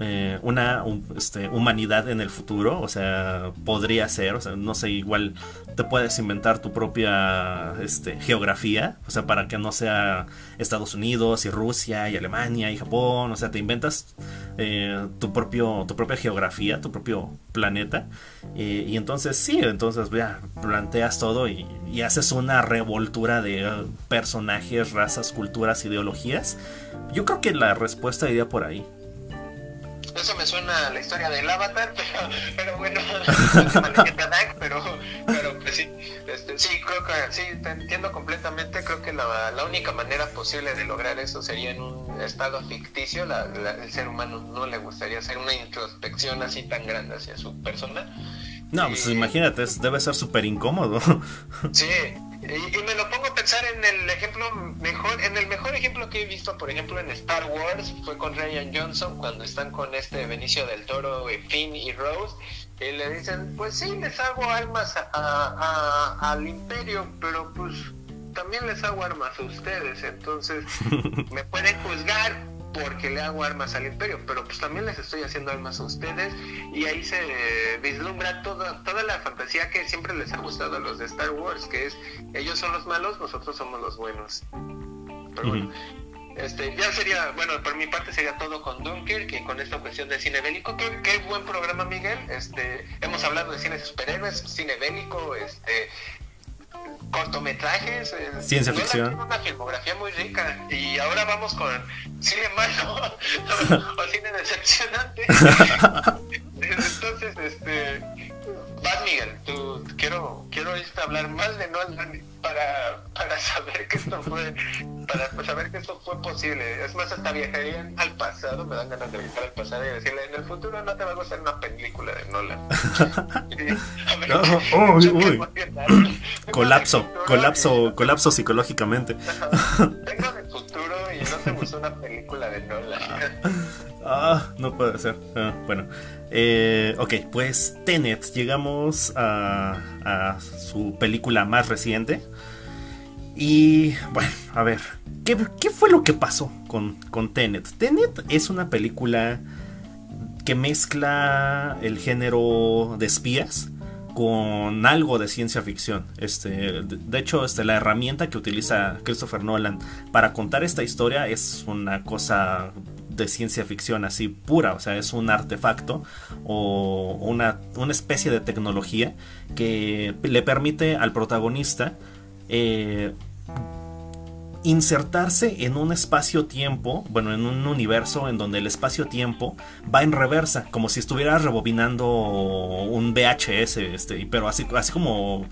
eh, una este, humanidad en el futuro, o sea, podría ser, o sea, no sé, igual te puedes inventar tu propia este, geografía, o sea, para que no sea Estados Unidos y Rusia y Alemania y Japón, o sea, te inventas eh, tu, propio, tu propia geografía, tu propio planeta, y entonces sí, entonces ya planteas todo y, y haces una revoltura de personajes, razas, culturas, ideologías. Yo creo que la respuesta iría por ahí. Eso me suena a la historia del Avatar, <laughs> pero, pero bueno, <laughs> pero, pero pues sí, este, sí, creo que sí, te entiendo completamente. Creo que la, la única manera posible de lograr eso sería en un estado ficticio. La, la- el ser humano no le gustaría hacer una introspección así tan grande hacia su persona. No, pues Y- imagínate, es- debe ser súper incómodo. <laughs> Sí, y, y me lo pongo a pensar en el ejemplo mejor, en el mejor ejemplo que he visto, por ejemplo, en Star Wars, fue con Ryan Johnson, cuando están con este Benicio del Toro, y Finn y Rose, y le dicen, pues sí, les hago armas a- a- a- al imperio, pero pues también les hago armas a ustedes, entonces <laughs> me pueden juzgar porque le hago armas al imperio, pero pues también les estoy haciendo armas a ustedes y ahí se eh, vislumbra toda, toda la fantasía que siempre les ha gustado a los de Star Wars, que es ellos son los malos, nosotros somos los buenos. Pero bueno, este, ya sería, bueno, por mi parte sería todo con Dunkirk y con esta cuestión de cine bélico. Qué, qué buen programa, Miguel. Este, hemos hablado de cine superhéroes, cine bélico, este, cortometrajes. eh, Ciencia ficción. tiene una filmografía muy rica. Y ahora vamos con cine malo <laughs> o cine decepcionante. <laughs> Entonces, este, vas Miguel, tú quiero quiero hablar más de Nolan para, saber que esto fue para pues, saber que esto fue posible. Es más, hasta viajaría al pasado, me dan ganas de viajar al pasado y decirle, en el futuro no te va a gustar una película de Nolan. <laughs> Ver, No, <laughs> uy, uy. colapso, colapso, colapso psicológicamente. Vengo <laughs> del futuro y no te gustó una película de Nolan. Ah, no puede ser. Ah, bueno, eh, ok, pues Tenet, llegamos a, a su película más reciente. Y bueno, a ver, ¿qué, qué fue lo que pasó con, con Tenet? Tenet es una película que mezcla el género de espías con algo de ciencia ficción. Este, de, hecho, este, la herramienta que utiliza Christopher Nolan para contar esta historia es una cosa de ciencia ficción así pura, o sea, es un artefacto o una, una especie de tecnología que le permite al protagonista eh, insertarse en un espacio-tiempo, bueno, en un universo en donde el espacio-tiempo va en reversa, como si estuviera rebobinando un VHS, este, pero así, así como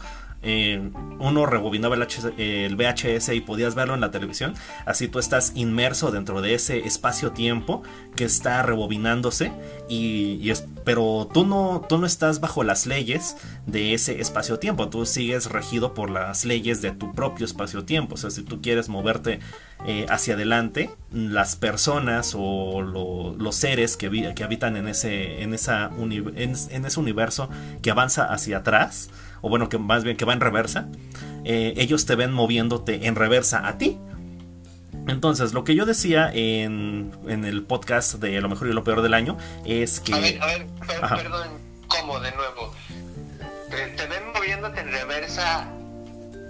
eh, uno rebobinaba el, el, VHS y podías verlo en la televisión, así tú estás inmerso dentro de ese espacio-tiempo que está rebobinándose, y, es, pero tú no, tú no estás bajo las leyes de ese espacio-tiempo, tú sigues regido por las leyes de tu propio espacio-tiempo, o sea, si tú quieres moverte eh, hacia adelante, las personas o lo, los seres que, que, habitan en ese, en, esa en ese universo que avanza hacia atrás, o bueno, que más bien que va en reversa, eh, ellos te ven moviéndote en reversa a ti. Entonces, lo que yo decía en, en, el podcast de Lo mejor y lo peor del año es que... A ver, a ver, per Ajá. perdón, ¿cómo de nuevo? ¿Te, ¿Te, ven moviéndote en reversa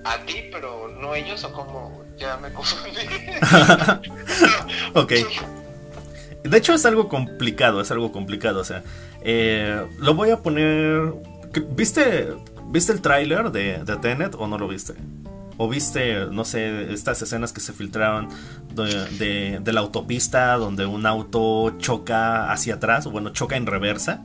a ti, pero no ellos o cómo? Ya me confundí. <laughs> ok. De hecho es algo complicado, es algo complicado, o sea, eh, lo voy a poner... ¿Viste, ¿viste el tráiler de, de Tenet o no lo viste? ¿O viste, no sé, estas escenas que se filtraron de, de, de, la autopista donde un auto choca hacia atrás, o bueno, choca en reversa?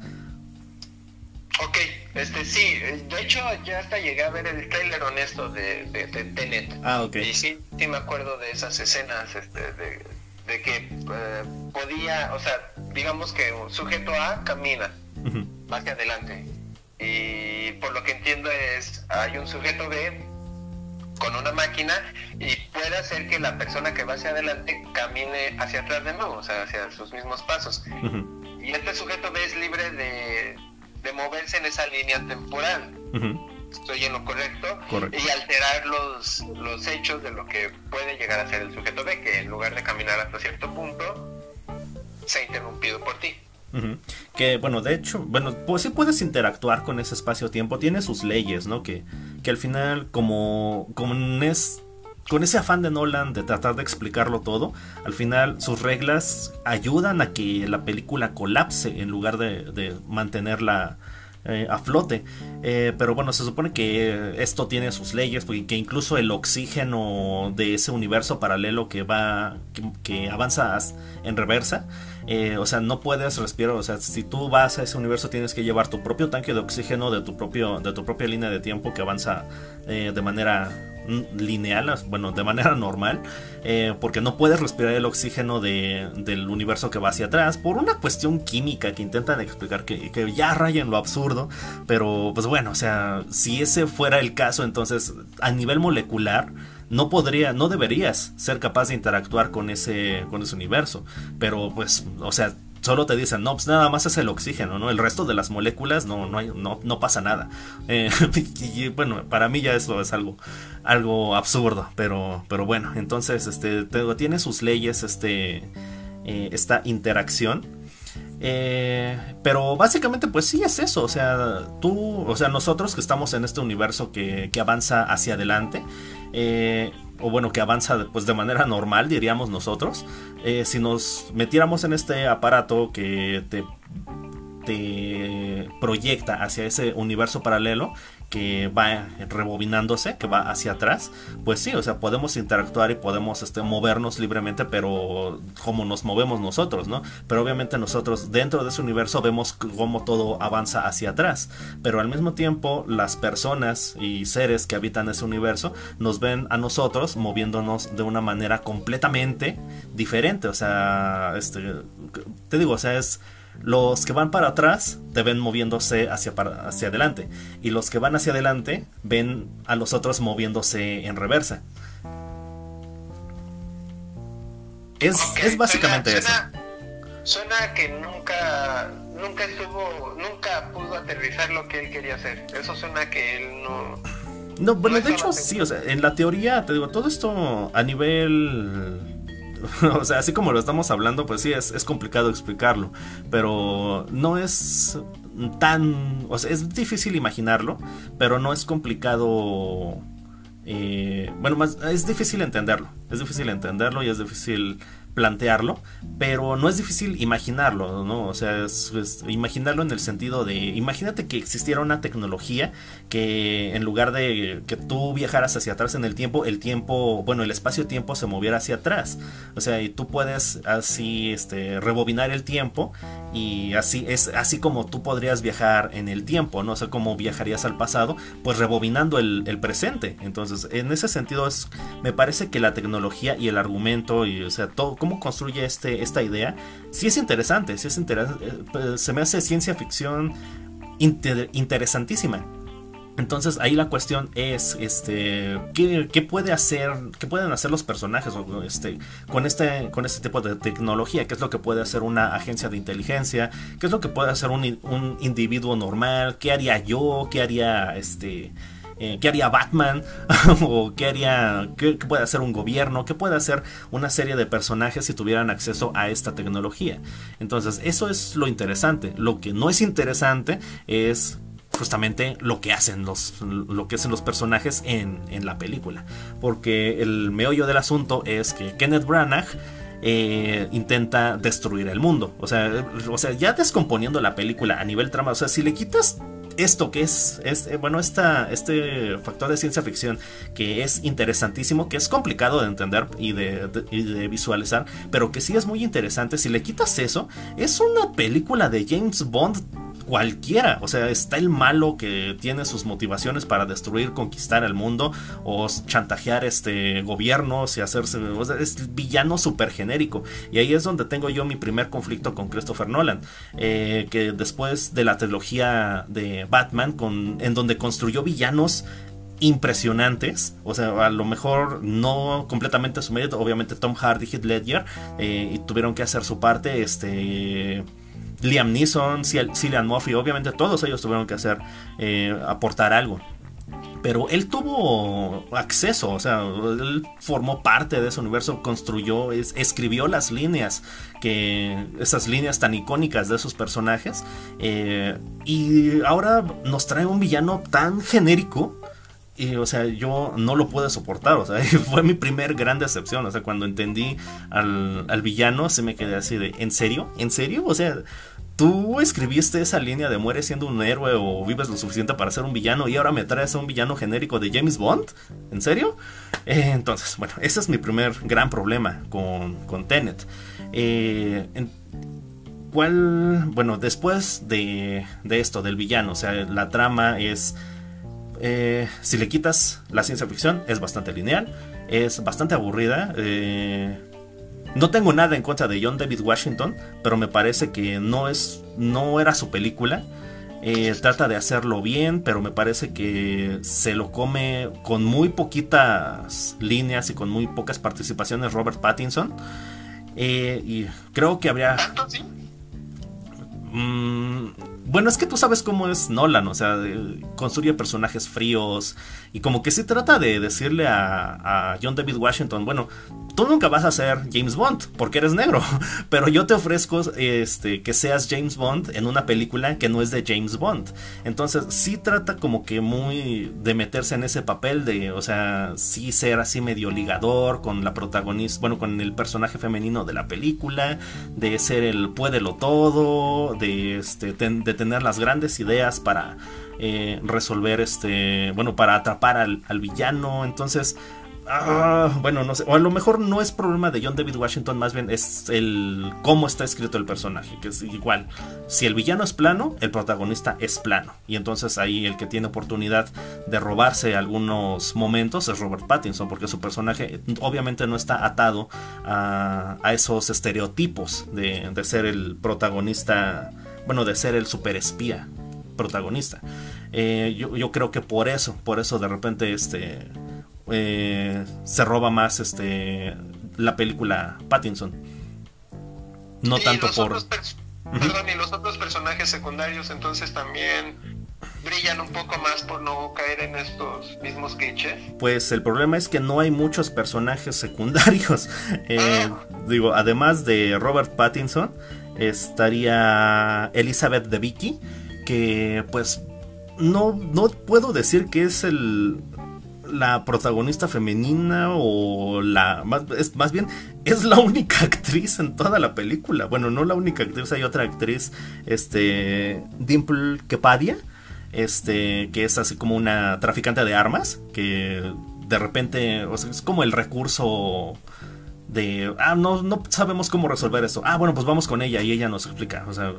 Ok, este sí, de hecho ya hasta llegué a ver el trailer honesto de, de, de Tenet. Ah, ok. Y sí, sí me acuerdo de esas escenas, este, de, de que eh, podía, o sea, digamos que sujeto A camina uh -huh. hacia adelante. Y por lo que entiendo es, hay un sujeto B con una máquina y puede hacer que la persona que va hacia adelante camine hacia atrás de nuevo, o sea, hacia sus mismos pasos. Uh -huh. Y este sujeto B es libre de, de moverse en esa línea temporal. Uh -huh. Estoy en lo correcto, correcto, y alterar los, los hechos de lo que puede llegar a ser el sujeto B, que en lugar de caminar hasta cierto punto, se ha interrumpido por ti. Que bueno, de hecho, bueno, pues sí puedes interactuar con ese espacio-tiempo, tiene sus leyes, ¿no? Que, que al final, como, como es, con ese afán de Nolan de tratar de explicarlo todo, al final sus reglas ayudan a que la película colapse en lugar de, de mantenerla eh, a flote. Eh, pero bueno, se supone que esto tiene sus leyes, porque que incluso el oxígeno de ese universo paralelo que va, que, que avanza en reversa, eh, o sea, no puedes respirar, o sea, si tú vas a ese universo tienes que llevar tu propio tanque de oxígeno de tu, propio, de tu propia línea de tiempo que avanza eh, de manera lineal, bueno, de manera <laughs> normal, eh, porque no puedes respirar el oxígeno del universo que va hacia atrás, por una cuestión química que intentan explicar que, que ya raya en lo absurdo, pero pues bueno, o sea, si ese fuera el caso, entonces a nivel molecular, no podría, no deberías ser capaz de interactuar con ese, con ese universo. Pero pues, o sea, solo te dicen, no, pues nada más es el oxígeno, ¿no? El resto de las moléculas no, no, no, no pasa nada. <laughs> Eh, y bueno, para mí ya eso es algo, algo absurdo, pero, pero bueno, entonces, este, tiene sus leyes, este, eh, esta interacción. Eh, pero básicamente pues sí es eso, o sea, tú, o sea, nosotros que estamos en este universo que, que avanza hacia adelante, eh, o bueno, que avanza pues, de manera normal, diríamos nosotros, eh, si nos metiéramos en este aparato que te, te proyecta hacia ese universo paralelo, que va rebobinándose, que va hacia atrás, pues sí, o sea, podemos interactuar y podemos este, movernos libremente, pero como nos movemos nosotros, ¿no? Pero obviamente nosotros dentro de ese universo vemos cómo todo avanza hacia atrás, pero al mismo tiempo las personas y seres que habitan ese universo nos ven a nosotros moviéndonos de una manera completamente diferente, o sea, este, te digo, o sea, es los que van para atrás te ven moviéndose hacia, hacia adelante. Y los que van hacia adelante ven a los otros moviéndose en reversa. Es, es básicamente eso. Suena que nunca, nunca estuvo, nunca pudo aterrizar lo que él quería hacer. Eso suena que él no. No, bueno, de hecho sí, o sea, en la teoría, te digo, todo esto a nivel <laughs> o sea, así como lo estamos hablando, pues sí, es, complicado explicarlo. Pero no es tan... O sea, es difícil imaginarlo, pero no es complicado... Eh, bueno, más, es difícil entenderlo. Es difícil entenderlo y es difícil plantearlo, pero no es difícil imaginarlo, ¿no? O sea, imaginarlo en el sentido de, imagínate que existiera una tecnología que en lugar de que tú viajaras hacia atrás en el tiempo, el tiempo, bueno, el espacio-tiempo se moviera hacia atrás. O sea, y tú puedes así, este, rebobinar el tiempo y así es así como tú podrías viajar en el tiempo, no sé cómo viajarías al pasado, pues rebobinando el, el presente. Entonces, en ese sentido es, me parece que la tecnología y el argumento y, o sea, todo cómo construye este, esta idea, sí es interesante, sí es eh, pues, se me hace ciencia ficción interesantísima. Entonces ahí la cuestión es, este, ¿qué, puede hacer, qué pueden hacer los personajes este, con este, con este tipo de tecnología? ¿Qué es lo que puede hacer una agencia de inteligencia? ¿Qué es lo que puede hacer un individuo normal? ¿Qué haría yo? ¿Qué haría este? Eh, qué haría Batman <laughs> o qué haría, qué, puede hacer un gobierno, qué puede hacer una serie de personajes si tuvieran acceso a esta tecnología. Entonces, eso es lo interesante. Lo que no es interesante es justamente lo que hacen los, lo que hacen los personajes en, en la película. Porque el meollo del asunto es que Kenneth Branagh eh, intenta destruir el mundo. O sea, o sea, ya descomponiendo la película a nivel trama, o sea, si le quitas esto que es, eh, bueno, este factor de ciencia ficción que es interesantísimo, que es complicado de entender y de, de, visualizar, pero que sí es muy interesante. Si le quitas eso, es una película de James Bond cualquiera. O sea, está el malo que tiene sus motivaciones para destruir, conquistar el mundo o chantajear este gobiernos y hacerse. O sea, es villano súper genérico. Y ahí es donde tengo yo mi primer conflicto con Christopher Nolan. Eh, que después de la trilogía de Batman, con, en donde construyó villanos impresionantes. O sea, a lo mejor no completamente su mérito. Obviamente Tom Hardy, Heath Ledger. Eh, y tuvieron que hacer su parte. Este. Liam Neeson, Cillian Murphy, obviamente todos ellos tuvieron que hacer, eh, aportar algo. Pero él tuvo acceso, o sea, él formó parte de ese universo, construyó, escribió las líneas, que esas líneas tan icónicas de esos personajes. Eh, y ahora nos trae un villano tan genérico y, o sea, yo no lo pude soportar, o sea, <laughs> fue mi primer gran decepción, o sea, cuando entendí al, al villano, se me quedé así de, ¿en serio? ¿En serio? O sea, tú escribiste esa línea de mueres siendo un héroe o vives lo suficiente para ser un villano y ahora me traes a un villano genérico de James Bond. ¿En serio? Eh, entonces, bueno, ese es mi primer gran problema con, con Tenet. Eh, ¿Cuál? Bueno, después de, de, esto, del villano, o sea, la trama es... Eh, si le quitas la ciencia ficción, es bastante lineal, es bastante aburrida. Eh, no tengo nada en contra de John David Washington, pero me parece que no es, no era su película. Eh, trata de hacerlo bien, pero me parece que se lo come con muy poquitas líneas y con muy pocas participaciones Robert Pattinson. Eh, y creo que habría... Mm, bueno, es que tú sabes cómo es Nolan, o sea, construye personajes fríos y como que se trata de decirle a, John David Washington, bueno, tú nunca vas a ser James Bond porque eres negro, <laughs> pero yo te ofrezco este, que seas James Bond en una película que no es de James Bond. Entonces sí trata como que muy de meterse en ese papel de, o sea, sí ser así medio ligador con la protagonista, bueno, con el personaje femenino de la película, de ser el puédelo todo, de, este, tener las grandes ideas para eh, resolver este, bueno, para atrapar al, villano. Entonces, Ah, bueno, no sé. O a lo mejor no es problema de John David Washington, más bien es el cómo está escrito el personaje, que es igual. Si el villano es plano, el protagonista es plano. Y entonces ahí el que tiene oportunidad de robarse algunos momentos es Robert Pattinson, porque su personaje obviamente no está atado a, esos estereotipos de, ser el protagonista, bueno, de ser el superespía protagonista. Eh, yo, yo creo que por eso, por eso de repente este eh, se roba más este la película Pattinson. No tanto por... Perdón, y los otros personajes secundarios entonces también brillan un poco más por no caer en estos mismos clichés. Pues el problema es que no hay muchos personajes secundarios. <laughs> Eh, ah. Digo, además de Robert Pattinson, estaría Elizabeth de Vicky, que pues no, no puedo decir que es el la protagonista femenina o la más, es, más bien es la única <laughs> actriz en toda la película. Bueno, no la única actriz, hay otra actriz, este Dimple Kepadia, este que es así como una traficante de armas que de repente, o sea, es como el recurso de, ah, no, no sabemos cómo resolver eso. Ah, bueno, pues vamos con ella y ella nos explica. O sea,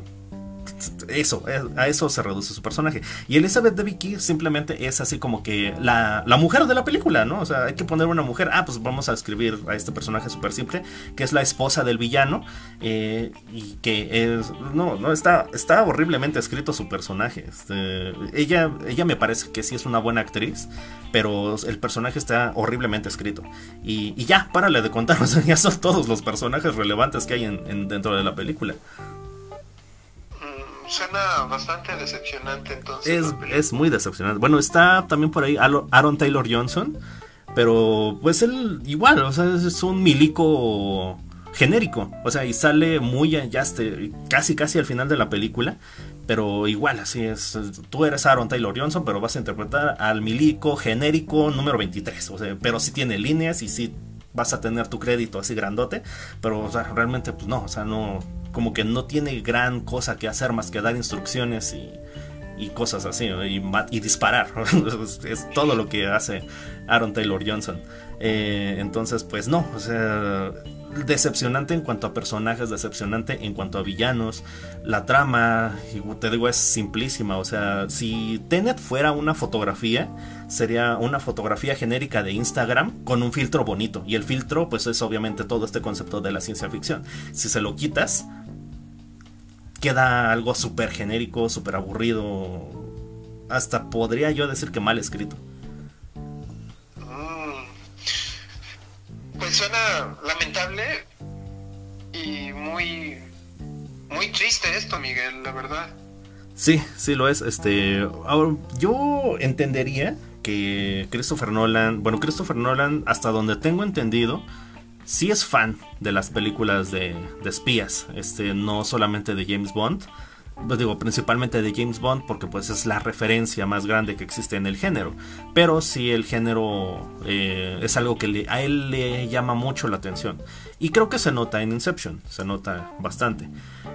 eso, eh, a eso se reduce su personaje. Y Elizabeth de Vicky simplemente es así como que la, mujer de la película, ¿no? O sea, hay que poner una mujer, ah, pues vamos a escribir a este personaje súper simple, que es la esposa del villano, eh, y que es, no, no, está, está horriblemente escrito su personaje. Este, ella, ella me parece que sí es una buena actriz, pero el personaje está horriblemente escrito. Y, ya, párale de contar, <laughs> ya son todos los personajes relevantes que hay en, dentro de la película suena bastante decepcionante entonces. Es, es muy decepcionante. Bueno, está también por ahí Aaron Taylor Johnson, pero pues él igual, o sea, es un milico genérico, o sea, y sale muy ya este, casi casi al final de la película, pero igual así es, tú eres Aaron Taylor Johnson, pero vas a interpretar al milico genérico número 23, o sea, pero sí tiene líneas y sí vas a tener tu crédito así grandote, pero o sea, realmente pues no, o sea, no como que no tiene gran cosa que hacer más que dar instrucciones y, cosas así, y, y disparar. <laughs> es, todo lo que hace Aaron Taylor Johnson. Eh, entonces, pues no, o sea, decepcionante en cuanto a personajes, decepcionante en cuanto a villanos. La trama, te digo, es simplísima. O sea, si Tenet fuera una fotografía, sería una fotografía genérica de Instagram con un filtro bonito. Y el filtro, pues es obviamente todo este concepto de la ciencia ficción. Si se lo quitas, queda algo súper genérico, súper aburrido. Hasta podría yo decir que mal escrito. Mm. Pues suena lamentable y muy muy triste esto, Miguel, la verdad. Sí, sí lo es. Este, yo entendería que Christopher Nolan, bueno, Christopher Nolan, hasta donde tengo entendido, sí es fan de las películas de, espías, este, no solamente de James Bond, pues digo principalmente de James Bond porque pues es la referencia más grande que existe en el género, pero sí el género eh, es algo que a él le llama mucho la atención Y creo que se nota en Inception, se nota bastante.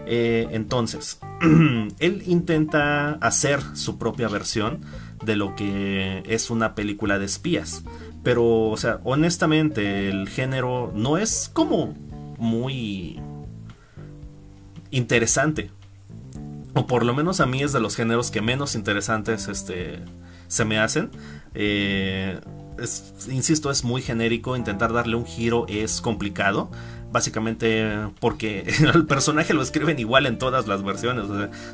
Eh, entonces, <clears throat> él intenta hacer su propia versión de lo que es una película de espías. Pero, o sea, honestamente, el género no es como muy interesante. O por lo menos a mí es de los géneros que menos interesantes este, se me hacen. Eh, insisto, es muy genérico. Intentar darle un giro es complicado. Básicamente porque <laughs> el personaje lo escriben igual en todas las versiones.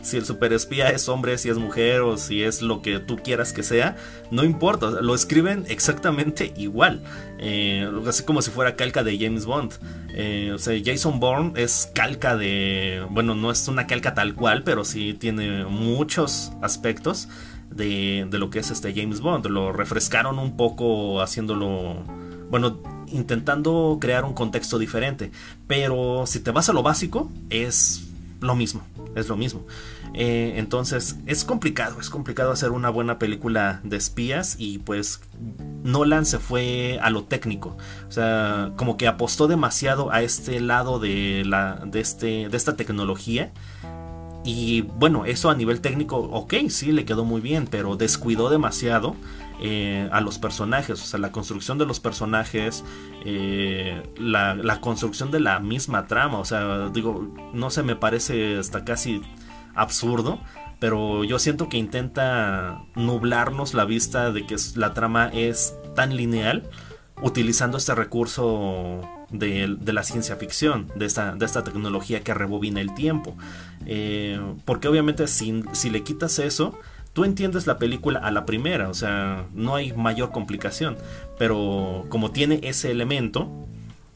si el superespía es hombre, si es mujer o si es lo que tú quieras que sea, no importa. Lo escriben exactamente igual. Eh, así como si fuera calca de James Bond. Eh, o sea, Jason Bourne es calca de... Bueno, no es una calca tal cual, pero sí tiene muchos aspectos de, de lo que es este James Bond. Lo refrescaron un poco haciéndolo... Bueno, intentando crear un contexto diferente. Pero si te vas a lo básico, es lo mismo. Es lo mismo. Eh, entonces, es complicado. Es complicado hacer una buena película de espías. Y pues Nolan se fue a lo técnico. O sea, como que apostó demasiado a este lado de, la, de, este, de esta tecnología y bueno, eso a nivel técnico, ok, sí, le quedó muy bien, pero descuidó demasiado eh, a los personajes, o sea, la construcción de los personajes, eh, la, construcción de la misma trama, o sea, digo, no se me parece hasta casi absurdo, pero yo siento que intenta nublarnos la vista de que la trama es tan lineal utilizando este recurso de, la ciencia ficción, de esta, de esta, tecnología que rebobina el tiempo. Eh, porque obviamente si, si, le quitas eso, tú entiendes la película a la primera, o sea, no hay mayor complicación. Pero como tiene ese elemento,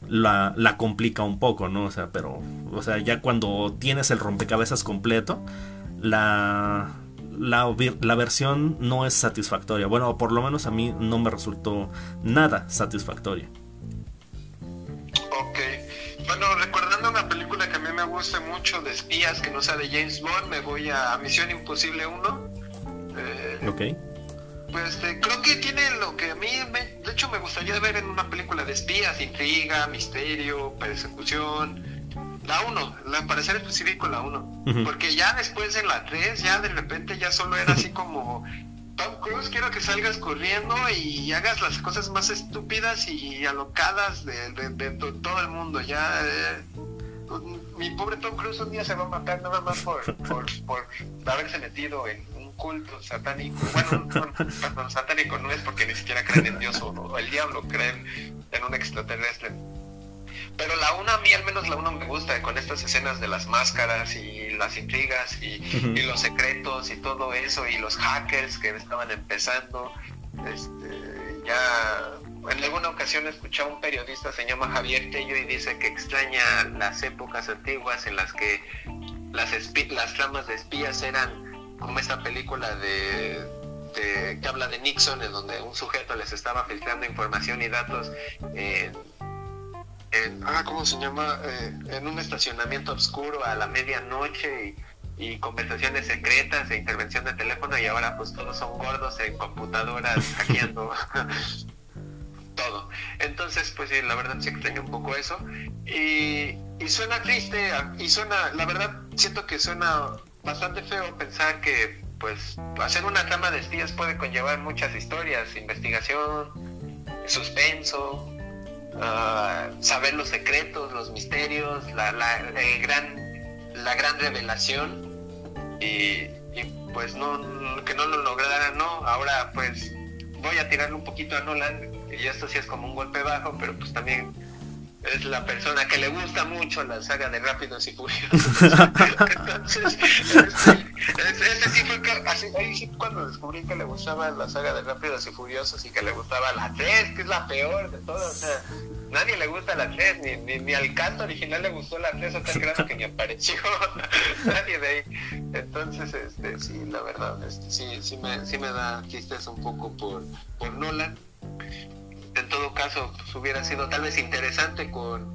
la, la, complica un poco, ¿no? O sea, pero, o sea, ya cuando tienes el rompecabezas completo, la, la, la, versión no es satisfactoria. Bueno, por lo menos a mí no me resultó nada satisfactoria. Ok. Bueno, recordando una película que a mí me gusta mucho de espías, que no sea de James Bond, me voy a Misión Imposible 1. Eh, ok. Pues este, creo que tiene lo que a mí, de hecho, me gustaría ver en una película de espías, intriga, misterio, persecución la 1, para ser específico la 1. Porque ya después en la 3, ya de repente ya solo era así como, Tom Cruise, quiero que salgas corriendo y hagas las cosas más estúpidas y alocadas de, todo el mundo. Ya, eh, mi pobre Tom Cruise un día se va a matar nada más por, por, haberse metido en culto satánico. Bueno, no, satánico no es porque ni siquiera creen en Dios o, o el diablo, creen en un extraterrestre pero la una, a mí al menos la una me gusta, con estas escenas de las máscaras y las intrigas y, los secretos y todo eso, y los hackers que estaban empezando. Este, ya en alguna ocasión escuché a un periodista, se llama Javier Tello, y dice que extraña las épocas antiguas en las que las, las tramas de espías eran como esta película de, que habla de Nixon, en donde un sujeto les estaba filtrando información y datos en, ah, ¿cómo se llama? Eh, en un estacionamiento oscuro a la medianoche y, conversaciones secretas e intervención de teléfono y ahora pues todos son gordos en computadoras <laughs> hackeando <laughs> todo. Entonces pues sí, la verdad sí extraño un poco eso y, y suena triste y suena, la verdad siento que suena bastante feo pensar que pues hacer una trama de espías puede conllevar muchas historias, investigación, suspenso, Ah, saber los secretos, los misterios, la, la, gran, la gran revelación. Y, pues no, que no lo lograran, no, ahora pues voy a tirarle un poquito a Nolan y esto sí es como un golpe bajo, pero pues también es la persona que le gusta mucho la saga de Rápidos y Furiosos. <laughs> Entonces, ese, sí fue así, ahí sí cuando descubrí que le gustaba la saga de Rápidos y Furiosos y que le gustaba la 3, que es la peor de todas. O sea, nadie le gusta la 3, ni, ni, ni al canto original le gustó la 3 a tal grado que ni apareció <laughs> nadie de ahí. Entonces, este, sí, la verdad, este, sí, sí me, sí me da quistes un poco por, por Nolan en todo caso pues, hubiera sido tal vez interesante con,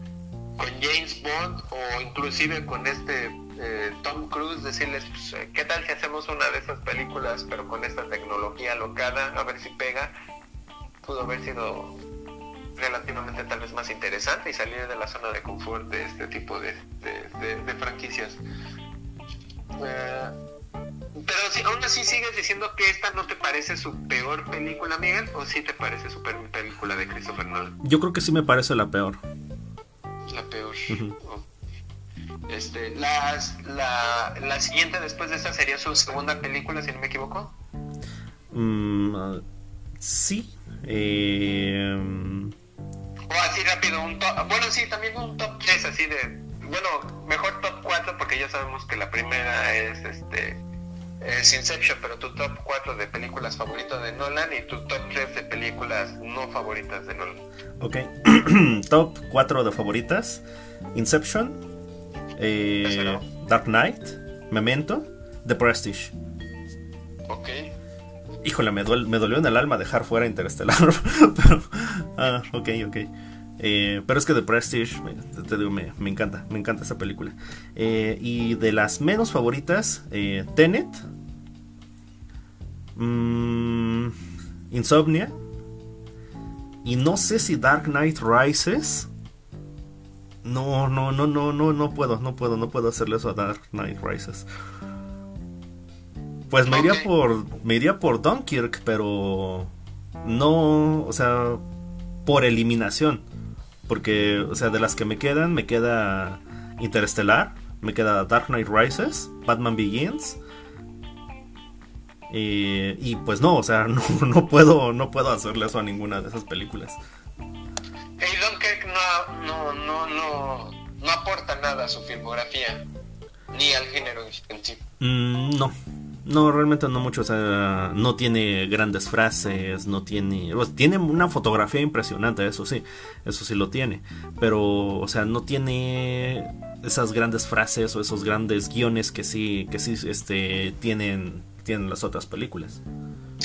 con James Bond o inclusive con este eh, Tom Cruise decirles pues, eh, qué tal si hacemos una de esas películas pero con esta tecnología locada a ver si pega pudo haber sido relativamente tal vez más interesante y salir de la zona de confort de este tipo de, de, franquicias. Eh, pero si, aún así sigues diciendo que esta no te parece su peor película, Miguel, o sí te parece su peor película de Christopher Nolan. Yo creo que sí me parece la peor. La peor. Este, las, la, la siguiente después de esta sería su segunda película, si no me equivoco. Mm, sí. Eh... O así rápido, un top. Bueno, sí, también un top 3 así de. Bueno, mejor top 4 porque ya sabemos que la primera es este. Es Inception, pero tu top 4 de películas favoritas de Nolan y tu top 3 de películas no favoritas de Nolan. Ok, <clears throat> top 4 de favoritas: Inception, eh, Dark Knight, Memento, The Prestige. Ok. Híjole, me, me dolió en el alma dejar fuera Interestelar. <laughs> pero, ah, ok, ok. Eh, pero es que The Prestige, te digo, me, me, encanta, me encanta esa película. Eh, y de las menos favoritas, eh, Tenet, mm, Insomnia, y no sé si Dark Knight Rises. No, no, no, no, no, no puedo, no puedo, no puedo hacerle eso a Dark Knight Rises. Pues me iría por. Me iría por Dunkirk, pero. No. O sea. Por eliminación. Porque, o sea, de las que me quedan, me queda Interestelar, me queda Dark Knight Rises, Batman Begins. Y, pues no, o sea, <laughs> no, no, puedo, no puedo hacerle eso a ninguna de esas películas. Y Dunkirk no, no, no, no, no aporta nada a su filmografía, ni al género en sí. Mm, no, no, realmente no mucho. O sea, no tiene grandes frases, no tiene. tiene una fotografía impresionante, eso sí. Eso sí lo tiene. Pero, o sea, no tiene esas grandes frases o esos grandes guiones que sí, que sí este, tienen, tienen las otras películas.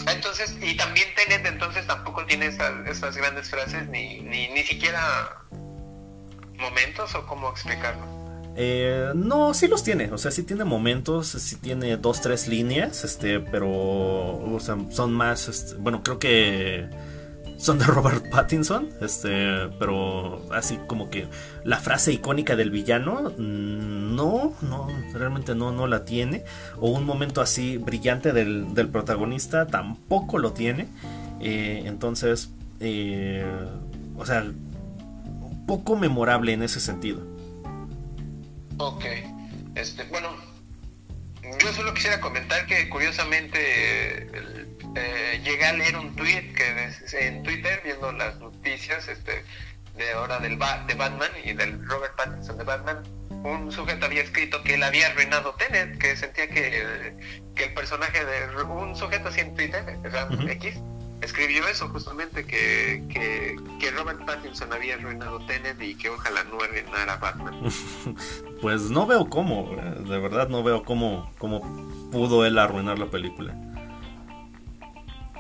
Entonces, y también Tenet, entonces tampoco tiene esas, esas grandes frases, ni, ni, ni siquiera momentos, o cómo explicarlo. Eh, no, sí los tiene, o sea, sí tiene momentos, sí tiene dos, tres líneas, este, pero, o sea, son más, este, bueno, creo que son de <laughs> Robert Pattinson, este, pero así como que la frase icónica del villano, mm, no, no, realmente no, no la tiene, o un momento así brillante del, protagonista, tampoco lo tiene, eh, entonces, eh, o sea, poco memorable en ese sentido. Ok. Este, bueno, yo solo quisiera comentar que curiosamente eh, llegué a leer un tweet que en Twitter viendo las noticias este de ahora del de Batman y del Robert Pattinson de Batman un sujeto había escrito que él había arruinado Tenet que sentía que, que el personaje de un sujeto así en Twitter X escribió eso justamente, que, que, Robert Pattinson había arruinado Tenet y que ojalá no arruinara Batman. <laughs> pues no veo cómo, de verdad no veo cómo, cómo pudo él arruinar la película.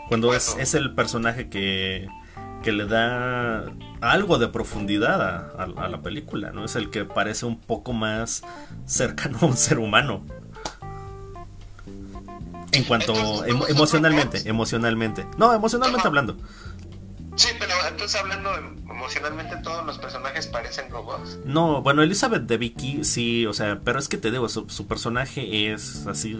Cuando es, es, el personaje que, que le da algo de profundidad a, a, la película, ¿no? Es el que parece un poco más cercano a un ser humano. En cuanto emocionalmente, emocionalmente. No, emocionalmente hablando. Sí, pero entonces hablando emocionalmente todos los personajes parecen robots. No, bueno, Elizabeth de Vicky sí, o sea, pero es que te digo, su, su personaje es así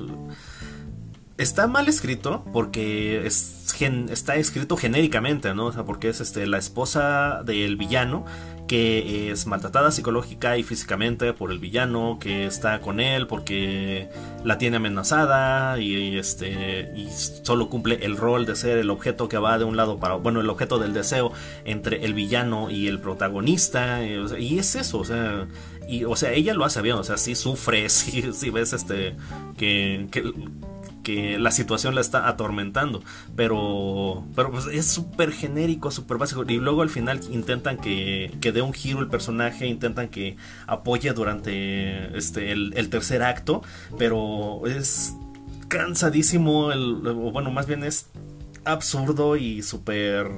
está mal escrito porque es, está escrito genéricamente, ¿no? O sea, porque es este, la esposa del villano que es maltratada psicológica y físicamente por el villano que está con él porque la tiene amenazada y este y solo cumple el rol de ser el objeto que va de un lado para bueno el objeto del deseo entre el villano y el protagonista y, es eso o sea y o sea ella lo hace bien o sea sí sufre <laughs> sí, sí ves este que, que que la situación la está atormentando. Pero, pero pues es súper genérico, súper básico. Y luego al final intentan que, que dé un giro el personaje, intentan que apoye durante este, el, tercer acto. Pero es cansadísimo, el, bueno, más bien es absurdo y súper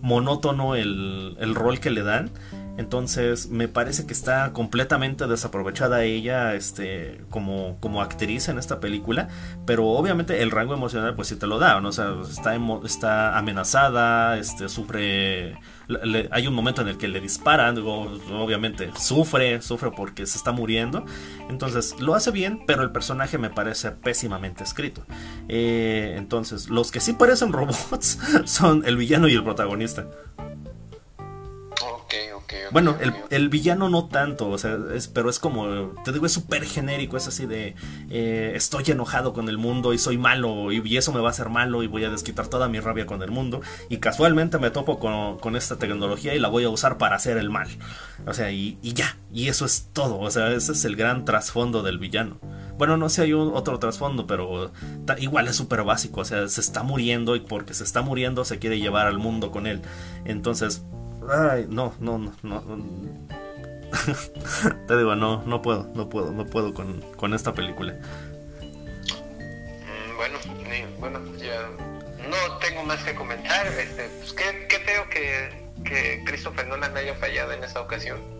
monótono el, el rol que le dan. Entonces me parece que está completamente desaprovechada ella este, como, como actriz en esta película, pero obviamente el rango emocional pues sí te lo da, ¿no? o sea, está, está amenazada, este, sufre, hay un momento en el que le disparan, obviamente sufre, sufre porque se está muriendo, entonces lo hace bien, pero el personaje me parece pésimamente escrito. Eh, entonces, los que sí parecen <laughs> robots son el villano y el protagonista. Bueno, el, villano no tanto, o sea, es, pero es como, te digo, es súper genérico, es así de, eh, estoy enojado con el mundo y soy malo y, eso me va a hacer malo y voy a desquitar toda mi rabia con el mundo y casualmente me topo con, esta tecnología y la voy a usar para hacer el mal. O sea, y, ya, y eso es todo, o sea, ese es el gran trasfondo del villano. Bueno, no sé, hay otro trasfondo, pero igual es súper básico, o sea, se está muriendo y porque se está muriendo se quiere llevar al mundo con él. Entonces, Ay, no, no, no, no. <laughs> Te digo, no, no puedo, no puedo, no puedo con, con esta película. Mm, bueno, bueno, ya no tengo más que comentar. Este, pues, ¿qué, qué feo que, que Christopher Nolan haya fallado en esta ocasión.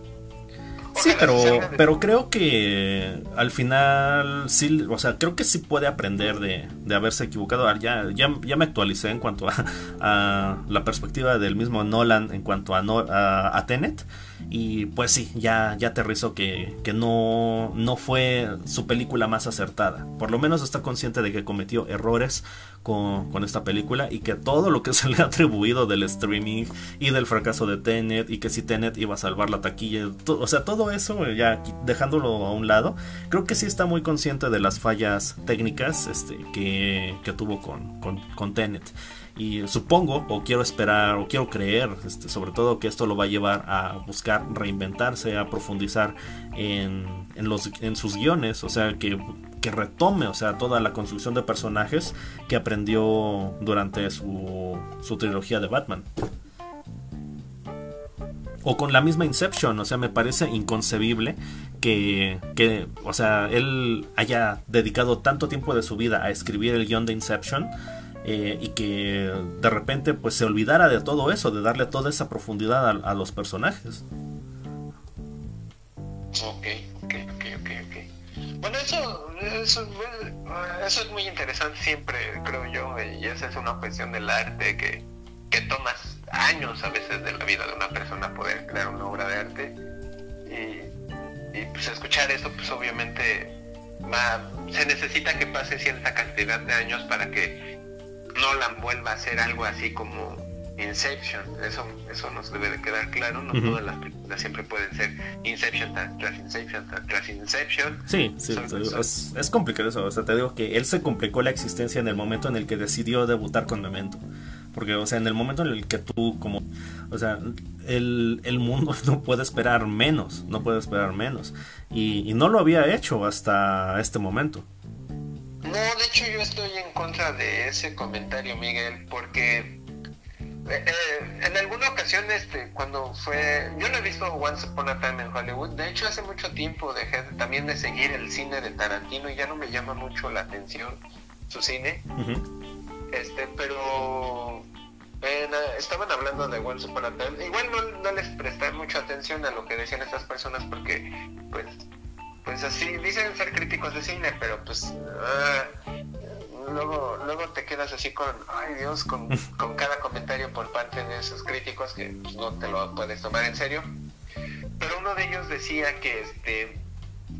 Sí, pero, pero creo que al final sí, o sea, creo que sí puede aprender de, de haberse equivocado. Ah, ya, ya, ya, me actualicé en cuanto a, a, la perspectiva del mismo Nolan en cuanto a, a, a Tenet. Y pues sí, ya, ya aterrizó que, que no, no fue su película más acertada. Por lo menos está consciente de que cometió errores con, con, esta película y que todo lo que <laughs> se le ha atribuido del streaming y del fracaso de Tenet y que si Tenet iba a salvar la taquilla, o sea, todo eso ya dejándolo a un lado, creo que sí está muy consciente de las fallas técnicas este, que, que tuvo con, con, con Tenet. Y supongo, o quiero esperar, o quiero creer, este, sobre todo que esto lo va a llevar a buscar reinventarse, a profundizar en, en, los, en sus guiones, o sea, que, que, retome, o sea, toda la construcción de personajes que aprendió durante su, su trilogía de Batman. O con la misma Inception, o sea, me parece inconcebible que, que, o sea, él haya dedicado tanto tiempo de su vida a escribir el guion de Inception eh, y que de repente pues se olvidara de todo eso, de darle toda esa profundidad a, los personajes. Ok, ok, ok, ok, ok. Bueno, eso, eso, eso, es muy interesante siempre, creo yo, y esa es una cuestión del arte que, que tomas años a veces de la vida de una persona poder crear una obra de arte y, y pues escuchar eso pues obviamente se necesita que pase cierta cantidad de años para que Nolan vuelva a hacer algo así como Inception. Eso, eso nos debe de quedar claro. No todas las películas siempre pueden ser Inception tras Inception tras Inception. Sí, sí es, complicado eso. O sea, te digo que él se complicó la existencia en el momento en el que decidió debutar con Memento. Porque, o sea, en el momento en el que tú, como, o sea, el, el mundo <laughs> no puede esperar menos, no puede esperar menos. y no lo había hecho hasta este momento. No, de hecho yo estoy en contra de ese comentario, Miguel, porque eh, eh, en alguna ocasión, este, cuando fue, yo no he visto Once Upon a Time en Hollywood, de hecho hace mucho tiempo dejé también de seguir el cine de Tarantino y ya no me llama mucho la atención su cine, este, pero estaban hablando de Once Upon a Time, igual no, no les presté mucha atención a lo que decían estas personas porque, pues, pues así, dicen ser críticos de cine, pero pues ah, luego, luego te quedas así con, ay Dios, <laughs> con, cada comentario por parte de esos críticos que pues, no te lo puedes tomar en serio. Pero uno de ellos decía que este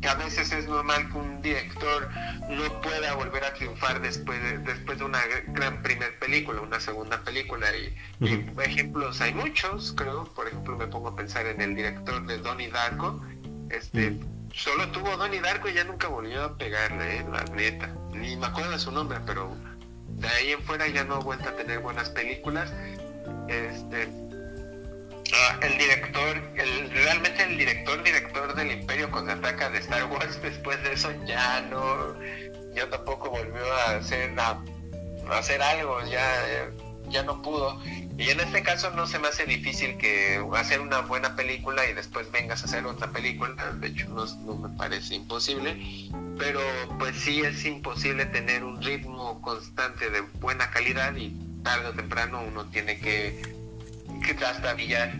que a veces es normal que un director no pueda volver a triunfar después de, después de una gran primer película, una segunda película. Y, ejemplos hay muchos, creo. Por ejemplo, me pongo a pensar en el director de Donnie Darko. Este, solo tuvo Donnie Darko y ya nunca volvió a pegarle, ¿eh? la neta. Ni me acuerdo de su nombre, pero de ahí en fuera ya no ha vuelto a tener buenas películas. Este, ah, el director, el, realmente el director, director del Imperio contraataca de Star Wars, <laughs> después de eso ya no, ya tampoco volvió a hacer, a, hacer algo, ya, ya no pudo. Y en este caso no se me hace difícil que hacer una buena película y después vengas a hacer otra película. De hecho, no, me parece imposible. Pero pues sí es imposible tener un ritmo constante de buena calidad y tarde o temprano uno tiene que, que trastabillar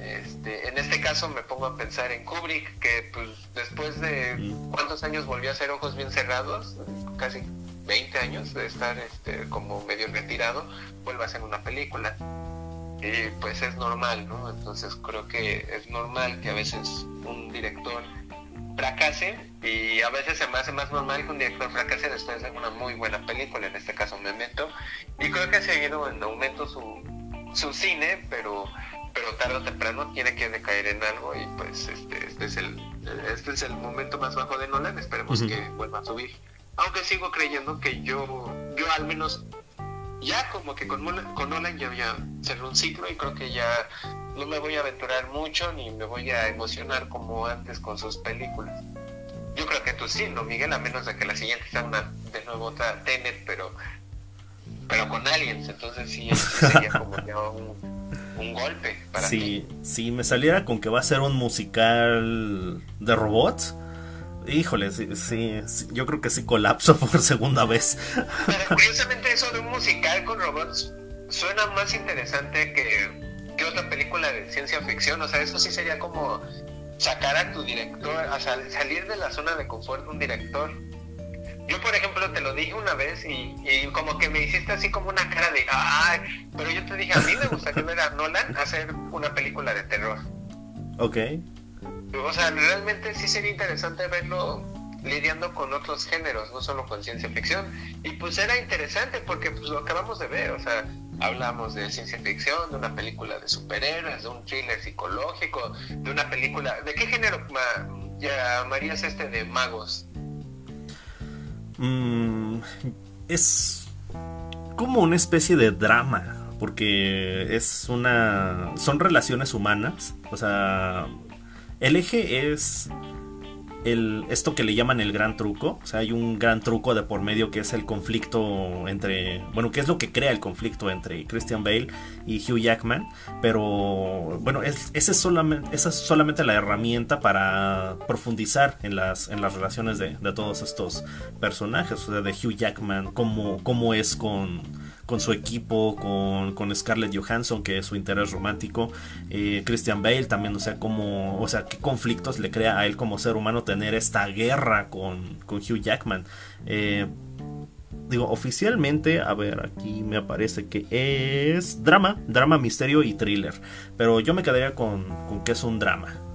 Este, en este caso me pongo a pensar en Kubrick, que pues después de cuántos años volvió a hacer ojos bien cerrados, casi 20 años de estar este, como medio retirado, vuelve a hacer una película. Y pues es normal, ¿no? Entonces creo que es normal que a veces un director fracase y a veces se me hace más normal que un director fracase después de una muy buena película, en este caso Memento. Y creo que ha seguido en aumento su, su cine, pero pero tarde o temprano tiene que decaer en algo y pues este, este es el este es el momento más bajo de Nolan, esperemos que vuelva a subir. Aunque sigo creyendo que yo yo al menos ya como que con, con Nolan ya ya cerré un ciclo y creo que ya no me voy a aventurar mucho ni me voy a emocionar como antes con sus películas. Yo creo que tú sí, ¿no, Miguel? A menos de que la siguiente sea una, de nuevo otra Tenet, pero pero con aliens, entonces sí, sí sería <laughs> como ya un, un golpe para ti. Si, si me saliera con que va a ser un musical de robots, híjole, sí, sí, sí, yo creo que sí colapso <laughs> por segunda vez. Pero curiosamente eso de un musical con robots suena más interesante que, que otra película de ciencia ficción. O sea, eso sí sería como sacar a tu director, a sal- salir de la zona de confort de un director. Yo, por ejemplo, te lo dije una vez y, y como que me hiciste así como una cara de, ay, pero yo te dije, a mí me gustaría ver a Nolan hacer una película de terror. Ok. O sea, realmente sí sería interesante verlo lidiando con otros géneros, no solo con ciencia ficción. Y pues era interesante porque pues lo acabamos de ver, o sea, hablamos de ciencia ficción, de una película de superhéroes, de un thriller psicológico, de una película... ¿De qué género ma- llamarías este de magos? Mm, es como una especie de drama, porque es una... son relaciones humanas, o sea, el eje es el, esto que le llaman el gran truco. O sea, hay un gran truco de por medio que es el conflicto entre. Bueno, que es lo que crea el conflicto entre Christian Bale y Hugh Jackman. Pero bueno, es, ese es solamente, esa es solamente la herramienta para profundizar en las, en las relaciones de, de todos estos personajes. O sea, de Hugh Jackman, cómo, cómo es con con su equipo, con, con Scarlett Johansson, que es su interés romántico, eh, Christian Bale también, o sea, cómo, o sea, qué conflictos le crea a él como ser humano tener esta guerra con, con Hugh Jackman. Eh, digo, oficialmente, a ver, aquí me aparece que es drama, drama, misterio y thriller, pero yo me quedaría con, con que es un drama.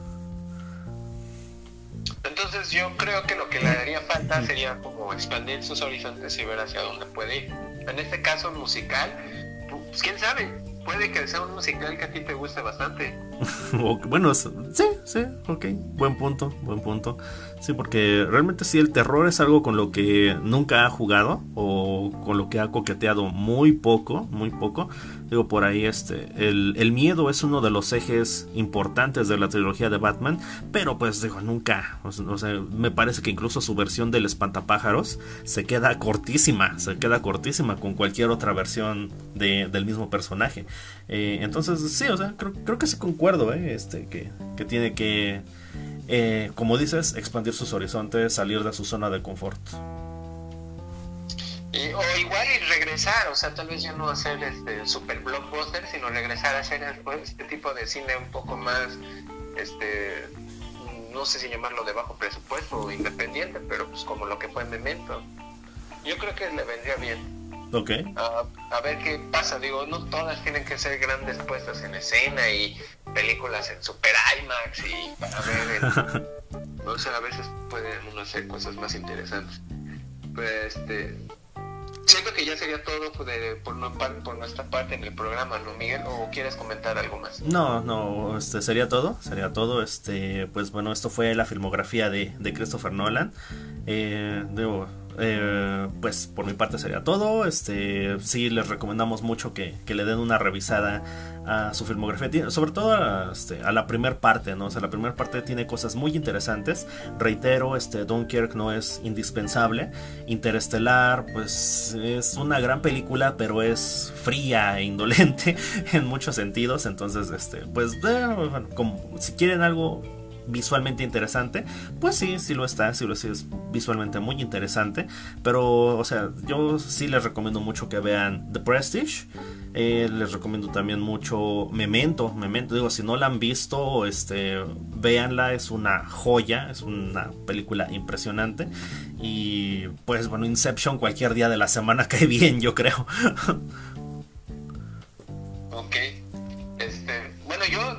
Entonces yo creo que lo que le haría falta sería como expandir sus horizontes y ver hacia dónde puede ir. En este caso musical, pues quién sabe, puede que sea un musical que a ti te guste bastante. <laughs> Bueno, sí, sí, ok, buen punto, buen punto. Sí, porque realmente sí, el terror es algo con lo que nunca ha jugado o con lo que ha coqueteado muy poco, muy poco. Digo, por ahí, este, el, el miedo es uno de los ejes importantes de la trilogía de Batman, pero pues digo, nunca, o sea, me parece que incluso su versión del espantapájaros se queda cortísima, se queda cortísima con cualquier otra versión de- del mismo personaje. Eh, entonces, sí, o sea, creo, creo que sí concuerdo, ¿eh? Este, que, que tiene que, eh, como dices, expandir sus horizontes, salir de su zona de confort. Y- o igual y regresar, o sea, tal vez ya no hacer este super blockbuster, sino regresar a hacer pues, este tipo de cine un poco más, este, no sé si llamarlo de bajo presupuesto o independiente, pero pues como lo que fue Memento. Yo creo que le vendría bien. Ok. a, a ver qué pasa. Digo, no todas tienen que ser grandes puestas en escena y películas en super IMAX y para ver. el- <laughs> o sea, a veces pueden uno hacer cosas más interesantes. Pues este. Siento que ya sería todo por, de- por, no- por nuestra parte en el programa, ¿no, Miguel? ¿O quieres comentar algo más? No, no, este sería todo, sería todo. Este, pues bueno, esto fue la filmografía de, de Christopher Nolan. Eh, eh, pues por mi parte sería todo. Este, sí les recomendamos mucho que, que le den una revisada a su filmografía, sobre todo a, este, a la primera parte, ¿no? O sea, la primera parte tiene cosas muy interesantes. Reitero, este, Dunkirk no es indispensable. Interestelar, pues es una gran película, pero es fría e indolente <laughs> en muchos sentidos. Entonces, este, pues, bueno, como, si quieren algo visualmente interesante, pues sí, sí lo está, sí lo sí es visualmente muy interesante, pero, o sea, yo sí les recomiendo mucho que vean The Prestige, eh, les recomiendo también mucho Memento, Memento, digo, si no la han visto, este, véanla, es una joya, es una película impresionante, y pues bueno, Inception cualquier día de la semana <laughs> cae bien, yo creo. ok.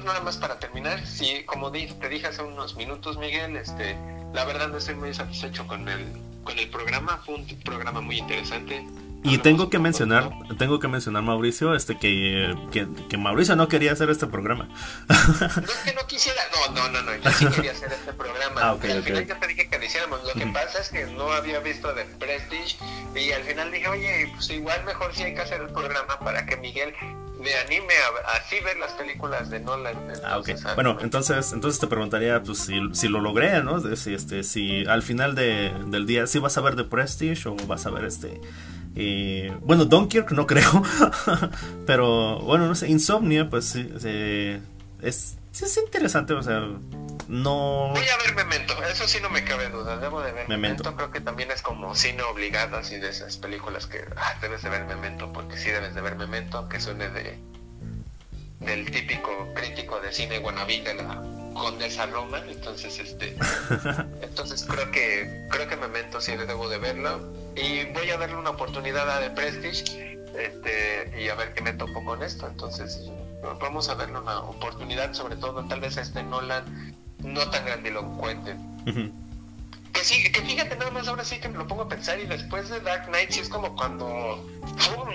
Nada más para terminar, sí, como te dije hace unos minutos, Miguel, este, la verdad no estoy muy satisfecho con el, con el programa, fue un programa muy interesante. Y tengo que mencionar, tengo que mencionar Mauricio, este que, que, Mauricio no quería hacer este programa. No es que no quisiera, no, no, no, no, yo sí <laughs> quería hacer este programa. Ah, al final yo te dije que lo hiciéramos. Lo que pasa es que no había visto The Prestige y al final dije, oye, pues igual mejor sí hay que hacer el programa para que Miguel me anime a, así ver las películas de Nolan. ah, ok. Ah, bueno, entonces, entonces te preguntaría, pues, si, si lo logré, ¿no? Si, este, si al final de, del día, si vas a ver The Prestige o vas a ver este eh, bueno, Dunkirk no creo. <laughs> pero bueno, no sé, Insomnia, pues sí, es, es interesante, o sea, no... Voy a ver Memento, eso sí no me cabe duda, debo de ver Memento. Creo que también es como cine obligado, así de esas películas que ah, debes de ver Memento, porque sí debes de ver Memento, aunque suene de del típico crítico de cine guanabí de la Condesa Roma, entonces este <laughs> entonces creo que creo que Memento sí debo de verlo y voy a darle una oportunidad a The Prestige este, y a ver qué me topo con esto, entonces vamos a darle una oportunidad, sobre todo tal vez a este Nolan no tan grandilocuente. Que sí, que fíjate nada más ahora sí que me lo pongo a pensar y después de Dark Knight sí es como cuando,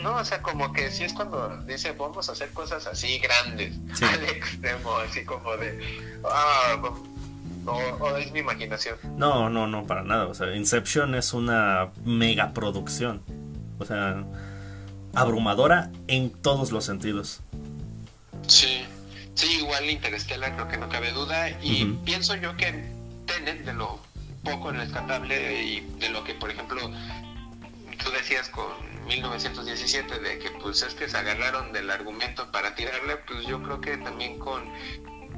¿no? O sea, como que sí es cuando dice, vamos a hacer cosas así grandes, <laughs> al extremo, así como de, ah, o, es mi imaginación. No, no, no, para nada. O sea, Inception es una mega producción. O sea, abrumadora en todos los sentidos. Sí, sí, igual Interstellar creo que no cabe duda. Y pienso yo que Tenet, de lo poco rescatable y de lo que, por ejemplo, tú decías con 1917 de que pues es que se agarraron del argumento para tirarle, pues yo creo que también con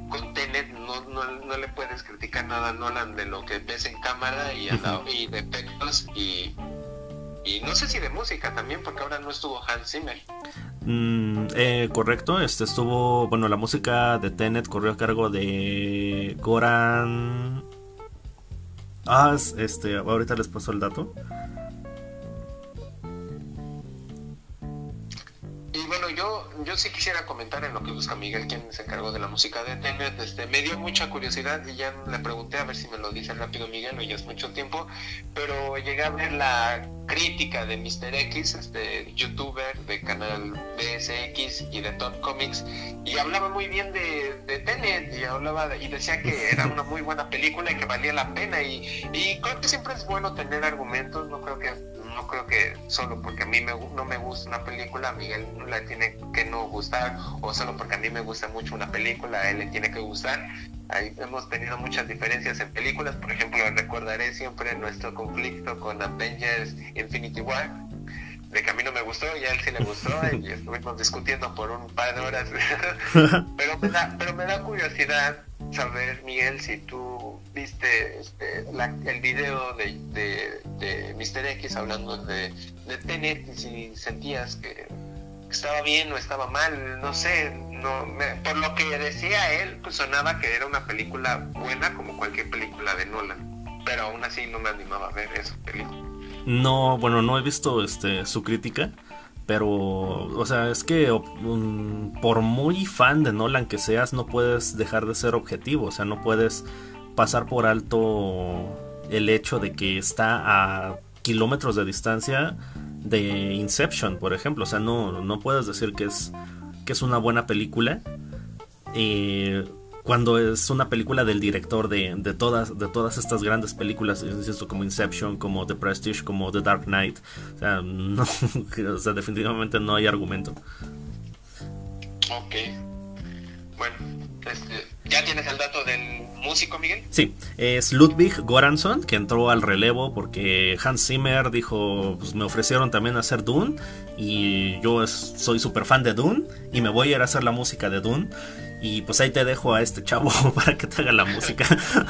con Tenet no, no, le puedes criticar nada a Nolan de lo que ves en cámara y, y de efectos y, y no sé si de música también porque ahora no estuvo Hans Zimmer. Mm, eh, correcto, este estuvo, bueno, la música de Tenet corrió a cargo de Goran... Ah, este, ahorita les paso el dato. Yo sí quisiera comentar en lo que busca Miguel, quien se encargó de la música de Tenet. Este, me dio mucha curiosidad y ya le pregunté a ver si me lo dice rápido Miguel, o ya es mucho tiempo, pero llegué a ver la crítica de Mr. X, este youtuber de canal BSX y de Top Comics, y hablaba muy bien de, de Tenet y hablaba y decía que era una muy buena película y que valía la pena y, y creo que siempre es bueno tener argumentos, no creo que no creo que solo porque a mí me, no me gusta una película, a Miguel no le tiene que no gustar, o solo porque a mí me gusta mucho una película, a él le tiene que gustar. Ahí hemos tenido muchas diferencias en películas, por ejemplo, recordaré siempre nuestro conflicto con Avengers Infinity War, de que a mí no me gustó y a él sí le gustó <laughs> y estuvimos discutiendo por un par de horas. <laughs> pero, me da, pero me da curiosidad saber, Miguel, si tú viste este, el video de, de, Mr. X hablando de, de Tenet y si sentías que estaba bien o estaba mal, no sé, no por lo que decía él, pues sonaba que era una película buena como cualquier película de Nolan, pero aún así no me animaba a ver esa película. No, bueno, no he visto este su crítica, pero, o sea, es que por muy fan de Nolan que seas, no puedes dejar de ser objetivo, o sea, no puedes pasar por alto el hecho de que está a kilómetros de distancia de Inception, por ejemplo. O sea, no, no puedes decir que es, que es una buena película. Eh, cuando es una película del director de, de, todas, de todas estas grandes películas, como Inception, como The Prestige, como The Dark Knight. O sea, <laughs> no, o sea definitivamente no hay argumento. Ok. Bueno, este, ¿ya tienes el dato del músico, Miguel? Sí, es Ludwig Goransson, que entró al relevo porque Hans Zimmer dijo, pues me ofrecieron también hacer Dune y yo soy súper fan de Dune y me voy a ir a hacer la música de Dune Y pues ahí te dejo a este chavo <laughs> para que te haga la música.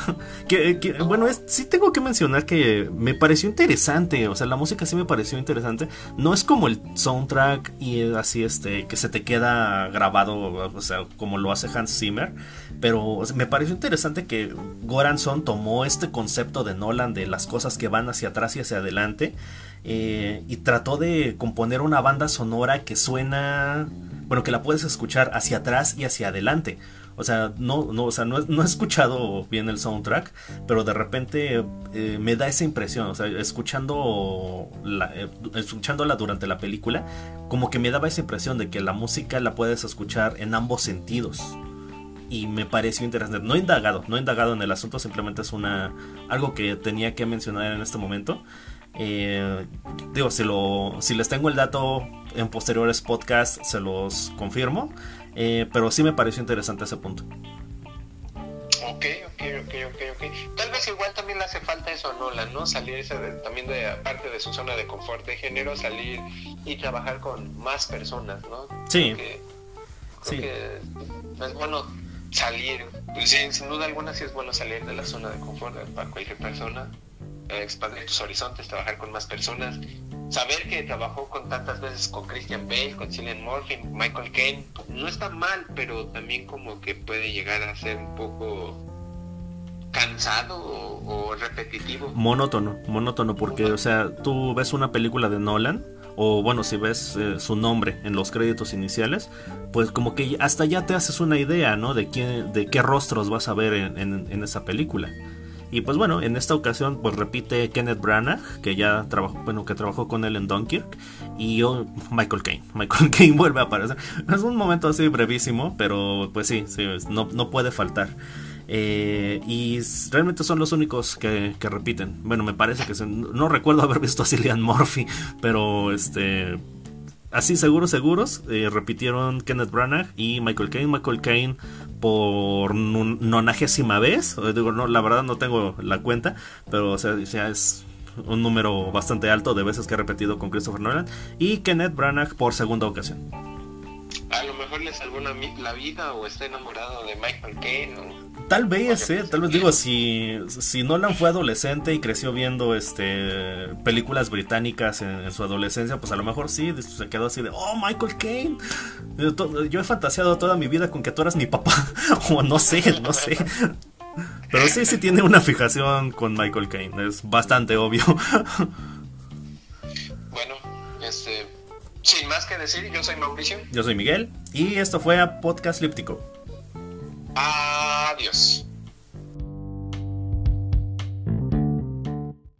<laughs> que, bueno, es, sí tengo que mencionar que me pareció interesante. O sea, la música sí me pareció interesante. No es como el soundtrack y así este que se te queda grabado, o sea, como lo hace Hans Zimmer. Pero me pareció interesante que Goranson tomó este concepto de Nolan de las cosas que van hacia atrás y hacia adelante. Eh, y trató de componer una banda sonora que suena bueno, que la puedes escuchar hacia atrás y hacia adelante. O sea, no, no, o sea, no, he escuchado bien el soundtrack, pero de repente eh, me da esa impresión, o sea, escuchando eh, escuchándola durante la película, como que me daba esa impresión de que la música la puedes escuchar en ambos sentidos. Y me pareció interesante. No he indagado, no he indagado en el asunto, simplemente es una algo que tenía que mencionar en este momento. Eh, digo, si, lo, si les tengo el dato en posteriores podcasts, se los confirmo. Eh, pero sí me pareció interesante ese punto. Ok, ok, ok, ok, ok. Tal vez igual también le hace falta eso a Nolan, ¿no? Salir también de parte de su zona de confort de género, salir y trabajar con más personas, ¿no? Sí. sí. es bueno salir, pues sin duda alguna sí es bueno salir de la zona de confort para cualquier persona expandir tus horizontes, trabajar con más personas, saber que trabajó con tantas veces con Christian Bale, con Cillian Murphy, Michael Caine, no está mal, pero también como que puede llegar a ser un poco cansado o, repetitivo. Monótono, monótono, porque, o sea, tú ves una película de Nolan, o bueno, si ves eh, su nombre en los créditos iniciales, pues como que hasta ya te haces una idea, ¿no? De, quién, de qué rostros vas a ver en esa película. Y pues bueno, en esta ocasión pues repite Kenneth Branagh, que ya trabajó, bueno, que trabajó con él en Dunkirk, y yo, Michael Caine. <laughs> Michael Caine vuelve a aparecer. Es un momento así brevísimo, pero pues sí, sí no, no puede faltar. Eh, y realmente son los únicos que, que, repiten. Bueno, me parece que no recuerdo haber visto a Cillian Murphy, pero este así seguros, seguros, eh, repitieron Kenneth Branagh y Michael Caine. Michael Caine por nonagésima vez. Digo, no, la verdad no tengo la cuenta, pero o sea, es un número bastante alto de veces que ha repetido con Christopher Nolan. Y Kenneth Branagh por segunda ocasión. A lo mejor le salvó la, vida o está enamorado de Michael Caine. Tal vez, eh, tal vez digo, si, si Nolan fue adolescente y creció viendo este películas británicas en, su adolescencia, pues a lo mejor sí, se quedó así de, oh, Michael Caine. Yo he fantaseado toda mi vida con que tú eras mi papá, <laughs> o no sé, no sé. Pero sí, sí tiene una fijación con Michael Caine, es bastante obvio. <laughs> Bueno, este, sin más que decir, yo soy Mauricio. Yo soy Miguel, y esto fue a Podcast Líptico. Adiós.